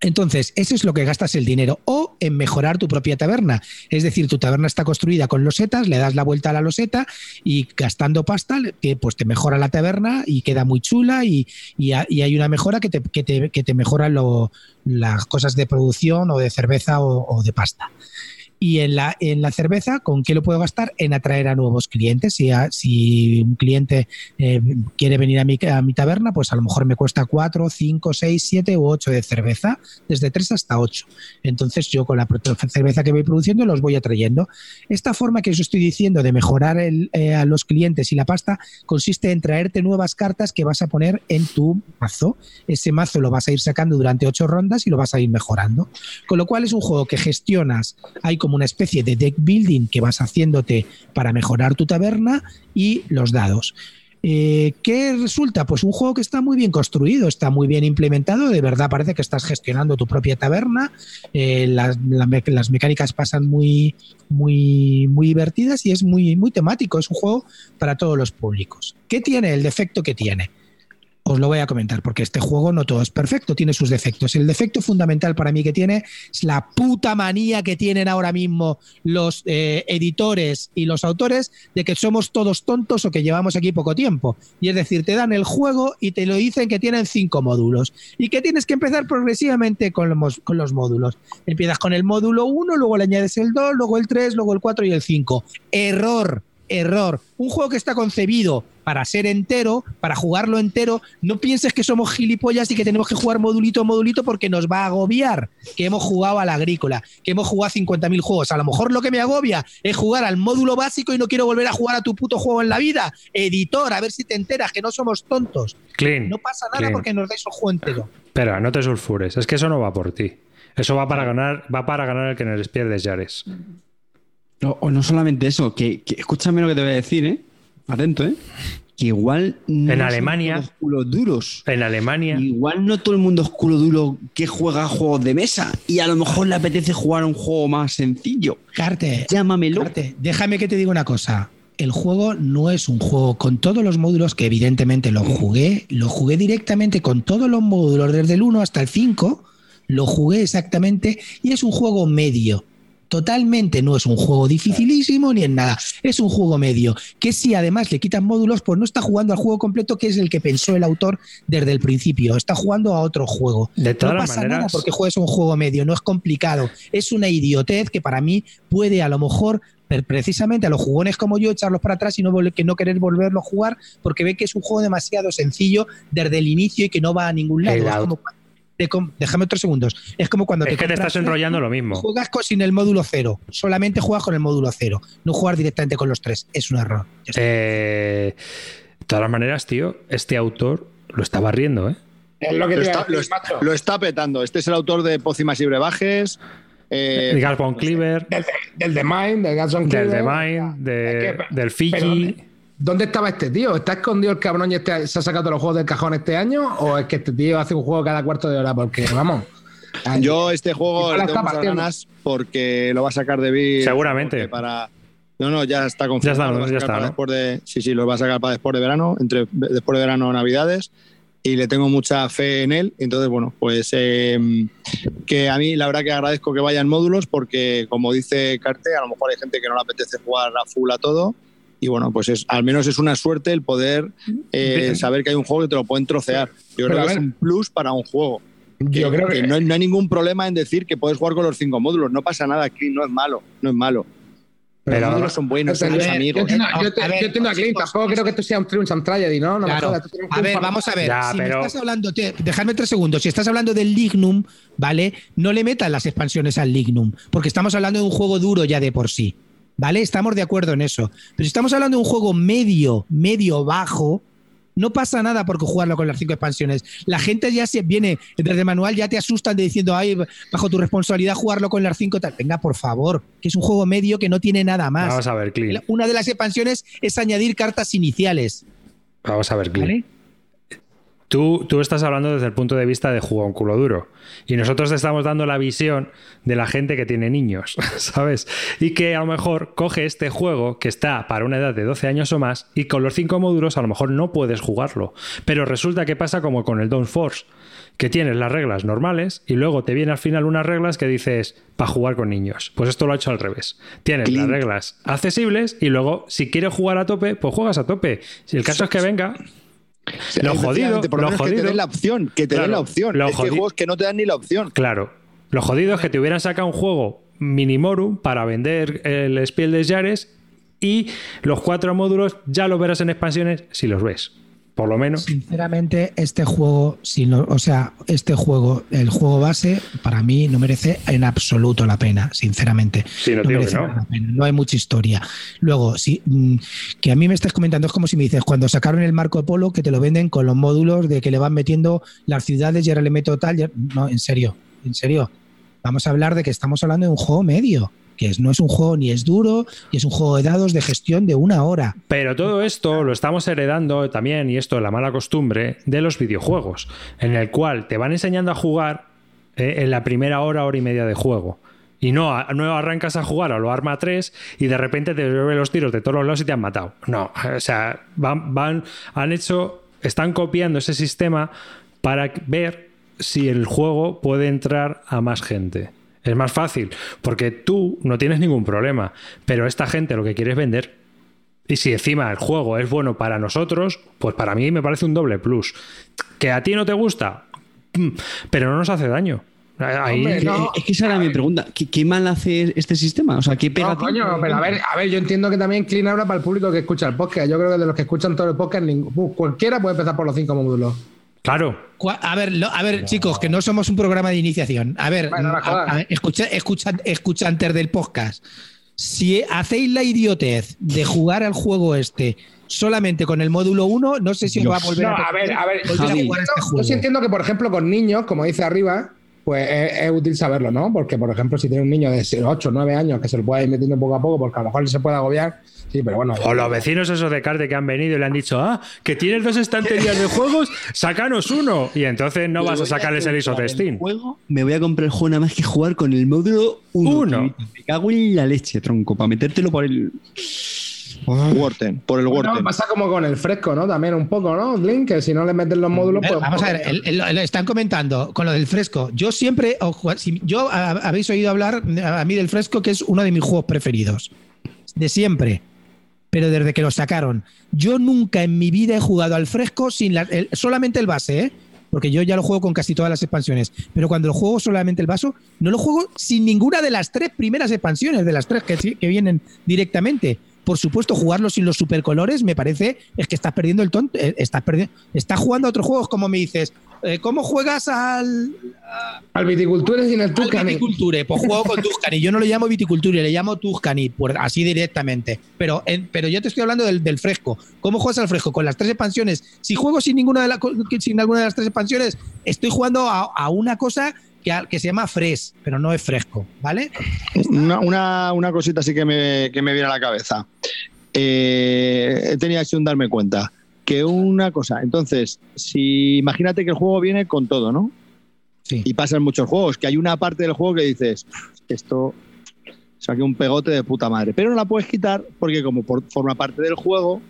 Entonces, eso es lo que gastas el dinero. O en mejorar tu propia taberna. Es decir, tu taberna está construida con losetas, le das la vuelta a la loseta y gastando pasta, pues te mejora la taberna y queda muy chula y, y ha- y hay una mejora que te, que te- que te mejora lo- las cosas de producción o de cerveza o de pasta. Y en la, en la cerveza, ¿con qué lo puedo gastar? En atraer a nuevos clientes. Si, si un cliente eh, quiere venir a mi, a mi taberna, pues a lo mejor me cuesta 4, 5, 6, 7 u 8 de cerveza, desde 3 hasta 8. Entonces yo con la cerveza que voy produciendo los voy atrayendo. Esta forma que os estoy diciendo de mejorar eh, a los clientes y la pasta consiste en traerte nuevas cartas que vas a poner en tu mazo. Ese mazo lo vas a ir sacando durante 8 rondas y lo vas a ir mejorando. Con lo cual es un juego que gestionas, hay una especie de deck building que vas haciéndote para mejorar tu taberna y los dados. Eh, ¿Qué resulta? Pues un juego que está muy bien construido, está muy bien implementado, de verdad parece que estás gestionando tu propia taberna, eh, las, las mecánicas pasan muy, muy, muy divertidas y es muy, muy temático, es un juego para todos los públicos. ¿Qué tiene? El defecto que tiene. Os lo voy a comentar porque este juego no todo es perfecto, tiene sus defectos. El defecto fundamental para mí que tiene es la puta manía que tienen ahora mismo los eh, editores y los autores de que somos todos tontos o que llevamos aquí poco tiempo. Y es decir, te dan el juego y te lo dicen que tienen cinco módulos y que tienes que empezar progresivamente con los, con los módulos. Empiezas con el módulo 1, luego le añades el 2, luego el 3, luego el 4 y el 5. Error error. Un juego que está concebido para ser entero, para jugarlo entero, no pienses que somos gilipollas y que tenemos que jugar modulito a modulito porque nos va a agobiar. Que hemos jugado a la agrícola, que hemos jugado 50.000 juegos. A lo mejor lo que me agobia es jugar al módulo básico y no quiero volver a jugar a tu puto juego en la vida. Editor, a ver si te enteras que no somos tontos. Clean. No pasa nada clean. porque nos dais el juego entero. Espera, no te sulfures. Es que eso no va por ti. Eso va para ganar, va para ganar el que les pierdes Yares. O, o no solamente eso, que, que escúchame lo que te voy a decir, ¿eh? Atento, ¿eh? Que igual no En Alemania- todos culos duros. En Alemania. Igual no todo el mundo es culo duro que juega a juegos de mesa y a lo mejor le apetece jugar a un juego más sencillo. Carte, Llámamelo. Carte, déjame que te diga una cosa. El juego no es un juego con todos los módulos que evidentemente lo jugué, lo jugué directamente con todos los módulos desde el 1 hasta el 5, lo jugué exactamente y es un juego medio. Totalmente no es un juego dificilísimo ni en nada, es un juego medio, que si además le quitan módulos, pues no está jugando al juego completo que es el que pensó el autor desde el principio, está jugando a otro juego. De todas no pasa maneras- nada porque juegues un juego medio, no es complicado. Es una idiotez que para mí puede a lo mejor precisamente a los jugones como yo echarlos para atrás y no, que no querer volverlo a jugar porque ve que es un juego demasiado sencillo desde el inicio y que no va a ningún lado. El Te com- déjame otros segundos. Es como cuando Es que te estás enrollando lo mismo. Juegas con- sin el módulo cero. Solamente juegas con el módulo cero. No jugar directamente con los tres. Es un error. Eh, de todas las maneras, tío, este autor lo está barriendo, ¿eh? Es lo que te está, lo decir, está- macho. lo está petando. Este es el autor de Pócimas y Brebajes. eh, von Cleaver, Del, del The Mind, del del Cleaver. The Mind, de- del Fiji. pero ¿dónde, estaba este tío? ¿Está escondido el cabrón y este- se ha sacado todos los juegos del cajón este año? ¿O es que este tío hace un juego cada cuarto de hora? Porque, vamos. Yo este juego le tengo muchas ganas porque lo va a sacar de Bill. Seguramente. Para... No, no, ya está confirmado. Ya está, lo va a ya está, para ¿no? después de, sí, sí, lo va a sacar para después de verano, entre después de verano Navidades. Y le tengo mucha fe en él. Entonces, bueno, pues eh, que a mí la verdad que agradezco que vayan módulos porque, como dice Carte, a lo mejor hay gente que no le apetece jugar a full a todo. Y bueno, pues es, al menos es una suerte el poder eh, saber que hay un juego que te lo pueden trocear. Yo Pero creo que es un plus para un juego. Que- Yo creo que. no, hay, no hay ningún problema en decir que puedes jugar con los cinco módulos. No pasa nada aquí, no es malo, no es malo. Pero- los módulos son buenos, son los Yo amigos. yo te- A ver, yo entiendo a Clint, chicos, tampoco creo que esto sea un Triumph and Tragedy, ¿no? No Claro. jodas, A ver, triunfo- vamos a ver. Ya, si pero- me estás hablando, te- dejadme tres segundos. Si estás hablando del Lignum, ¿vale? No le metas las expansiones al Lignum, porque estamos hablando de un juego duro ya de por sí. ¿Vale? Estamos de acuerdo en eso. Pero si estamos hablando de un juego medio, medio bajo, no pasa nada porque jugarlo con las cinco expansiones. La gente ya se viene desde el manual, ya te asustan de diciendo, ay, bajo tu responsabilidad jugarlo con las cinco. Tal. Venga, por favor, que es un juego medio que no tiene nada más. Vamos a ver, Clint. Una de las expansiones es añadir cartas iniciales. Vamos a ver, Clint. ¿Vale? Tú, tú estás hablando desde el punto de vista de jugar un culo duro. Y nosotros te estamos dando la visión de la gente que tiene niños, ¿sabes? Y que a lo mejor coge este juego que está para una edad de 12 años o más y con los cinco módulos a lo mejor no puedes jugarlo. Pero resulta que pasa como con el Dawn Force, que tienes las reglas normales y luego te viene al final unas reglas que dices para jugar con niños. Pues esto lo ha hecho al revés. Tienes las reglas accesibles y luego si quieres jugar a tope, pues juegas a tope. Si el caso es que venga, Lo jodido, por lo, menos que jodido. te den la opción, que te den Claro, la opción. lo es que juegos que no te dan ni la opción. Claro. Lo jodido es que te hubieran sacado un juego Minimorum para vender el Spiel des Jahres y los cuatro módulos ya los verás en expansiones si los ves. Por lo menos. Sinceramente, este juego, si no, o sea, este juego, el juego base, para mí no merece en absoluto la pena, sinceramente. Sí, no merece no. la pena, no hay mucha historia. Luego, si, mm, que a mí me estés comentando, es como si me dices, cuando sacaron el Marco Polo, que te lo venden con los módulos de que le van metiendo las ciudades y ahora le meto tal. y- No, en serio, en serio. Vamos a hablar de que estamos hablando de un juego medio, que no es un juego ni es duro, y es un juego de dados de gestión de una hora. Pero todo esto lo estamos heredando también, y esto es la mala costumbre, de los videojuegos, en el cual te van enseñando a jugar eh, en la primera hora, hora y media de juego. Y no, no arrancas a jugar a lo arma 3 y de repente te llueven los tiros de todos los lados y te han matado. No, o sea, van, van, han hecho, están copiando ese sistema para ver si el juego puede entrar a más gente. Es más fácil, porque tú no tienes ningún problema, pero esta gente lo que quiere es vender. Y si encima el juego es bueno para nosotros, pues para mí me parece un doble plus. ¿Que a ti no te gusta? Mm, Pero no nos hace daño. Ahí, Hombre, no. Es que esa era mi pregunta. ¿Qué, qué mal hace este sistema? O sea, ¿qué pega? No, coño, pero a ver, a ver, yo entiendo que también Clean habla para el público que escucha el podcast. Yo creo que de los que escuchan todo el podcast, ningún- cualquiera puede empezar por los cinco módulos. Claro. A ver, lo- a ver, chicos, que no somos un programa de iniciación. A ver, Bueno, no a- jodas. a- escucha, escucha, escuchantes del podcast. Si hacéis la idiotez de jugar al juego este solamente con el módulo 1, no sé si os va a volver No, a, a ver, a ver, volver yo a sí este entiendo- yo sí entiendo que, por ejemplo, con niños, como dice arriba, pues es, es útil saberlo, ¿no? Porque, por ejemplo, si tiene un niño de 8 o 9 años que se lo pueda ir metiendo poco a poco, porque a lo mejor se puede agobiar, sí, pero bueno. O los vecinos esos de Carte que han venido y le han dicho, ah, que tienes dos estanterías de juegos, sacanos uno. Y entonces no vas a sacarles el isotestín. juego, me voy a comprar el juego nada más que jugar con el módulo 1. Uno. Me cago en la leche, tronco, para metértelo por el. Worten, por el Bueno, Worten. pasa como con el fresco, ¿no? También un poco, ¿no? Link, que si no le meten los módulos, pues. vamos a ver, el- el- el- están comentando con lo del fresco. Yo siempre, o ju- si- yo a- habéis oído hablar a mí del fresco, que es uno de mis juegos preferidos. De siempre. Pero desde que lo sacaron. Yo nunca en mi vida he jugado al fresco sin la- el- solamente el base, ¿eh? Porque yo ya lo juego con casi todas las expansiones. Pero cuando lo juego solamente el vaso, no lo juego sin ninguna de las tres primeras expansiones, de las tres que, vienen directamente. Por supuesto, jugarlo sin los supercolores me parece es que estás perdiendo el tonto. eh, Estás, perdiendo, estás jugando a otros juegos, como me dices. Eh, ¿Cómo juegas al, Al viticultura sin el al Tuscany. viticulture? Pues juego con Tuscany. Yo no lo llamo viticulture, le llamo Tuscany, por, así directamente. Pero, en- pero yo te estoy hablando del, del fresco. ¿Cómo juegas al fresco? Con las tres expansiones. Si juego sin ninguna de, la- sin alguna de las tres expansiones, estoy jugando a, a una cosa que, a- que se llama fres, pero no es fresco, ¿vale? Una, una, una cosita así que me, que me viene a la cabeza. Eh, tenía que darme cuenta. Que una cosa, entonces, si imagínate que el juego viene con todo, ¿no? Sí. Y pasan muchos juegos, que hay una parte del juego que dices, esto saque un pegote de puta madre. Pero no la puedes quitar porque como por- forma parte del juego,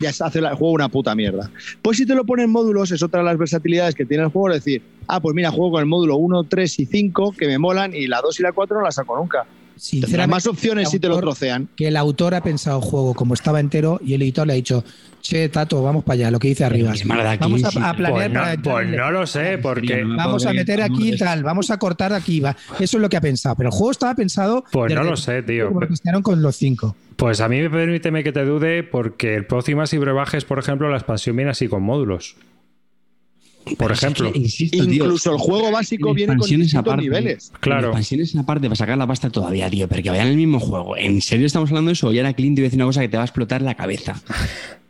ya se hace la- el juego una puta mierda. Pues si te lo ponen en módulos, es otra de las versatilidades que tiene el juego, es decir, ah, pues mira, juego con el módulo 1, 3 y 5 que me molan y la 2 y la 4 no la saco nunca. Sinceramente, más opciones si te lo trocean. que el autor ha pensado el juego como estaba entero y el editor le ha dicho, che, Tato, vamos para allá, lo que dice arriba. aquí, Vamos a, sí. a planear Pues no, para pues no lo sé, porque. Vamos a meter aquí tal, vamos a cortar aquí. Va. Eso es lo que ha pensado. Pero el juego estaba pensado. Pues no lo sé, tío. Como lo con los cinco. Pues a mí me permíteme que te dude porque el próximas y brebajes, por ejemplo, la expansión viene así con módulos. Por ejemplo. Insisto, tío, Incluso el juego básico viene con distintos aparte. niveles. Claro. La expansión es aparte para sacar la pasta todavía, tío. Pero que vayan en el mismo juego. ¿En serio estamos hablando de eso? Y ahora Clint te voy a decir una cosa que te va a explotar la cabeza.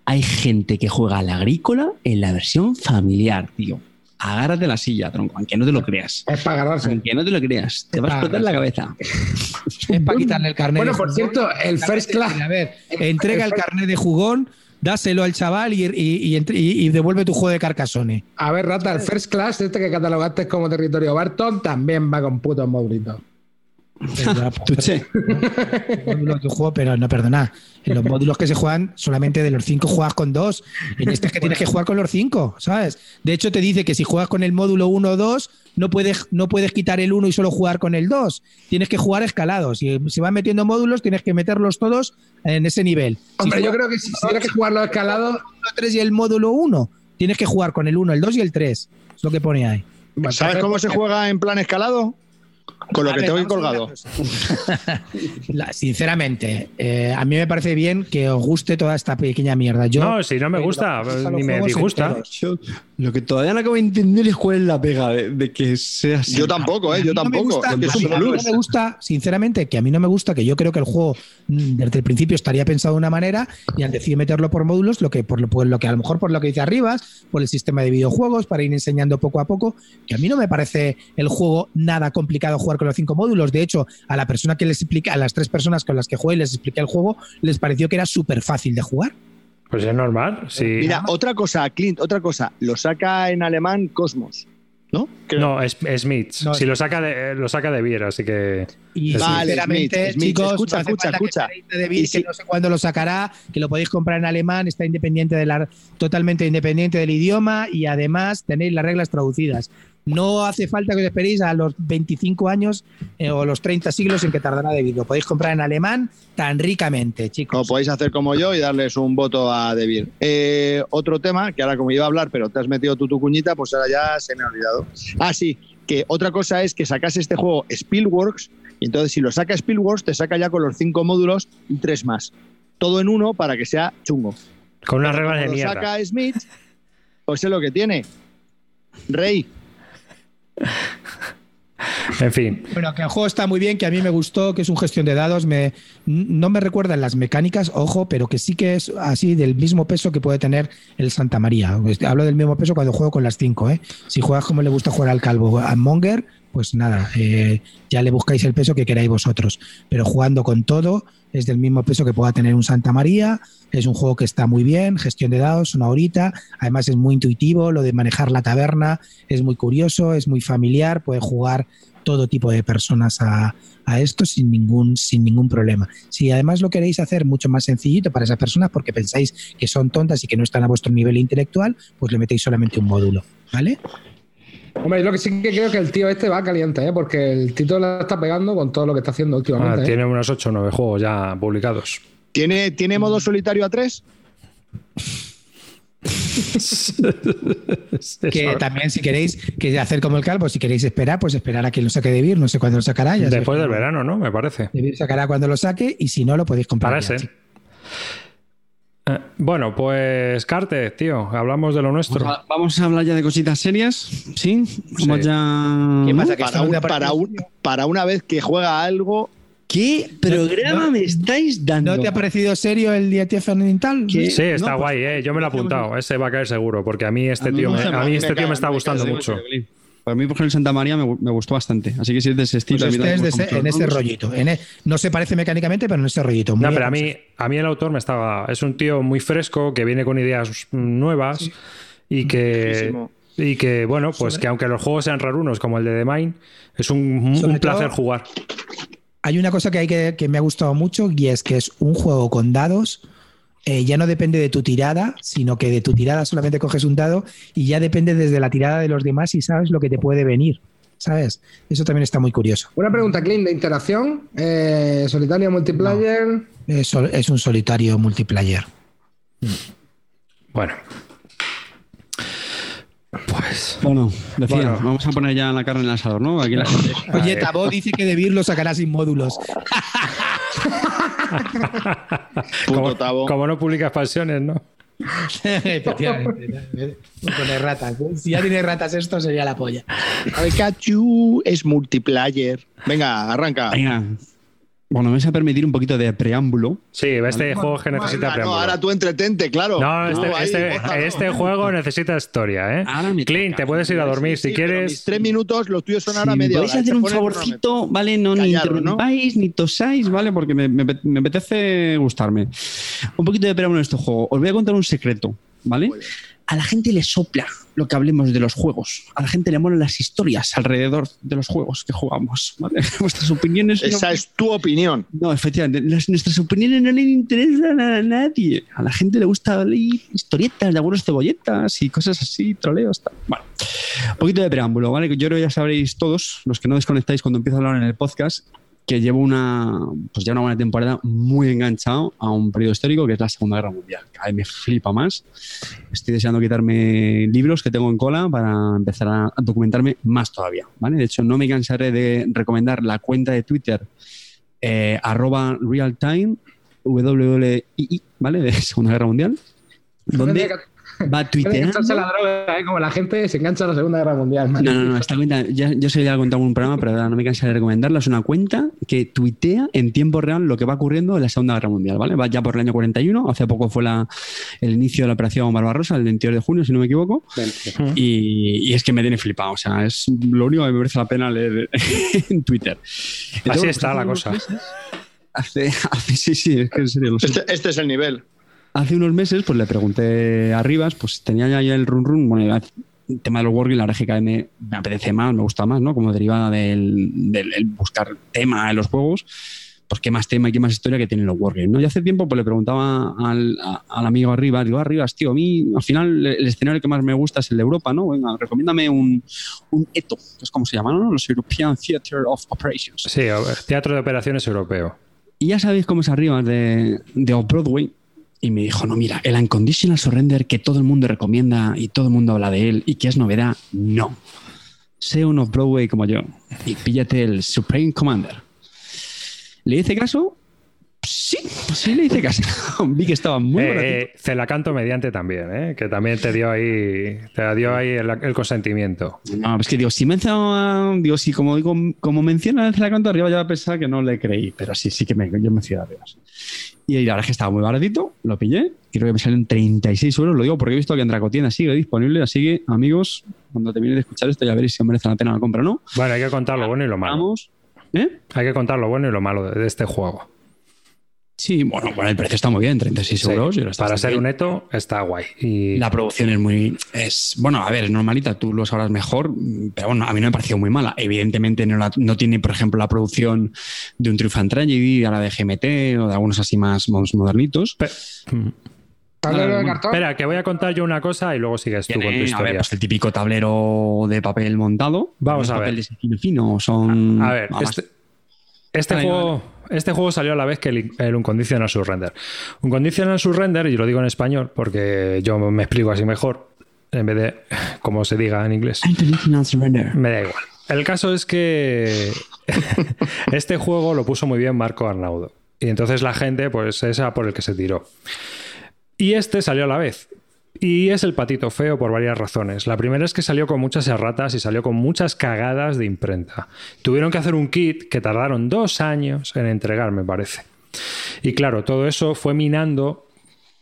Hay gente que juega al agrícola en la versión familiar, tío. Agárrate la silla, tronco, aunque no te lo creas. Es para agarrarse. Aunque no te lo creas, te va a explotar la cabeza. Es para quitarle el carnet. Bueno, por jugón. cierto, el First Class. A ver, entrega el carnet de jugón, dáselo al chaval y, y- y devuelve tu juego de Carcassonne. A ver, Rata, el First Class, este que catalogaste como territorio Barton, también va con putos módulitos. Tuche. módulos de juego, pero no, perdona. En los módulos que se juegan, solamente de los cinco juegas con dos. En este es que tienes que jugar con los cinco, ¿sabes? De hecho, te dice que si juegas con el módulo 1 o 2, no puedes, no puedes quitar el 1 y solo jugar con el 2. Tienes que jugar escalados. Si se van metiendo módulos, tienes que meterlos todos en ese nivel. Hombre, si yo creo que si, tienes que jugar los escalados. el 3 y el módulo 1, tienes que jugar con el 1, el 2 y el 3. Es lo que pone ahí. ¿Sabes cómo se juega en plan escalado? Con lo A que ver, tengo colgado. La- sinceramente, eh, a mí me parece bien que os guste toda esta pequeña mierda. Yo, No, si no me eh, gusta, ni me disgusta. Yo lo que todavía no acabo de entender es cuál es la pega de, de que sea así. Yo tampoco, ¿eh? Yo no me tampoco. gusta- a un mí- no me gusta, sinceramente, que a mí no me gusta, que yo creo que el juego mm, desde el principio estaría pensado de una manera y al decidir meterlo por módulos, lo que por lo, por lo que a lo mejor por lo que dice Arribas, por el sistema de videojuegos, para ir enseñando poco a poco, que a mí no me parece el juego nada complicado jugar con los cinco módulos. De hecho, a la persona que les explica, a las tres personas con las que jugué y les expliqué el juego, les pareció que era súper fácil de jugar. Pues es normal. Sí. Mira, otra cosa, Clint, otra cosa. Lo saca en alemán Cosmos, ¿no? Creo. No, es, es Mitch. No, si es- lo saca de, lo saca de Vier, así que. Y Vale, sinceramente, Smith, Smith, chicos, escucha, no escucha, que escucha. esperéis de si- que no sé cuándo lo sacará, que lo podéis comprar en alemán, está independiente de la, totalmente independiente del idioma y además tenéis las reglas traducidas. No hace falta que os esperéis a los 25 años eh, o los 30 siglos en que tardará Devir. Lo podéis comprar en alemán tan ricamente, No, chicos. podéis hacer como yo y darles un voto a Debir. Eh, otro tema, que ahora como iba a hablar, pero te has metido tú tu cuñita, pues ahora ya se me ha olvidado. Ah, sí, que otra cosa es que sacase este juego Spielworks, y entonces si lo saca Spielworks, te saca ya con los cinco módulos y tres más. Todo en uno para que sea chungo. Con unas reglas de como lo mierda. saca Smith, pues es lo que tiene. Rey, En fin. Bueno, que el juego está muy bien, que a mí me gustó, que es un gestión de dados. No me recuerdan las mecánicas, ojo, pero que sí que es así del mismo peso que puede tener el Santa María. Hablo del mismo peso cuando juego con las 5. ¿eh? Si juegas como le gusta jugar al calvo, a Monger, pues nada, eh, ya le buscáis el peso que queráis vosotros. Pero jugando con todo, es del mismo peso que pueda tener un Santa María. Es un juego que está muy bien, gestión de dados, una horita. Además es muy intuitivo, lo de manejar la taberna es muy curioso, es muy familiar, puede jugar todo tipo de personas a, a esto sin ningún, sin ningún problema. Si además lo queréis hacer mucho más sencillito para esas personas porque pensáis que son tontas y que no están a vuestro nivel intelectual, pues le metéis solamente un módulo, ¿vale? Hombre, yo lo que sí que creo que el tío este va caliente, ¿eh? porque el Tito la está pegando con todo lo que está haciendo Ah, últimamente. ¿eh? tiene unos 8 o 9 juegos ya publicados. ¿tiene, ¿tiene modo solitario a tres? Que también si queréis que hacer como el calvo, si queréis esperar, pues esperar a que lo saque de Vir, no sé cuándo lo sacará. Ya Después del verano, ¿no? Me parece. De Vir sacará cuando lo saque y si no lo podéis comprar. Para ya. Eh, Bueno, pues Carte, tío, hablamos de lo nuestro. Vamos a- Vamos a hablar ya de cositas serias, ¿sí? Ya... ¿Qué pasa? Que Para, un- para, un- para una vez que juega algo, ¿Qué programa no- me estáis dando? ¿No te ha parecido serio el día? ¿Qué? Sí, está No, pues- guay, ¿eh? Yo me lo he apuntado. Ese va a caer seguro, porque a mí este A mí tío me, a mí este tío me está gustando mucho. Para mí, por ejemplo, el Santa María me, me gustó bastante. Así que si es de ese estilo... Pues este es de ese- en ese rollito. En e- no se parece mecánicamente, pero en ese rollito. muy No, pero a mí, a mí el autor me estaba. Es un tío muy fresco que viene con ideas nuevas y que. Muchísimo. Y que, bueno, pues Sobre- que aunque los juegos sean rarunos como el de The Mine, es un, un placer todo- jugar. Hay una cosa que, hay que, que me ha gustado mucho y es que es un juego con dados. Eh, ya no depende de tu tirada, sino que de tu tirada solamente coges un dado y ya depende desde la tirada de los demás y sabes lo que te puede venir. ¿Sabes? Eso también está muy curioso. Una pregunta, Clint, de interacción, eh, solitario, multiplayer. Es, sol- es un solitario multiplayer. Bueno. Pues. Bueno, decía, Bueno. vamos a poner ya la carne en el asador, ¿no? Aquí la gente... Oye. Tabo dice que Debir lo sacará sin módulos. puto Como, tabo. como no publica expansiones, ¿no? Efectivamente. Poner ratas. ¿eh? Si ya tiene ratas esto, sería la polla. Pikachu es multiplayer. Venga, arranca. Venga. Bueno, me vais a permitir un poquito de preámbulo. Sí, este juego es que necesita Venga, no, preámbulo. ahora tú entretente, claro. No, este, ahí, este- este juego necesita historia, ¿eh? Ahora me Clint, te puedes ir a dormir Sí, si quieres. Mis tres minutos, los tuyos son ahora me media podéis hora. hacer un favorcito, ¿vale? No ni interrumpáis, ni tosáis, ¿vale? Porque me, me- me apetece gustarme. Un poquito de preámbulo en este juego. Os voy a contar un secreto, ¿vale? Muy bien. A la gente le sopla lo que hablemos de los juegos. A la gente le molan las historias alrededor de los juegos que jugamos, ¿vale? Vuestras opiniones... no- Esa es tu opinión. No, efectivamente, las- nuestras opiniones no le interesan a nadie. A la gente le gusta leer historietas de algunos cebolletas y cosas así, troleos. Tal. Bueno, un poquito de preámbulo, ¿vale? Yo creo que ya sabréis todos, los que no desconectáis cuando empiezo a hablar en el podcast, que llevo una, pues ya una buena temporada muy enganchado a un periodo histórico que es la Segunda Guerra Mundial. Cada vez me flipa más. Estoy deseando quitarme libros que tengo en cola para empezar a a documentarme más todavía, ¿vale? De hecho, no me cansaré de recomendar la cuenta de Twitter eh, arroba realtime WWII, ¿vale? De Segunda Guerra Mundial, donde va engancharse a tuiteando. la droga, ¿eh? como la gente se engancha a la Segunda Guerra Mundial. No, no, no, esta cuenta, ya, yo sé ya la he contado en un programa, pero ahora no me cansaré de recomendarla. Es una cuenta que tuitea en tiempo real lo que va ocurriendo en la Segunda Guerra Mundial, ¿vale? Va ya por el año 41, hace poco fue la, el inicio de la operación Barbarossa, el 22 de junio, si no me equivoco. Y, y es que me tiene flipado. O sea, es lo único que me merece la pena leer en Twitter. Entonces, Así está la cosa. meses- Hace, hace, sí, sí, es que en serio, lo sé. Este, este es el nivel. Hace unos meses, pues le pregunté a Rivas, pues tenía ya, el run run, bueno, el tema de los Wargames, la verdad es que me, me apetece más, me gusta más, ¿no? Como derivada del, del el buscar tema en los juegos, pues qué más tema y qué más historia que tienen los Wargames, ¿no? Y hace tiempo pues le preguntaba al, a- al amigo Arribas, digo, Arribas, tío, a mí al final el escenario que más me gusta es el de Europa, ¿no? Venga, recomiéndame un, un ETO, que es como se llama, ¿no? Los European Theatre of Operations. Sí, Teatro de Operaciones Europeo. Y ya sabéis cómo es arriba de, de Off-Broadway. Y me dijo, no, mira, el Unconditional Surrender que todo el mundo recomienda y todo el mundo habla de él y que es novedad, no. sé un off-Broadway como yo y píllate el Supreme Commander. Le hice caso Sí, sí le hice caso. Vi que estaba muy eh, Celacanto mediante también, ¿eh? que también te dio ahí, te dio ahí el, consentimiento. No, es que digo, si menciona, digo, si como digo, como menciona el Celacanto arriba ya va a pensar que no le creí, pero sí, sí que me, yo me fui a arriba. Y la verdad es que estaba muy baratito, lo pillé, creo que me salen 36 euros, lo digo porque he visto que en Dracotienda sigue disponible, así que amigos, cuando termine de escuchar esto ya veréis si merece la pena la compra o no. Bueno, hay que contar lo bueno y lo malo. Vamos. ¿Eh? Hay que contar lo bueno y lo malo de este juego. Sí, bueno, bueno, el precio está muy bien, 36 euros. para ser un neto está guay. Y... La producción es muy. es Bueno, a ver, es normalita, tú lo sabrás mejor, pero bueno, a mí no me pareció muy mala. Evidentemente no, tiene, por ejemplo, la producción de un Triumph Tragedy, a la de GMT o de algunos así más, modernitos. Espera, que voy a contar yo una cosa y luego sigues tú con tu historia. Pues el típico tablero de papel montado. Vamos a ver. fino, fino, son. A ver, este, este juego este juego salió a la vez que el, Unconditional Surrender. Unconditional Surrender, y lo digo en español porque yo me explico así mejor, en vez de como se diga en inglés. Unconditional Surrender. Me da igual. El caso es que este juego lo puso muy bien Marco Arnaudo. Y entonces la gente, pues, es por el que se tiró. Y este salió a la vez. Y es el patito feo por varias razones. La primera es que salió con muchas erratas y salió con muchas cagadas de imprenta. Tuvieron que hacer un kit que tardaron dos años en entregar, me parece. Y claro, todo eso fue minando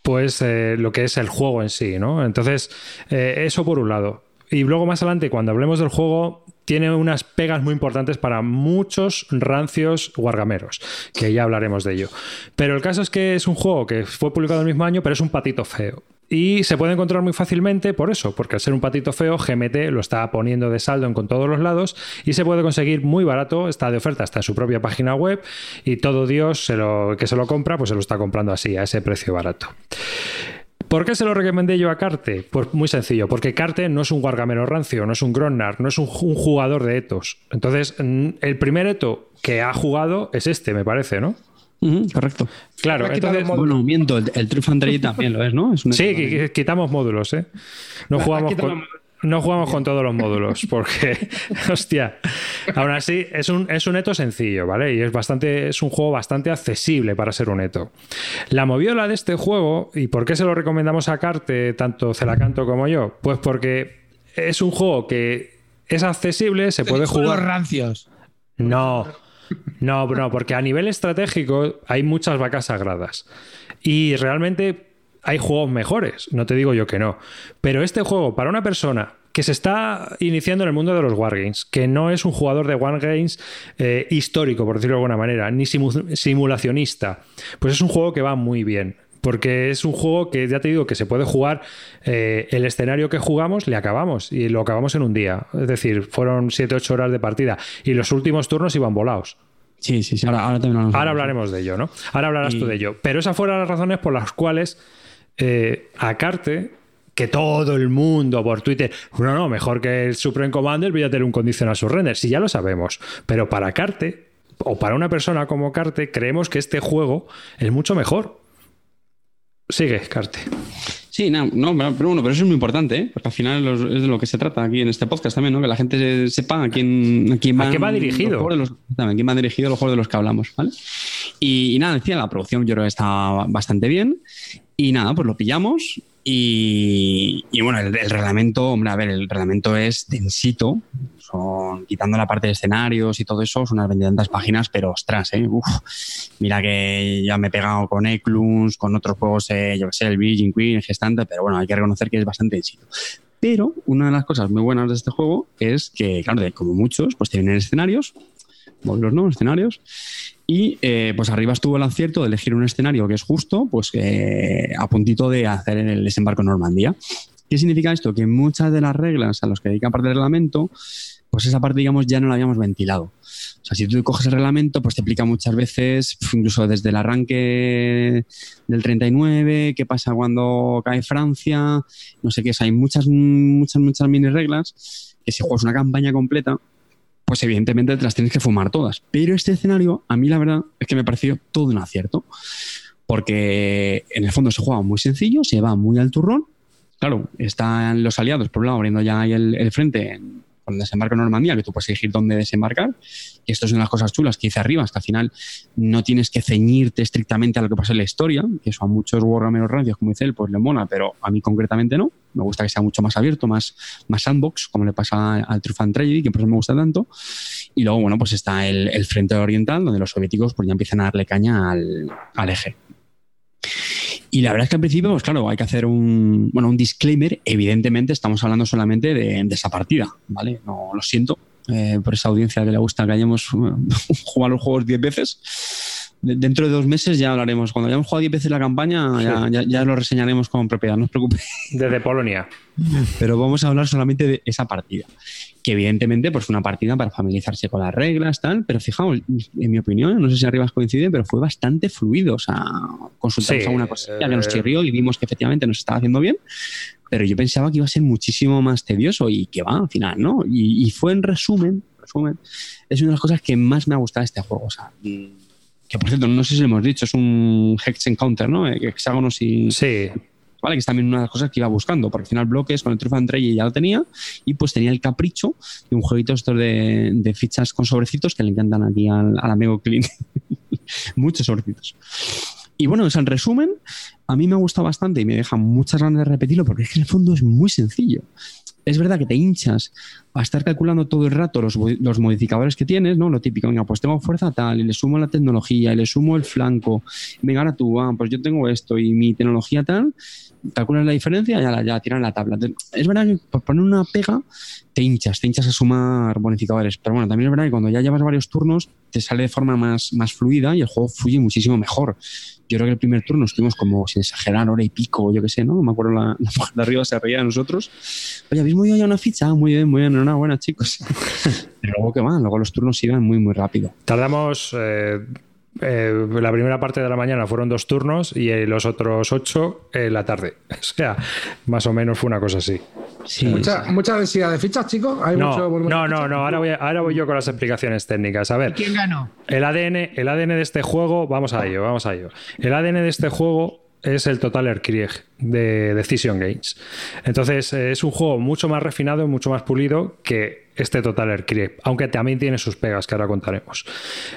pues eh, lo que es el juego en sí, ¿no? Entonces, eh, eso por un lado. Y luego más adelante, cuando hablemos del juego, tiene unas pegas muy importantes para muchos rancios guargameros, que ya hablaremos de ello. Pero el caso es que es un juego que fue publicado el mismo año, pero es un patito feo. Y se puede encontrar muy fácilmente por eso, porque al ser un patito feo, GMT lo está poniendo de saldo en con todos los lados y se puede conseguir muy barato, está de oferta, está en su propia página web y todo Dios lo, que se lo compra, pues se lo está comprando así, a ese precio barato. ¿Por qué se lo recomendé yo a Carte? Pues muy sencillo, porque Carte no es un guargamero rancio, no es un Gronnar, no es un, jugador de etos. Entonces, el primer eto que ha jugado es este, me parece, ¿no? Correcto. Claro, entonces. Bueno, miento, el, el True también lo es, ¿no? sí, quitamos módulos, ¿eh? No jugamos con. No jugamos con todos los módulos, porque, hostia, aún así es un, es un eto sencillo, ¿vale? Y es bastante, es un juego bastante accesible para ser un eto. La moviola de este juego, ¿y por qué se lo recomendamos a Carte, tanto Celacanto como yo? Pues porque es un juego que es accesible, se puede jugar. rancios. No. No, no, porque a nivel estratégico hay muchas vacas sagradas. Y realmente hay juegos mejores, no te digo yo que no. Pero este juego, para una persona que se está iniciando en el mundo de los Wargames, que no es un jugador de Wargames eh, histórico, por decirlo de alguna manera, ni simulacionista, pues es un juego que va muy bien. Porque es un juego que ya te digo que se puede jugar eh, el escenario que jugamos, le acabamos y lo acabamos en un día. Es decir, fueron 7-8 horas de partida y los últimos turnos iban volados. Sí, sí, sí. Ahora, ahora, hablaremos de ello, ¿no? Ahora hablarás tú de ello. Pero esas fueron las razones por las cuales eh, a Carte, que todo el mundo por Twitter, no, no, mejor que el Supreme Commander, voy a tener un condicional surrender. Sí, ya lo sabemos. Pero para Carte, o para una persona como Carte, creemos que este juego es mucho mejor. Sigue, Carte. Sí, no, no, pero bueno, pero eso es muy importante, ¿eh? porque al final es de lo que se trata aquí en este podcast también, ¿no? Que la gente sepa a quién, a quién, ¿A qué va dirigido. Los, a quién va dirigido los juegos de los que hablamos, ¿vale? Y, y, nada, decía, la producción yo creo que está bastante bien. Y nada, pues lo pillamos y, bueno, el, reglamento, hombre, a ver, el reglamento es densito, son, quitando la parte de escenarios y todo eso, son unas 20 páginas, pero ostras, ¿eh? Mira que ya me he pegado con Eclunds, con otros juegos, eh, yo que sé, el Virgin Queen, Gestante, pero bueno, hay que reconocer que es bastante densito. Pero una de las cosas muy buenas de este juego es que, claro, como muchos, pues tienen escenarios, módulos, ¿no? Escenarios. Y eh, pues arriba estuvo el acierto de elegir un escenario que es justo, pues eh, a puntito de hacer el desembarco en Normandía. ¿Qué significa esto? Que muchas de las reglas a las que dedica parte del reglamento, pues esa parte, digamos, ya no la habíamos ventilado. O sea, si tú coges el reglamento, pues te explica muchas veces, incluso desde el arranque del 39, qué pasa cuando cae Francia, no sé qué, hay muchas, muchas, muchas mini reglas que si juegas una campaña completa, pues evidentemente te las tienes que fumar todas. Pero este escenario, a mí la verdad es que me pareció todo un acierto. Porque en el fondo se juega muy sencillo, se va muy al turrón. Claro, están los aliados por un lado abriendo ya ahí el, frente con desembarco en Normandía, que tú puedes elegir dónde desembarcar. Esto es una de las cosas chulas que hice arriba, hasta al final no tienes que ceñirte estrictamente a lo que pasa en la historia, que eso a muchos wargameros rancios, como dice él, pues le mola, pero a mí concretamente no. Me gusta que sea mucho más abierto, más, sandbox, como le pasa al Truth and Tragedy, que por eso me gusta tanto. Y luego, bueno, pues está el, el frente oriental, donde los soviéticos pues ya empiezan a darle caña al eje. Y la verdad es que al principio, pues claro, hay que hacer un, bueno, un disclaimer. Evidentemente, estamos hablando solamente de, de esa partida, ¿vale? No lo siento eh, por esa audiencia que le gusta que hayamos jugado los juegos 10 veces. De- dentro de dos meses ya hablaremos. Cuando hayamos jugado 10 veces la campaña, ya, ya- ya lo reseñaremos con propiedad, no os preocupéis. Desde Polonia. Pero vamos a hablar solamente de esa partida. Que evidentemente, pues fue una partida para familiarizarse con las reglas, tal. Pero fijaos, en mi opinión, no sé si arriba coinciden, pero fue bastante fluido. O sea, consultamos Sí, alguna cosilla que nos eh, chirrió y vimos que efectivamente nos estaba haciendo bien. Pero yo pensaba que iba a ser muchísimo más tedioso y que va al final, ¿no? Y, y fue en resumen, resumen, es una de las cosas que más me ha gustado de este juego. O sea, que por cierto, no sé si lo hemos dicho, es un Hex Encounter, ¿no? Eh, Hexágonos y, Sí, ¿vale? Que es también una de las cosas que iba buscando, porque al final bloques con el Truth and ya lo tenía, y pues tenía el capricho de un jueguito estos de, fichas con sobrecitos que le encantan aquí al, amigo Clint. Muchos sobrecitos. Y bueno, es en resumen, a mí me ha gustado bastante y me deja muchas ganas de repetirlo porque es que en el fondo es muy sencillo. Es verdad que te hinchas a estar calculando todo el rato los, los modificadores que tienes, ¿no? Lo típico, venga, pues tengo fuerza tal, y le sumo la tecnología, y le sumo el flanco, venga, ahora tú, ah, pues yo tengo esto y mi tecnología tal, calculas la diferencia y ya ya en la tabla. Es verdad que por poner una pega te hinchas, te hinchas a sumar bonificadores, pero bueno, también es verdad que cuando ya llevas varios turnos te sale de forma más, más fluida y el juego fluye muchísimo mejor. Yo creo que el primer turno estuvimos como, sin exagerar, hora y pico, yo qué sé, ¿no? No Me acuerdo, la, la mujer de arriba se reía de nosotros. Oye, ¿habéis movido ya una ficha? Muy bien, muy bien, enhorabuena, chicos. Pero luego que van, luego los turnos iban muy, muy rápido. tardamos. eh, eh, la primera parte de la mañana fueron dos turnos y eh, los otros ocho en la tarde. O sea, más o menos fue una cosa así. Sí, Mucha, mucha densidad de fichas, chicos. Hay No, mucho no, no, no. Ahora voy, a- ahora voy yo con las explicaciones técnicas. A ver, ¿Quién ganó? el ADN, el ADN de este juego, vamos a ello, vamos a ello. El ADN de este juego es el Total Krieg de Decision Games. Entonces, eh, es un juego mucho más refinado y mucho más pulido que este Total Krieg, aunque también tiene sus pegas que ahora contaremos.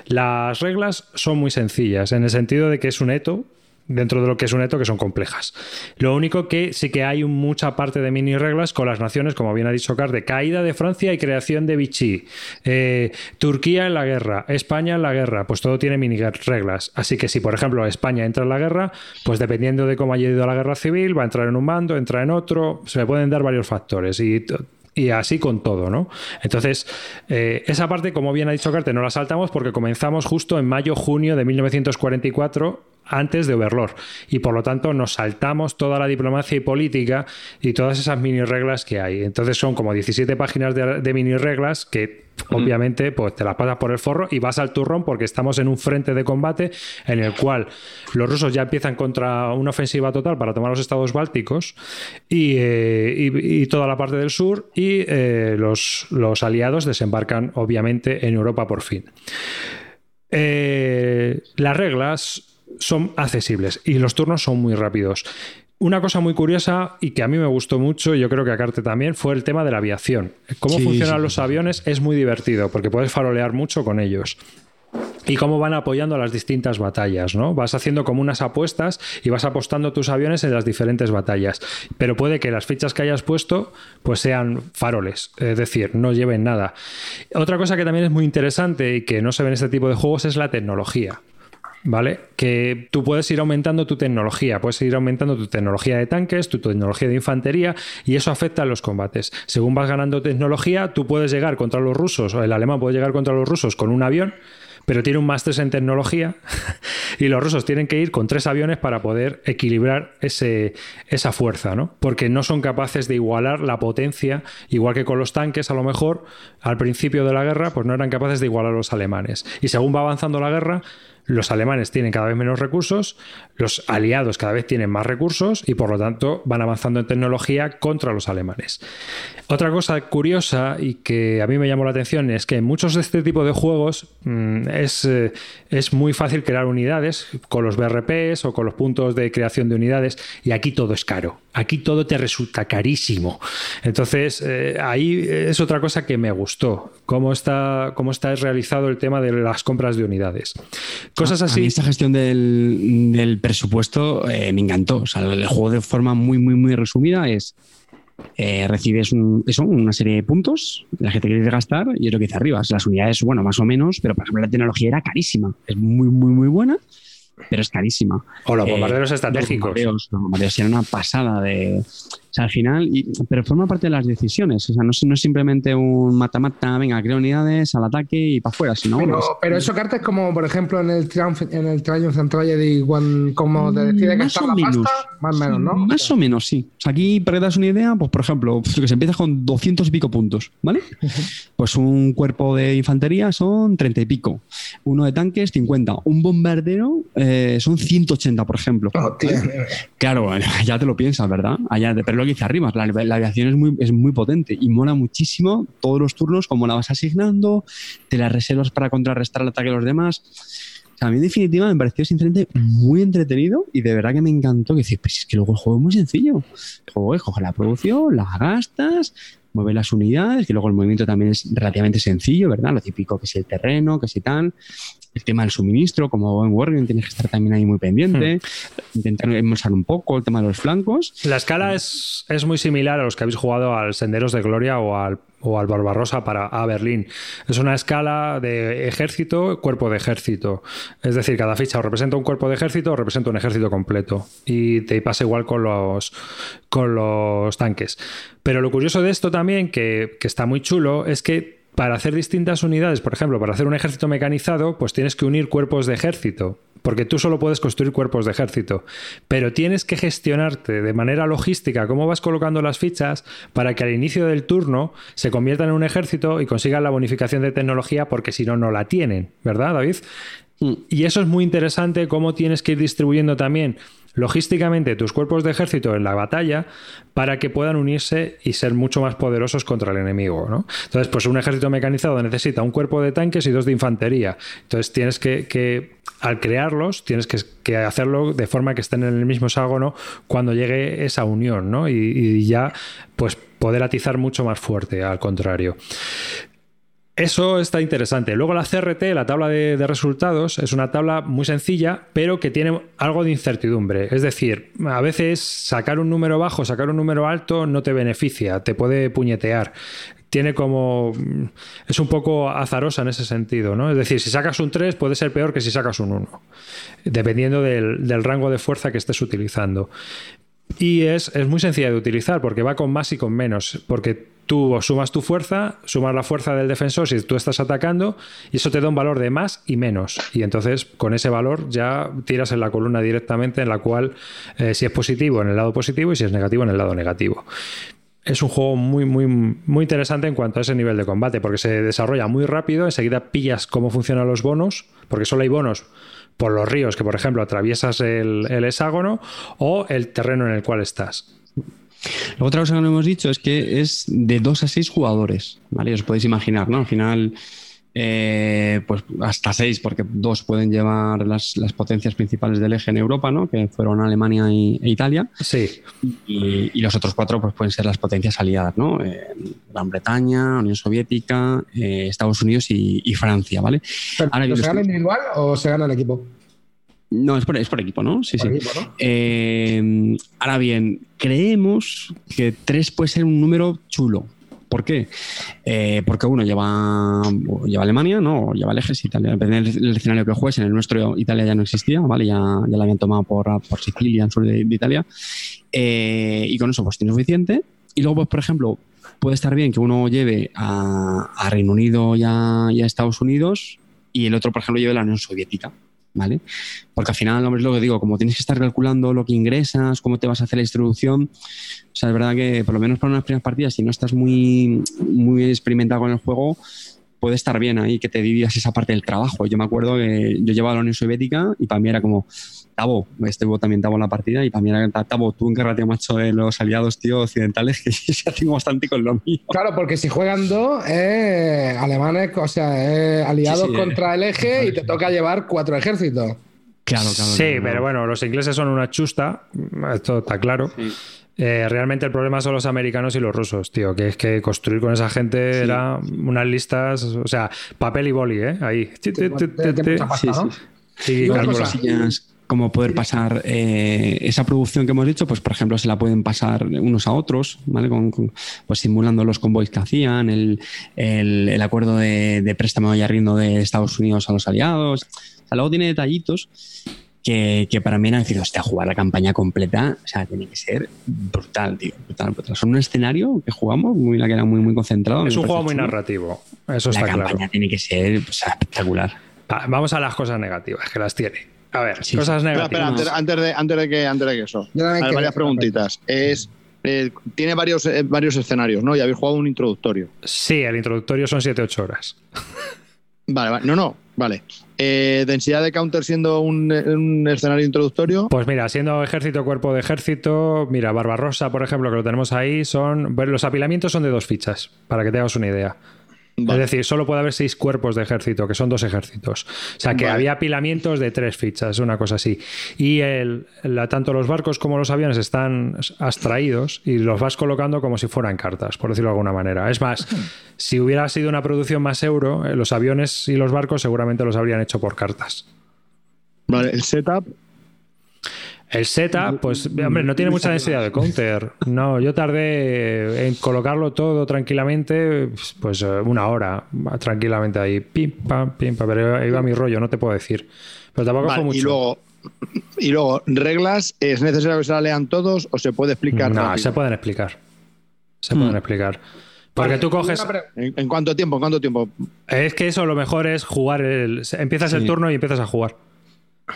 Las reglas son muy sencillas, en el sentido de que es un eto, dentro de lo que es un eto, que son complejas. Lo único que sí que hay mucha parte de mini reglas con las naciones, como bien ha dicho Car, de caída de Francia y creación de Vichy. Eh, Turquía en la guerra, España en la guerra, pues todo tiene mini reglas. Así que si, por ejemplo, España entra en la guerra, pues dependiendo de cómo haya ido la guerra civil, va a entrar en un bando, entra en otro, se le pueden dar varios factores. Y y así con todo, ¿no? Entonces, eh, esa parte, como bien ha dicho Carte, no la saltamos porque comenzamos justo en mayo-junio de 1944, antes de Overlord. Y por lo tanto, nos saltamos toda la diplomacia y política y todas esas mini reglas que hay. Entonces, son como 17 páginas de, de mini reglas que. Obviamente, pues te las pasas por el forro y vas al turrón porque estamos en un frente de combate en el cual los rusos ya empiezan contra una ofensiva total para tomar los estados bálticos y, eh, toda la parte del sur y eh, los, los aliados desembarcan obviamente en Europa por fin. Eh, las reglas son accesibles y los turnos son muy rápidos. Una cosa muy curiosa y que a mí me gustó mucho, y yo creo que a Carte también, fue el tema de la aviación. Cómo Sí, funcionan sí, los aviones es muy divertido porque puedes farolear mucho con ellos y cómo van apoyando las distintas batallas, ¿no? Vas haciendo como unas apuestas y vas apostando tus aviones en las diferentes batallas. Pero puede que las fichas que hayas puesto pues sean faroles, es decir, no lleven nada. Otra cosa que también es muy interesante y que no se ve en este tipo de juegos es la tecnología. ¿Vale? Que tú puedes ir aumentando tu tecnología, puedes ir aumentando tu tecnología de tanques, tu tecnología de infantería, y eso afecta a los combates. Según vas ganando tecnología, tú puedes llegar contra los rusos, o el alemán puede llegar contra los rusos con un avión, pero tiene un más 3 en tecnología, y los rusos tienen que ir con tres aviones para poder equilibrar ese, esa fuerza, ¿no? Porque no son capaces de igualar la potencia, igual que con los tanques, a lo mejor, al principio de la guerra, pues no eran capaces de igualar a los alemanes. Y según va avanzando la guerra, los alemanes tienen cada vez menos recursos, los aliados cada vez tienen más recursos y por lo tanto van avanzando en tecnología contra los alemanes. Otra cosa curiosa y que a mí me llamó la atención es que en muchos de este tipo de juegos mm, es, eh, es muy fácil crear unidades con los BRPs o con los puntos de creación de unidades y aquí todo es caro. Aquí todo te resulta carísimo. Entonces, eh, ahí es otra cosa que me gustó, cómo está, cómo está realizado el tema de las compras de unidades. Cosas así. esta gestión del, presupuesto eh, me encantó. O sea, el juego de forma muy, muy, muy resumida es eh, recibes eso, una serie de puntos, la que te quieres gastar, y es lo que dice arriba. Las unidades, bueno, más o menos, pero por ejemplo la tecnología era carísima. Es muy, muy, muy buena pero es carísima. O los bombarderos estratégicos. Los bombarderos, eran una pasada de, o sea, al final, y, pero forma parte de las decisiones. O sea, no, no es simplemente un mata-mata, venga, creo unidades al ataque y para afuera, sino. Pero, pero eso cartas como, por ejemplo, en el Triumph, en el Triumph and Tragedy, como te decide gastar la menos, pasta, más o menos, ¿no? Más o menos, sí. O sea, aquí, para que te das una idea, pues por ejemplo, que se empieza con 200 y pico puntos, ¿vale? Pues un cuerpo de infantería son 30 y pico. Uno de tanques, 50. Un bombardero eh, son 180, por ejemplo. Oh, claro, ya te lo piensas, ¿verdad? Allá, pero lo que dice arriba. La, aviación es muy, es muy potente y mola muchísimo todos los turnos, como la vas asignando, te las reservas para contrarrestar el ataque de los demás. a mí en definitiva me pareció sinceramente muy entretenido y de verdad que me encantó que decir, pues es que luego el juego es muy sencillo. El juego es coger la producción, la gastas, mueve las unidades, que luego el movimiento también es relativamente sencillo, ¿verdad? Lo típico que es el terreno, que si tal el tema del suministro, como en Wargame tienes que estar también ahí muy pendiente, hmm. intentar embolsar un poco el tema de los flancos. La escala es, es, muy similar a los que habéis jugado al Senderos de Gloria o al, o al Barbarossa para a Berlín. Es una escala de ejército, cuerpo de ejército. Es decir, cada ficha o representa un cuerpo de ejército o representa un ejército completo. Y te pasa igual con los, con los tanques. Pero lo curioso de esto también, que, que está muy chulo, es que para hacer distintas unidades, por ejemplo, para hacer un ejército mecanizado, pues tienes que unir cuerpos de ejército, porque tú solo puedes construir cuerpos de ejército, pero tienes que gestionarte de manera logística cómo vas colocando las fichas para que al inicio del turno se conviertan en un ejército y consigan la bonificación de tecnología, porque si no, no la tienen, ¿verdad, David? Mm. Y eso es muy interesante, cómo tienes que ir distribuyendo también logísticamente tus cuerpos de ejército en la batalla para que puedan unirse y ser mucho más poderosos contra el enemigo. ¿no? Entonces, pues un ejército mecanizado necesita un cuerpo de tanques y dos de infantería. Entonces tienes que, al crearlos, tienes que, hacerlo de forma que estén en el mismo hexágono cuando llegue esa unión, ¿no? Y, y ya, pues poder atizar mucho más fuerte, al contrario. Eso está interesante. Luego la CRT, la tabla de, resultados, es una tabla muy sencilla, pero que tiene algo de incertidumbre. Es decir, a veces sacar un número bajo, sacar un número alto no te beneficia, te puede puñetear. Tiene como. Es un poco azarosa en ese sentido, ¿no? Es decir, si sacas un 3 puede ser peor que si sacas un 1, dependiendo del, del rango de fuerza que estés utilizando. Y es, es, muy sencilla de utilizar porque va con más y con menos. Porque tú sumas tu fuerza, sumas la fuerza del defensor si tú estás atacando, y eso te da un valor de más y menos. Y entonces con ese valor ya tiras en la columna directamente en la cual eh, si es positivo en el lado positivo y si es negativo en el lado negativo. Es un juego muy, muy, muy interesante en cuanto a ese nivel de combate, porque se desarrolla muy rápido, enseguida pillas cómo funcionan los bonos, porque solo hay bonos por los ríos, que por ejemplo atraviesas el, el hexágono, o el terreno en el cual estás. Otra cosa que no hemos dicho es que es de 2 a 6 jugadores, ¿vale? Os podéis imaginar, ¿no? Al final, eh, pues hasta 6, porque dos pueden llevar las, potencias principales del eje en Europa, ¿no? Que fueron Alemania e Italia. Sí. Y, los otros cuatro pues, pueden ser las potencias aliadas, ¿no? Eh, Gran Bretaña, Unión Soviética, eh, Estados Unidos y, Francia, ¿vale? ¿Se gana individual o se gana el equipo? No, es por, es por equipo, ¿no? Sí, sí. Eh, ahora bien, creemos que 3 puede ser un número chulo. ¿Por qué? Eh, porque uno lleva, lleva Alemania, ¿no? lleva el ejército Italia. Depende del escenario que juegues. En el nuestro Italia ya no existía, ¿vale? Ya, ya la habían tomado por, por Sicilia, en sur de, Italia. Eh, y con eso pues tiene suficiente. Y luego, pues, por ejemplo, puede estar bien que uno lleve a, a Reino Unido y a, y a Estados Unidos y el otro, por ejemplo, lleve a la Unión Soviética. ¿Vale? Porque al final, hombre, es lo que digo, como tienes que estar calculando lo que ingresas, cómo te vas a hacer la distribución, o sea, es verdad que por lo menos para unas primeras partidas, si no estás muy, muy experimentado con el juego, puede estar bien ahí que te dividas esa parte del trabajo. Yo me acuerdo que yo llevaba a la Unión Soviética y para mí era como, Tabo, este también Tabo en la partida y para mí era Tabo, tú encárgate, macho, de los aliados, tío, occidentales, que se hacen bastante con lo mío. Claro, porque si juegan dos, eh, alemanes, o sea, aliados Sí, sí, contra el eje y sí, te sí. toca llevar cuatro ejércitos. Claro, claro. Sí, claro, pero bueno, los ingleses son una chusta, esto está claro. Eh, realmente el problema son los americanos y los rusos, tío, que es que construir con esa gente era unas listas, o sea, papel y boli, ¿eh? Ahí. Sí, ¿no? sí, Como poder pasar eh, esa producción que hemos dicho, pues por ejemplo se la pueden pasar unos a otros, ¿vale? Con, con- pues simulando los convoys que hacían, el, el- el acuerdo de, de préstamo y arriendo de Estados Unidos a los aliados. O sea, luego tiene detallitos que, que para mí eran decir, hostia, jugar la campaña completa, o sea, tiene que ser brutal, tío, brutal, brutal. Son un escenario que jugamos, muy, la que era muy, muy concentrado. Es un juego muy chulo. narrativo, eso La está campaña claro. tiene que ser espectacular. Va, Vamos a las cosas negativas, que las tiene. A ver, Sí, cosas sí. Espera, negativas. espera, antes, antes de, antes, de que, antes de que eso. Hay varias preguntitas. Es, eh, tiene varios, eh, varios escenarios, ¿no? Y habéis jugado un introductorio. Sí, el introductorio son 7-8 horas. Vale, vale. No, no, vale. Eh, densidad de counter siendo un, un escenario introductorio. Pues mira, siendo ejército, cuerpo de ejército, mira, Barbarossa, por ejemplo, que lo tenemos ahí, son. bueno, Los apilamientos son de dos fichas, para que te hagas una idea. Vale. Es decir, solo puede haber seis cuerpos de ejército, que son dos ejércitos. O sea, que Vale. había apilamientos de tres fichas, una cosa así. Y el, la- tanto los barcos como los aviones están abstraídos y los vas colocando como si fueran cartas, por decirlo de alguna manera. Es más, si hubiera sido una producción más euro, eh, los aviones y los barcos seguramente los habrían hecho por cartas. Vale, el setup. El setup, pues, hombre, no tiene mucha densidad de counter. No, yo tardé en colocarlo todo tranquilamente, pues una hora, tranquilamente ahí, pim, pam, pim, pam, pero ahí va mi rollo, no te puedo decir. Pero tampoco Vale, fue mucho. y luego. Y luego, reglas, ¿es necesario que se las lean todos o se puede explicar? no, rápido? se pueden explicar. Se pueden explicar. Porque tú coges. ¿En, en cuánto tiempo? ¿En cuánto tiempo? Es que eso lo mejor es jugar. El, empiezas el turno y empiezas a jugar.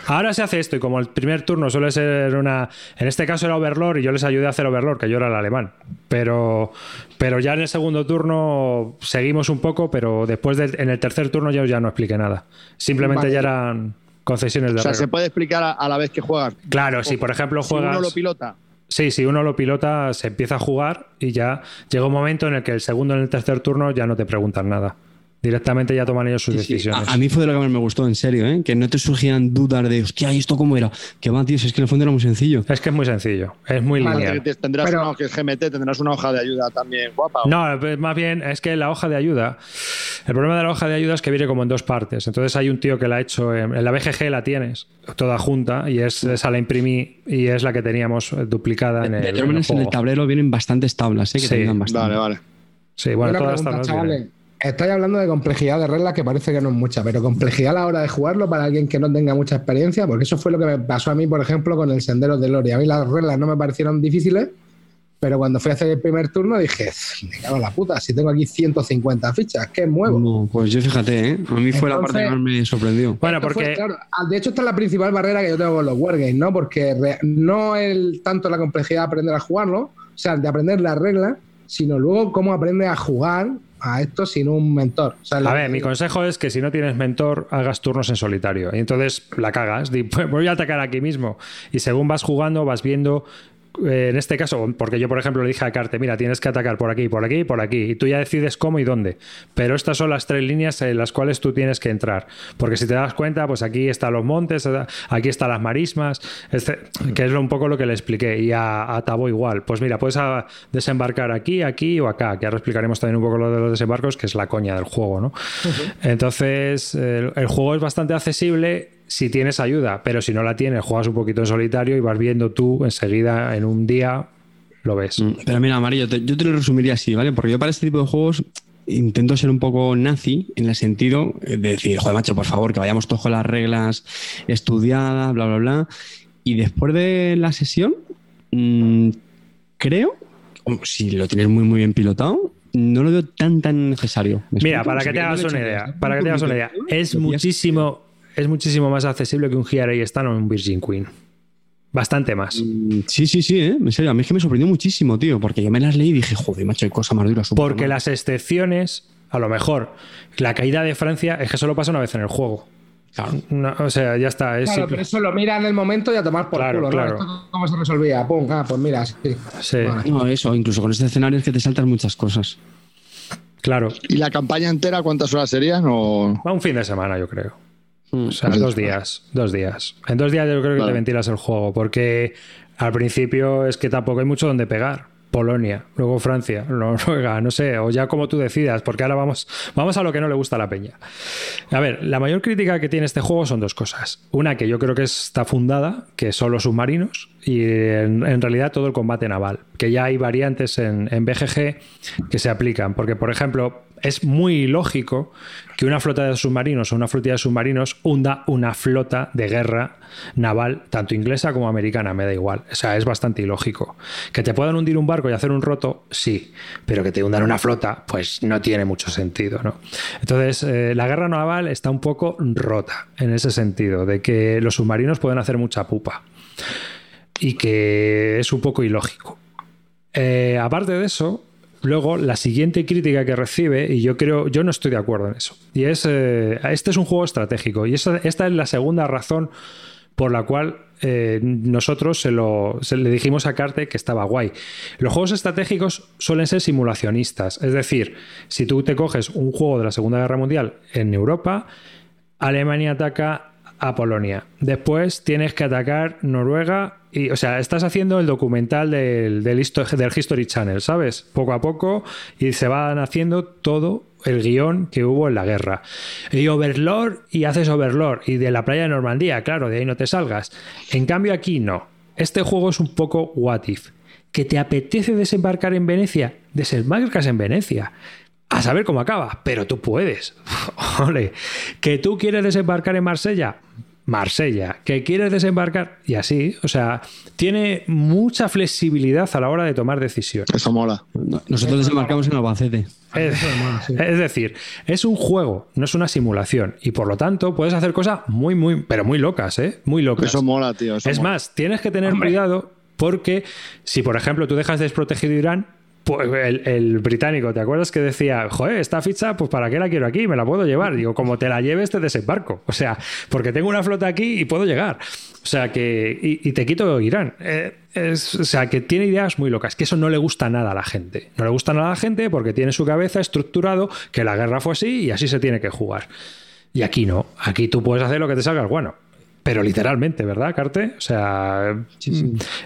Ahora se hace esto y como el primer turno suele ser una... En este caso era Overlord y yo les ayudé a hacer Overlord, que yo era el alemán. Pero, pero ya en el segundo turno seguimos un poco, pero después de, en el tercer turno yo ya no expliqué nada. Simplemente Vale. ya eran concesiones de O sea, se puede explicar a, a la vez que juegas. Claro, si por ejemplo Si juegas... uno lo pilota. Sí, si uno lo pilota, se empieza a jugar y ya llega un momento en el que el segundo en el tercer turno ya no te preguntan nada. Directamente ya toman ellos sus Sí, sí. decisiones. A, a mí fue de lo que más me gustó, en serio, ¿eh? que no te surgían dudas de, hostia, ¿y esto cómo era? Que va, tío, si es que en el fondo era muy sencillo. Es que es muy sencillo, es muy Vale. lineal. Que Tendrás Pero- una, que es GMT, tendrás una hoja de ayuda también guapa. ¿o? No, más bien es que la hoja de ayuda, el problema de la hoja de ayuda es que viene como en dos partes. Entonces hay un tío que la ha hecho, en, en la BGG la tienes toda junta y es, esa la imprimí y es la que teníamos eh, duplicada en el, de en todas el maneras, en el juego. tablero vienen bastantes tablas, ¿eh? que Sí, te ayudan bastante. Vale, vale. Sí, bueno, una todas pregunta, chavales. Estáis hablando de complejidad de reglas que parece que no es mucha, pero complejidad a la hora de jugarlo para alguien que no tenga mucha experiencia, porque eso fue lo que me pasó a mí, por ejemplo, con el Sendero de Lori. A mí las reglas no me parecieron difíciles, pero cuando fui a hacer el primer turno dije, me cago en la puta, si tengo aquí 150 fichas, ¿qué muevo? No, pues yo fíjate, ¿eh? a mí fue la parte que más me sorprendió. Bueno, fue, porque claro, de hecho, esta es la principal barrera que yo tengo con los wargames, ¿no? Porque re- no el tanto la complejidad de aprender a jugarlo, o sea, de aprender las reglas, sino luego cómo aprendes a jugar a esto sin un mentor. O sea, A ver, que- mi consejo es que si no tienes mentor, hagas turnos en solitario. Y entonces la cagas. Pues voy a atacar aquí mismo. Y según vas jugando, vas viendo. Eh, en este caso, porque yo, por ejemplo, le dije a Carte, mira, tienes que atacar por aquí, por aquí y por aquí. Y tú ya decides cómo y dónde. Pero estas son las tres líneas en las cuales tú tienes que entrar. Porque si te das cuenta, pues aquí están los montes, aquí están las marismas, este- que es un poco lo que le expliqué. Y a, a Tabo igual. Pues mira, puedes a- desembarcar aquí, aquí o acá. Que ahora explicaremos también un poco lo de los desembarcos, que es la coña del juego, ¿no? Entonces, el, el juego es bastante accesible si tienes ayuda, pero si no la tienes, juegas un poquito en solitario y vas viendo tú enseguida en un día lo ves. Mm, Pero mira, Amarillo, te- yo te lo resumiría así, ¿vale? Porque yo para este tipo de juegos intento ser un poco nazi en el sentido de decir, joder, macho, por favor, que vayamos todos con las reglas estudiadas, bla, bla, bla. Y después de la sesión, mm, creo, si lo tienes muy, muy bien pilotado, no lo veo tan, tan necesario. ¿Me Mira, explico? para que te hagas una idea, para que te hagas una idea, es muchísimo, es muchísimo más accesible que un GRA Stan o un Virgin Queen. Bastante más. Mm, Sí, sí, sí, ¿eh? en serio, a mí es que me sorprendió muchísimo, tío, porque yo me las leí y dije, joder, macho, hay cosas más duras. súper Porque mal". las excepciones A lo mejor la caída de Francia es que solo pasa una vez en el juego. No, o sea, ya está. Es Claro, simple. pero eso lo mira en el momento y a tomar por Claro, culo, claro. ¿no? Esto ¿Cómo se resolvía? Pum, ah, pues mira, sí. Sí, Vale. No, eso, incluso con este escenario es que te saltas muchas cosas. claro. ¿Y la campaña entera cuántas horas serían? O... Va un fin de semana, yo creo. Mm. O sea, Pues dos días. Dos días. En dos días yo creo que Vale. te ventilas el juego. Porque al principio es que tampoco hay mucho donde pegar. Polonia, luego Francia, Noruega, no sé, o ya como tú decidas, porque ahora vamos, vamos a lo que no le gusta a la peña. A ver, la mayor crítica que tiene este juego son dos cosas. Una que yo creo que está fundada, que son los submarinos, y en, en realidad todo el combate naval, que ya hay variantes en, en BGG que se aplican, porque por ejemplo es muy lógico que una flota de submarinos o una flotilla de submarinos hunda una flota de guerra naval, tanto inglesa como americana, me da igual. O sea, es bastante ilógico. Que te puedan hundir un barco y hacer un roto, sí, pero que te hundan una flota, pues no tiene mucho sentido, ¿no? Entonces, eh, la guerra naval está un poco rota en ese sentido, de que los submarinos pueden hacer mucha pupa y que es un poco ilógico. Eh, aparte de eso, luego la siguiente crítica que recibe, y yo creo, yo no estoy de acuerdo en eso, y es, eh, este es un juego estratégico, y esta es la segunda razón por la cual eh, nosotros se, lo, le dijimos a Carte que estaba guay. Los juegos estratégicos suelen ser simulacionistas, es decir, si tú te coges un juego de la Segunda Guerra Mundial en Europa, Alemania ataca a Polonia. Después tienes que atacar Noruega y, o sea, estás haciendo el documental del, del, histo- del History Channel, ¿sabes? Poco a poco y se van haciendo todo el guion que hubo en la guerra. Y Overlord y haces Overlord y de la playa de Normandía, claro, de ahí no te salgas. En cambio aquí no. Este juego es un poco what if. ¿Que te apetece desembarcar en Venecia? Desembarcas en Venecia a saber cómo acaba, pero tú puedes. Ole. Que tú quieres desembarcar en Marsella, Marsella. Que quieres desembarcar y así. O sea, tiene mucha flexibilidad a la hora de tomar decisiones. Eso mola. No, Nosotros desembarcamos en Albacete. Es, es decir, es un juego, no es una simulación. Y por lo tanto, puedes hacer cosas muy, muy, pero muy locas, ¿eh? Muy locas. Eso mola, tío. eso Es mola. más, tienes que tener cuidado porque si, por ejemplo, tú dejas desprotegido Irán, pues el, el británico, ¿te acuerdas que decía, joder, esta ficha, pues ¿para qué la quiero aquí? Me la puedo llevar. Digo, como te la lleves, te desembarco. O sea, porque tengo una flota aquí y puedo llegar. O sea, que. Y, te quito Irán. Eh, es- o sea, que tiene ideas muy locas. Que eso no le gusta nada a la gente. No le gusta nada a la gente porque tiene en su cabeza estructurado que la guerra fue así y así se tiene que jugar. Y aquí no. Aquí tú puedes hacer lo que te salga bueno. Pero literalmente, ¿verdad, Carte? O sea,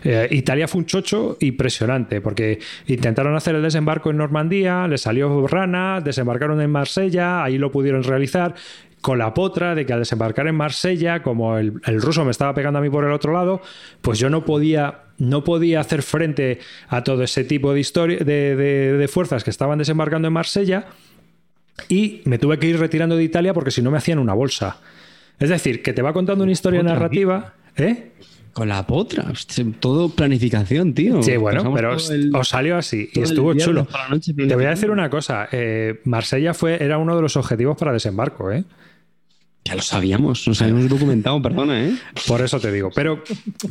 eh, Italia fue un chocho impresionante porque intentaron hacer el desembarco en Normandía, les salió rana, desembarcaron en Marsella, ahí lo pudieron realizar con la potra de que al desembarcar en Marsella, como el, el ruso me estaba pegando a mí por el otro lado, pues yo no podía, no podía hacer frente a todo ese tipo de, historia, de, de- de fuerzas que estaban desembarcando en Marsella y me tuve que ir retirando de Italia porque si no me hacían una bolsa. Es decir, que te va contando una historia Otra narrativa. ¿Eh? Con la potra. Todo planificación, tío. Sí, bueno, Pasamos pero os, el- os salió así y estuvo chulo. noche Te voy a decir una cosa. eh, Marsella fue, era uno de los objetivos para desembarco, ¿eh? Ya lo sabíamos, nos habíamos documentado, perdona, ¿eh? Por eso te digo. Pero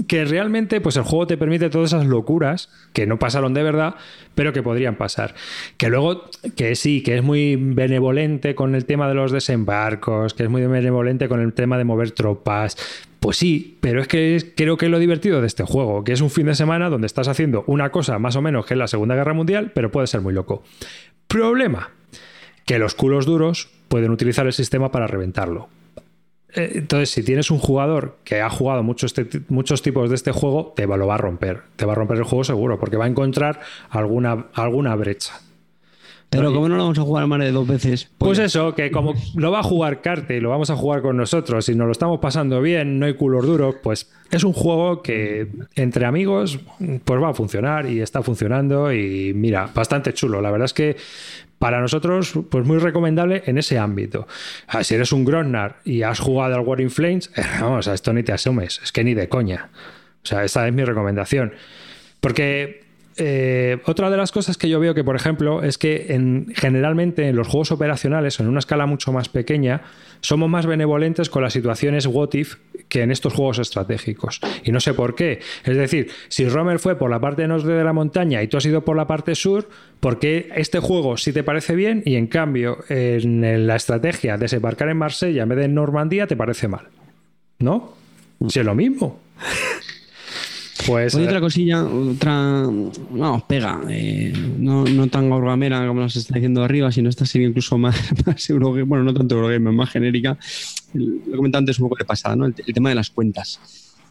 que realmente, pues el juego te permite todas esas locuras que no pasaron de verdad, pero que podrían pasar. Que luego, que sí, que es muy benevolente con el tema de los desembarcos, que es muy benevolente con el tema de mover tropas. Pues sí, pero es que creo que es lo divertido de este juego, que es un fin de semana donde estás haciendo una cosa más o menos que es la Segunda Guerra Mundial, pero puede ser muy loco. Problema, que los culos duros pueden utilizar el sistema para reventarlo. Eh, Entonces, si tienes un jugador que ha jugado muchos, este- muchos tipos de este juego, te va, lo va a romper. Te va a romper el juego seguro, porque va a encontrar alguna, alguna brecha. Pero ¿cómo no lo vamos a jugar más de dos veces? Pues eso, que como lo va a jugar Carte y lo vamos a jugar con nosotros y nos lo estamos pasando bien, no hay culos duros, pues es un juego que entre amigos pues va a funcionar y está funcionando y mira, bastante chulo. La verdad es que para nosotros pues muy recomendable en ese ámbito. Ah, si eres un Grosnar y has jugado al War in Flames, eh, esto ni te asomes, es que ni de coña. O sea, esa es mi recomendación. Porque eh, otra de las cosas que yo veo que, por ejemplo, es que en, generalmente en los juegos operacionales, en una escala mucho más pequeña, somos más benevolentes con las situaciones what if que en estos juegos estratégicos. Y no sé por qué. Es decir, si Romer fue por la parte norte de la montaña y tú has ido por la parte sur, ¿por qué este juego sí te parece bien y en cambio en la estrategia desembarcar en Marsella en vez de en Normandía te parece mal? ¿No? Es lo mismo. Pues, Oye, eh, otra cosilla, otra. Vamos, pega. eh, no, no tan gorgamera como nos está diciendo arriba, sino esta serie incluso más, más Eurogame. Bueno, no tanto Eurogame, más genérica. Lo comentaba antes un poco de pasada, ¿no? El, el tema de las cuentas.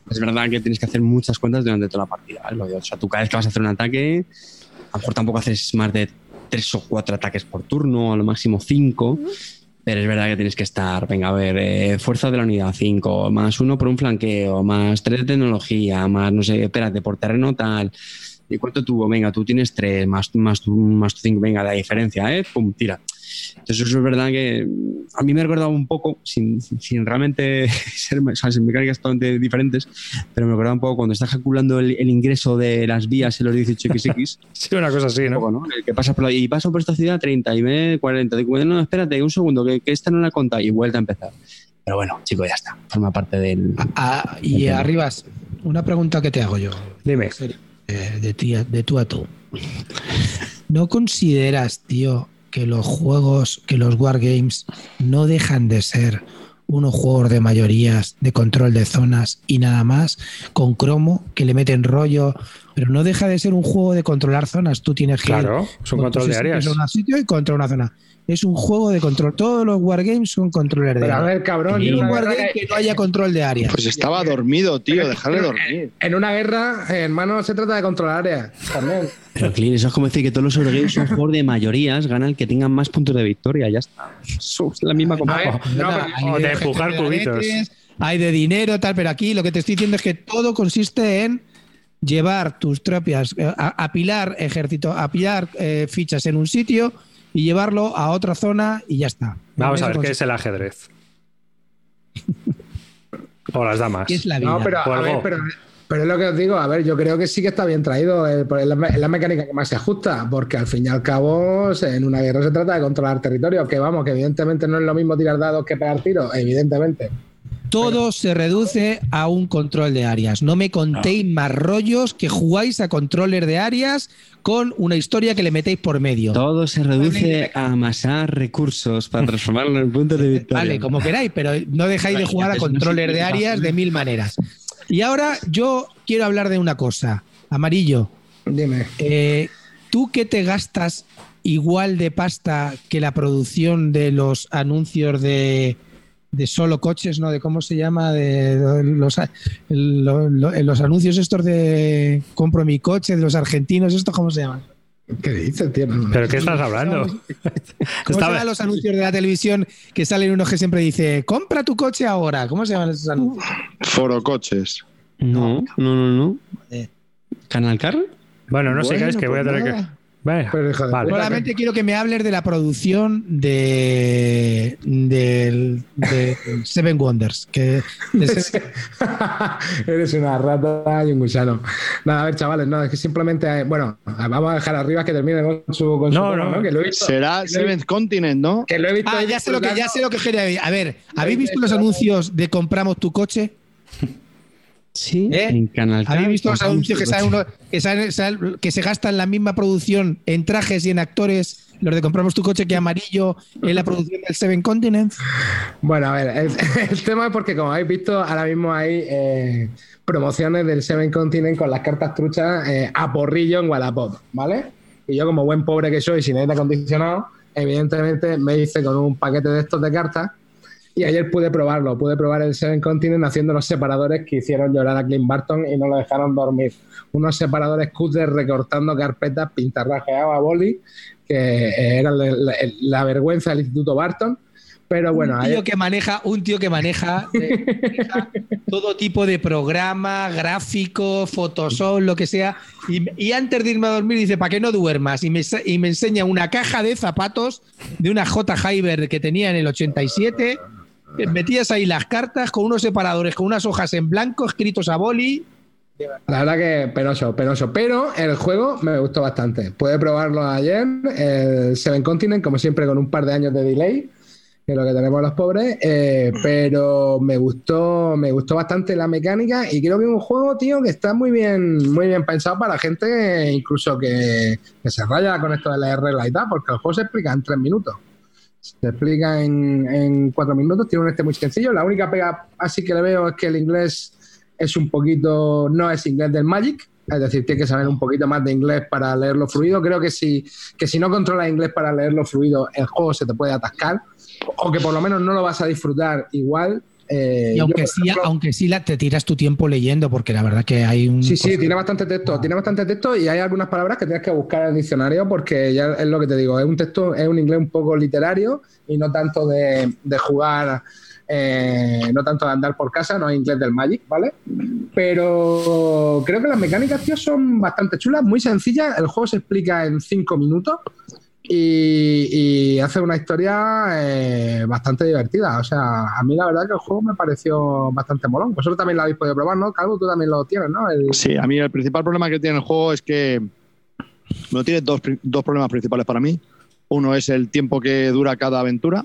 Es verdad que tienes que hacer muchas cuentas durante toda la partida. ¿vale? O sea, tú cada vez que vas a hacer un ataque, a lo mejor tampoco haces más de tres o cuatro ataques por turno, a lo máximo cinco. Pero es verdad que tienes que estar, venga, a ver, eh, fuerza de la unidad 5, más uno por un flanqueo, más tres de tecnología, más, no sé, espérate, por terreno tal. ¿Y cuánto tuvo? Venga, tú tienes tres, más, más, más cinco, venga, la diferencia, ¿eh? Pum, tira. Entonces, eso es verdad que a mí me ha recordado un poco, sin, realmente ser o sea, sin mecánicas totalmente diferentes, pero me recordaba un poco cuando estás calculando el, el ingreso de las vías en los 18XX. sí, una cosa así, Un ¿no? poco, ¿no? El que pasa por la- y paso por esta ciudad 30 y ve 40. Digo, no, espérate, un segundo, que, que esta no la conta y vuelta a empezar. Pero bueno, chico, ya está. Forma parte del. Ah, y Entiendo. Arribas, una pregunta que te hago yo. Dime. eh, de, ti a- de tú a tú. ¿No consideras, tío, que los juegos, que los wargames no dejan de ser unos juegos de mayorías, de control de zonas y nada más, con cromo, que le meten rollo, pero no deja de ser un juego de controlar zonas. Tú tienes que Claro, es un con control de áreas. un sitio y contra una zona. Es un juego de control. Todos los wargames son controles de Pero a áreas. ver, cabrón, Y en un wargame que no haya control de áreas. Pues estaba dormido, tío, dejarle dormir. en una guerra, eh, hermano, se trata de controlar áreas. También. Pero, Clint, eso es como decir que todos los Eurogames son juegos de mayorías, gana el que tengan más puntos de victoria, ya está. Es la misma A comparación. ver, no, Nada, pero- o hay de empujar cubitos. Hay de dinero, tal, pero aquí lo que te estoy diciendo es que todo consiste en llevar tus tropias, eh, a- apilar ejército, apilar eh, fichas en un sitio y llevarlo a otra zona y ya está. Vamos a ver qué es el ajedrez. O las damas. ¿Qué es la vida? No, pero, a Juego. ver, pero, pero es lo que os digo, a ver, yo creo que sí que está bien traído, eh, es la, mecánica que más se ajusta, porque al fin y al cabo en una guerra se trata de controlar territorio, que vamos, que evidentemente no es lo mismo tirar dados que pegar tiros, evidentemente. Todo se reduce a un control de áreas. No me contéis más rollos que jugáis a controles de áreas con una historia que le metéis por medio. Todo se reduce a amasar recursos para transformarlo en puntos de victoria. Vale, como queráis, pero no dejáis de jugar a controles de áreas de mil maneras. Y ahora yo quiero hablar de una cosa. Amarillo, Dime. eh, ¿tú qué te gastas igual de pasta que la producción de los anuncios de, de solo coches, ¿no? De cómo se llama, de los, lo- lo- los anuncios estos de compro mi coche, de los argentinos, ¿estos cómo se llaman? ¿Qué dices, tío? ¿Pero qué estás hablando? ¿Cómo se Estaba- llaman los anuncios de la televisión que salen unos que siempre dice, compra tu coche ahora? ¿Cómo se llaman esos anuncios? Foro coches. No, no, no, no. ¿Canal Car? Bueno, no sé qué Bueno, es que voy a pues tener nada. que. Bueno, Pero, hijo de vale. puta. Solamente quiero que me hables de la producción de, del- de Seven Wonders. Que, de Seven- Eres una rata y un gusano. Nada, a ver, chavales, no, es que simplemente, eh, bueno, vamos a dejar arriba que termine con su, con su No, no. Que lo he visto. Será que Seventh Continent, ¿no? Que lo he visto. Ah, ya sé lo que, ya sé lo que quería. A ver, ¿habéis visto los anuncios de compramos tu coche? Sí, ¿Eh? en Canal. ¿Habéis visto los anuncios que, uno- que, se gastan la misma producción en trajes y en actores? Los de compramos tu coche que amarillo en la producción del Seven Continents. Bueno, a ver, el, el tema es porque, como habéis visto, ahora mismo hay eh, promociones del Seven Continent con las cartas truchas eh, a porrillo en Wallapop, ¿vale? Y yo, como buen pobre que soy, sin aire acondicionado, evidentemente me hice con un paquete de estos de cartas. Y ayer pude probarlo, pude probar el Seven Continent haciendo los separadores que hicieron llorar a Clint Barton y no lo dejaron dormir. Unos separadores cutres recortando carpetas, pintarrajeados a boli, que eh, eran la, la- la vergüenza del Instituto Barton. Pero bueno, un ayer- tío que maneja, un tío que maneja, eh, maneja todo tipo de programa, gráfico, Photoshop, lo que sea. Y, y antes de irme a dormir dice, ¿para qué no duermas? Y me, y me enseña una caja de zapatos de una J. Hyber que tenía en el 87. Eh, Metías ahí las cartas con unos separadores, con unas hojas en blanco escritos a boli. La verdad que penoso, penoso. Pero el juego me gustó bastante. Pude probarlo ayer, el Seven Continent, como siempre, con un par de años de delay, que es lo que tenemos los pobres. eh, pero me gustó, me gustó bastante la mecánica y creo que es un juego, tío, que está muy bien, muy bien pensado para gente incluso que, que se raya con esto de la reglas y tal, porque el juego se explica en tres minutos. Se explica en, en cuatro minutos, tiene un este muy sencillo. La única pega así que le veo es que el inglés es un poquito, no es inglés del Magic, es decir, tienes que saber un poquito más de inglés para leerlo fluido. Creo que si, que si no controlas inglés para leerlo fluido, el juego se te puede atascar, o que por lo menos no lo vas a disfrutar igual. Eh, Y aunque sí, ejemplo, aunque sí la, te tiras tu tiempo leyendo, porque la verdad que hay un. Sí, sí, tiene bastante texto, tiene bastante texto y hay algunas palabras que tienes que buscar en el diccionario porque ya es lo que te digo, es un texto, es un inglés un poco literario y no tanto de, de jugar, eh, no tanto de andar por casa, no es inglés del Magic, ¿vale? Pero creo que las mecánicas, tío, son bastante chulas, muy sencillas, el juego se explica en cinco minutos y, y hace una historia eh, bastante divertida. O sea, a mí la verdad que el juego me pareció bastante molón. Vosotros también lo habéis podido probar, ¿no? Calvo, tú también lo tienes, ¿no? El- Sí, a mí el principal problema que tiene el juego es que no tiene dos, dos problemas principales para mí. Uno es el tiempo que dura cada aventura,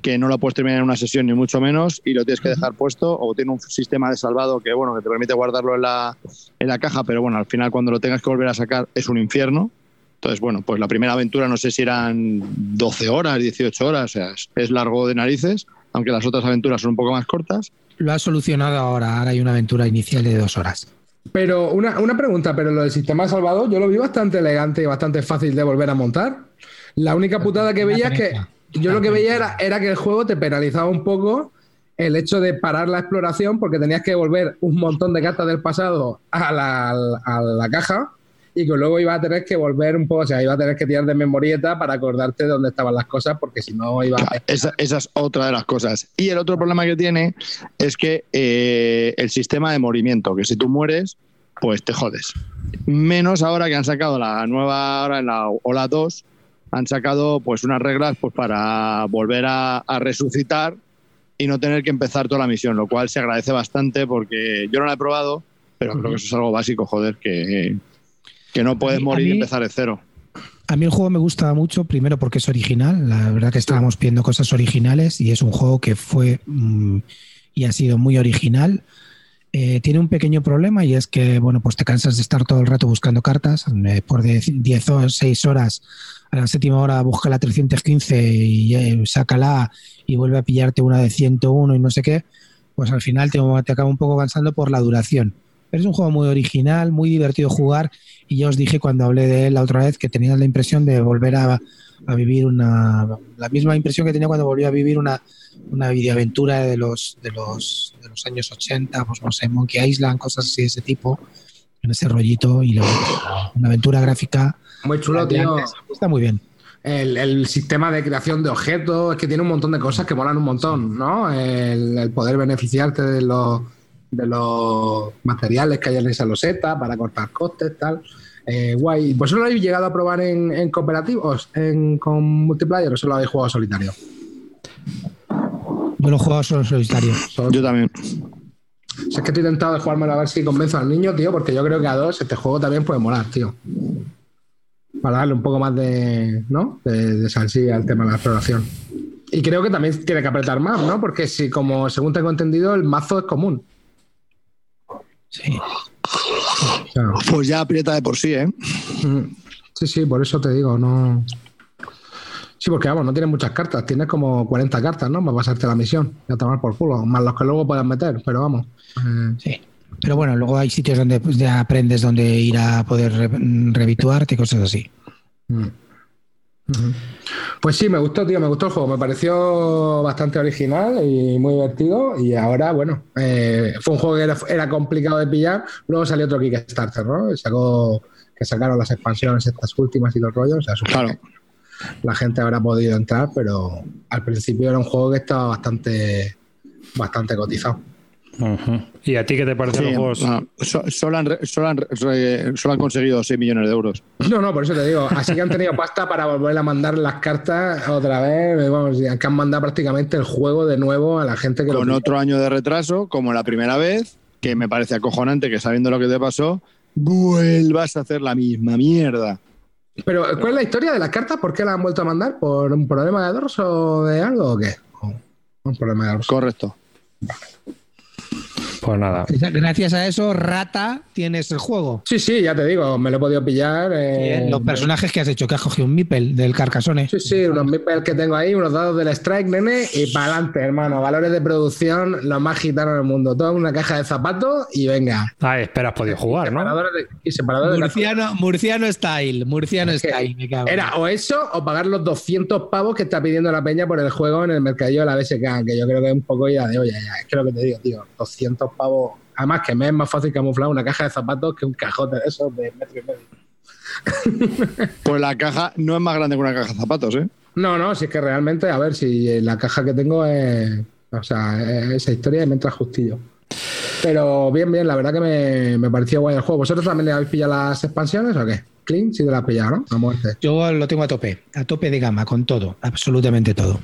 que no lo puedes terminar en una sesión ni mucho menos y lo tienes que dejar puesto o tiene un sistema de salvado que bueno que te permite guardarlo en la, en la caja, pero bueno, al final cuando lo tengas que volver a sacar es un infierno. Entonces, bueno, pues la primera aventura no sé si eran 12 horas, 18 horas, o sea, es, largo de narices, aunque las otras aventuras son un poco más cortas. Lo has solucionado ahora. Ahora hay una aventura inicial de dos horas. Pero una, una pregunta, pero lo del sistema de salvado yo lo vi bastante elegante y bastante fácil de volver a montar. La única putada que veía es que yo lo que veía era, era que el juego te penalizaba un poco el hecho de parar la exploración porque tenías que volver un montón de cartas del pasado a la, a la caja y que luego iba a tener que volver un poco, o sea, iba a tener que tirar de memorieta para acordarte de dónde estaban las cosas porque si no iba a... Esa, esa es otra de las cosas. Y el otro problema que tiene es que eh, el sistema de movimiento, que si tú mueres, pues te jodes. Menos ahora que han sacado la nueva, ahora en la Ola 2, han sacado pues unas reglas pues para volver a, a resucitar y no tener que empezar toda la misión, lo cual se agradece bastante porque yo no la he probado, pero creo que eso es algo básico, joder, que, que no puedes mí- morir y empezar de cero. A mí el juego me gusta mucho, primero porque es original. La verdad que estábamos pidiendo cosas originales y es un juego que fue mm, y ha sido muy original. Eh, tiene un pequeño problema y es que, bueno, pues te cansas de estar todo el rato buscando cartas. Eh, por de 10 o 6 horas, a la séptima hora busca la 315 y eh, sácala y vuelve a pillarte una de 101 y no sé qué. Pues al final te, te acaba un poco cansando por la duración. Pero es un juego muy original, muy divertido jugar y ya os dije cuando hablé de él la otra vez que tenía la impresión de volver a, a vivir una la misma impresión que tenía cuando volví a vivir una, una videoaventura de los, de los de los años 80, pues no sé, Monkey Island, cosas así de ese tipo, en ese rollito y luego una aventura gráfica Muy chulo, tío. Está muy bien. El, el sistema de creación de objetos, es que tiene un montón de cosas que molan un montón, ¿no? El, el poder beneficiarte de los, de los materiales que hay en esa loseta para cortar costes, tal. Eh, guay. ¿Vosotros lo habéis llegado a probar en, en cooperativos, en, con multiplayer o solo habéis jugado solitario? Yo lo he jugado solo solitario. Solo- Yo también. O sea, es que estoy tentado de jugármelo a ver si convenzo al niño, tío, porque yo creo que a dos este juego también puede molar, tío. Para darle un poco más de, ¿no? De, de salsilla al tema de la exploración. Y creo que también tiene que apretar más, ¿no? Porque si, como según tengo entendido, el mazo es común. Sí. Pues ya aprieta de por sí, ¿eh? sí, sí, por eso te digo, no. Sí, porque vamos, no tienes muchas cartas, tienes como 40 cartas, ¿no? Para pasarte la misión y a tomar por culo, más los que luego puedas meter, pero vamos. eh, Sí. Pero bueno, luego hay sitios donde pues, ya aprendes dónde ir a poder re- revituarte y cosas así. Mm. Pues sí, me gustó, tío, me gustó el juego. Me pareció bastante original y muy divertido. Y ahora, bueno, eh, fue un juego que era, era complicado de pillar. Luego salió otro Kickstarter, ¿no? Sacó, que sacaron las expansiones estas últimas y los rollos. O sea, Claro. la gente habrá podido entrar, pero al principio era un juego que estaba bastante, bastante cotizado. ¿Y a ti qué te parecen Sí, los juegos? ah, so- solo, han, re- solo, han, re- solo han conseguido 6 millones de euros. No, no, por eso te digo. Así que han tenido pasta para volver a mandar las cartas otra vez. Vamos, ya que han mandado prácticamente el juego de nuevo a la gente que Con lo otro año de retraso, como la primera vez, que me parece acojonante que sabiendo lo que te pasó, vuelvas a hacer la misma mierda. Pero, ¿cuál es la historia de las cartas? ¿Por qué la han vuelto a mandar? ¿Por un problema de dorso o de algo o qué? Un problema de dorso. Correcto. Pues nada. Gracias a eso, Rata tienes el juego. Sí, sí, ya te digo, me lo he podido pillar. eh, Los personajes que has hecho, que has cogido un Mipel del Carcassonne. Sí, sí, unos meeples que tengo ahí, unos dados del Strike, nene, y para adelante, hermano. Valores de producción, los más gitanos del mundo. Todo en una caja de zapatos y venga. Ah, espera, has podido jugar, ¿no? De, y separadores de Murciano, Murciano Style, Murciano Es que Style, me cago. Era o eso o pagar los 200 pavos que está pidiendo la peña por el juego en el mercadillo de la BSK, que yo creo que es un poco ida de olla ya. Es que lo que te digo, tío, 200 pavos. Además que me es más fácil camuflar una caja de zapatos que un cajote de esos de metro y medio. Pues la caja no es más grande que una caja de zapatos, ¿eh? No, no, si es que realmente, a ver, si la caja que tengo es. O sea, es esa historia me entra justillo. Pero bien, bien, la verdad que me, me pareció guay el juego. ¿Vosotros también le habéis pillado las expansiones o qué? Clean, sí te las has pillado, ¿no? A muerte. Yo lo tengo a tope, a tope de gama, con todo, absolutamente todo.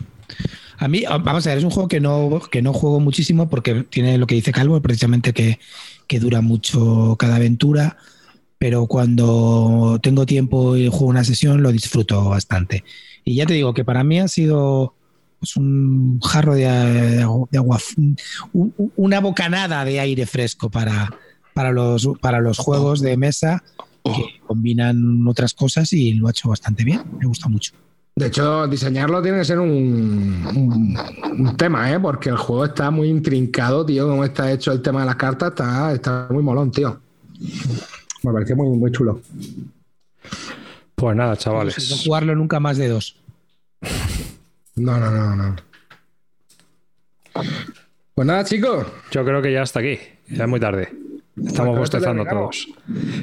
A mí, vamos a ver, es un juego que no, que no juego muchísimo porque tiene lo que dice Calvo, precisamente que, que dura mucho cada aventura, pero cuando tengo tiempo y juego una sesión lo disfruto bastante. Y ya te digo que para mí ha sido pues, un jarro de, agua, un- una bocanada de aire fresco para, para, los, para los juegos de mesa que combinan otras cosas y lo ha hecho bastante bien. Me gusta mucho. De hecho, diseñarlo tiene que ser un, un- un tema, ¿eh? Porque el juego está muy intrincado, tío. Como está hecho el tema de las cartas, está, está muy molón, tío. Me pareció muy, muy chulo. Pues nada, No chavales. jugarlo nunca más de dos. No, no, no, no. Pues nada, chicos. Yo creo que ya hasta aquí. Ya es muy tarde. Estamos Pues bostezando todos.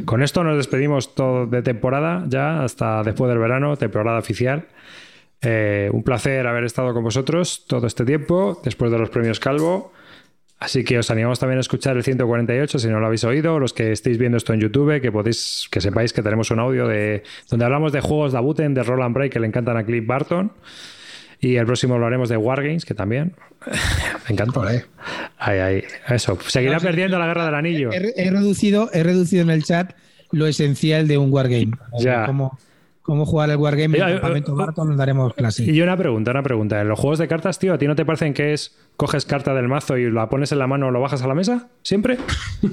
Con esto nos despedimos todo de temporada, ya hasta después del verano, temporada oficial. Eh, un placer haber estado con vosotros todo este tiempo, después de los premios Calvo. Así que os animamos también a escuchar el 148 si no lo habéis oído, los que estéis viendo esto en YouTube, que podéis, que sepáis que tenemos un audio de donde hablamos de juegos de Abuten, de Roll and Break que le encantan a Cliff Barton. Y el próximo hablaremos de Wargames, que también me encanta. Joder. Ahí, ahí. Eso. Seguirá perdiendo la guerra del anillo. He, he reducido, he reducido en el chat lo esencial de un wargame. Ya. Cómo, cómo jugar el wargame en el campamento Barton nos daremos clase. Y una pregunta, una pregunta. En los juegos de cartas, tío, ¿a ti no te parecen que es coges carta del mazo y la pones en la mano o lo bajas a la mesa? ¿Siempre?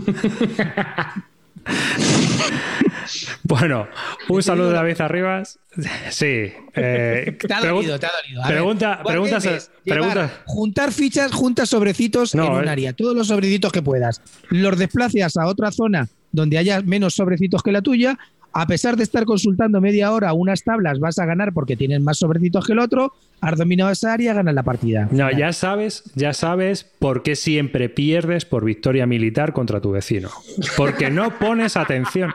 bueno, un saludo de David Arribas. Sí. eh, Te ha dolido, te ha dolido. A pregunta, preguntas, preguntas. Juntar fichas, juntas sobrecitos No, en un eh. área. Todos los sobrecitos que puedas. Los desplacias a otra zona donde haya menos sobrecitos que la tuya. A pesar de estar consultando media hora unas tablas, vas a ganar porque tienes más sobrecitos que el otro. Has dominado esa área, ganas la partida. No, ya sabes, ya sabes por qué siempre pierdes por victoria militar contra tu vecino. Porque no pones atención.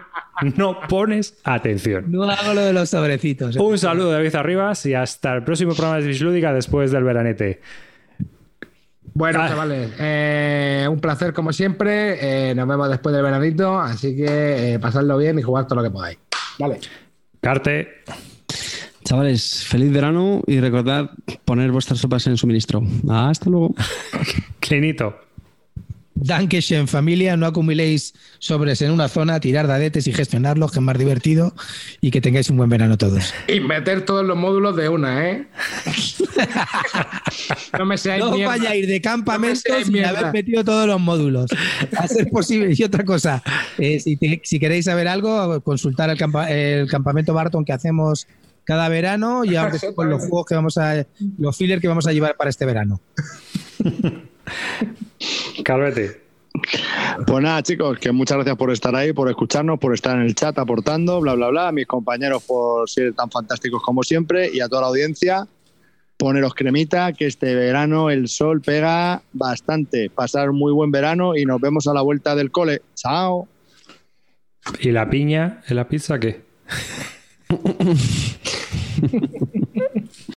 No pones atención. No hago lo de los sobrecitos. Un saludo de David Arribas y hasta el próximo programa de Bislúdica después del veranete. Bueno, Ah. chavales, eh, un placer como siempre. Eh, nos vemos después del veranito, así que eh, pasadlo bien y jugar todo lo que podáis. Vale. Carte. Chavales, feliz verano y recordad poner vuestras sopas en suministro. Hasta luego. Clinito. Dankeschön, familia. No acumuléis sobres en una zona, tirar dadetes y gestionarlos, que es más divertido. Y que tengáis un buen verano todos. Y meter todos los módulos de una, ¿eh? no me seáis No mierda. vayáis de campamentos No me seáis sin haber metido todos los módulos. A ser posible. Y otra cosa, eh, si, te- si queréis saber algo, consultar el, campa- el campamento Barton que hacemos cada verano y ahora con los juegos que vamos a, los fillers que vamos a llevar para este verano. Calvete. Pues nada, chicos, que muchas gracias por estar ahí, por escucharnos, por estar en el chat aportando, bla, bla, bla. A mis compañeros por ser tan fantásticos como siempre y a toda la audiencia, poneros cremita, que este verano el sol pega bastante. Pasar un muy buen verano y nos vemos a la vuelta del cole. Chao. ¿Y la piña en la pizza qué?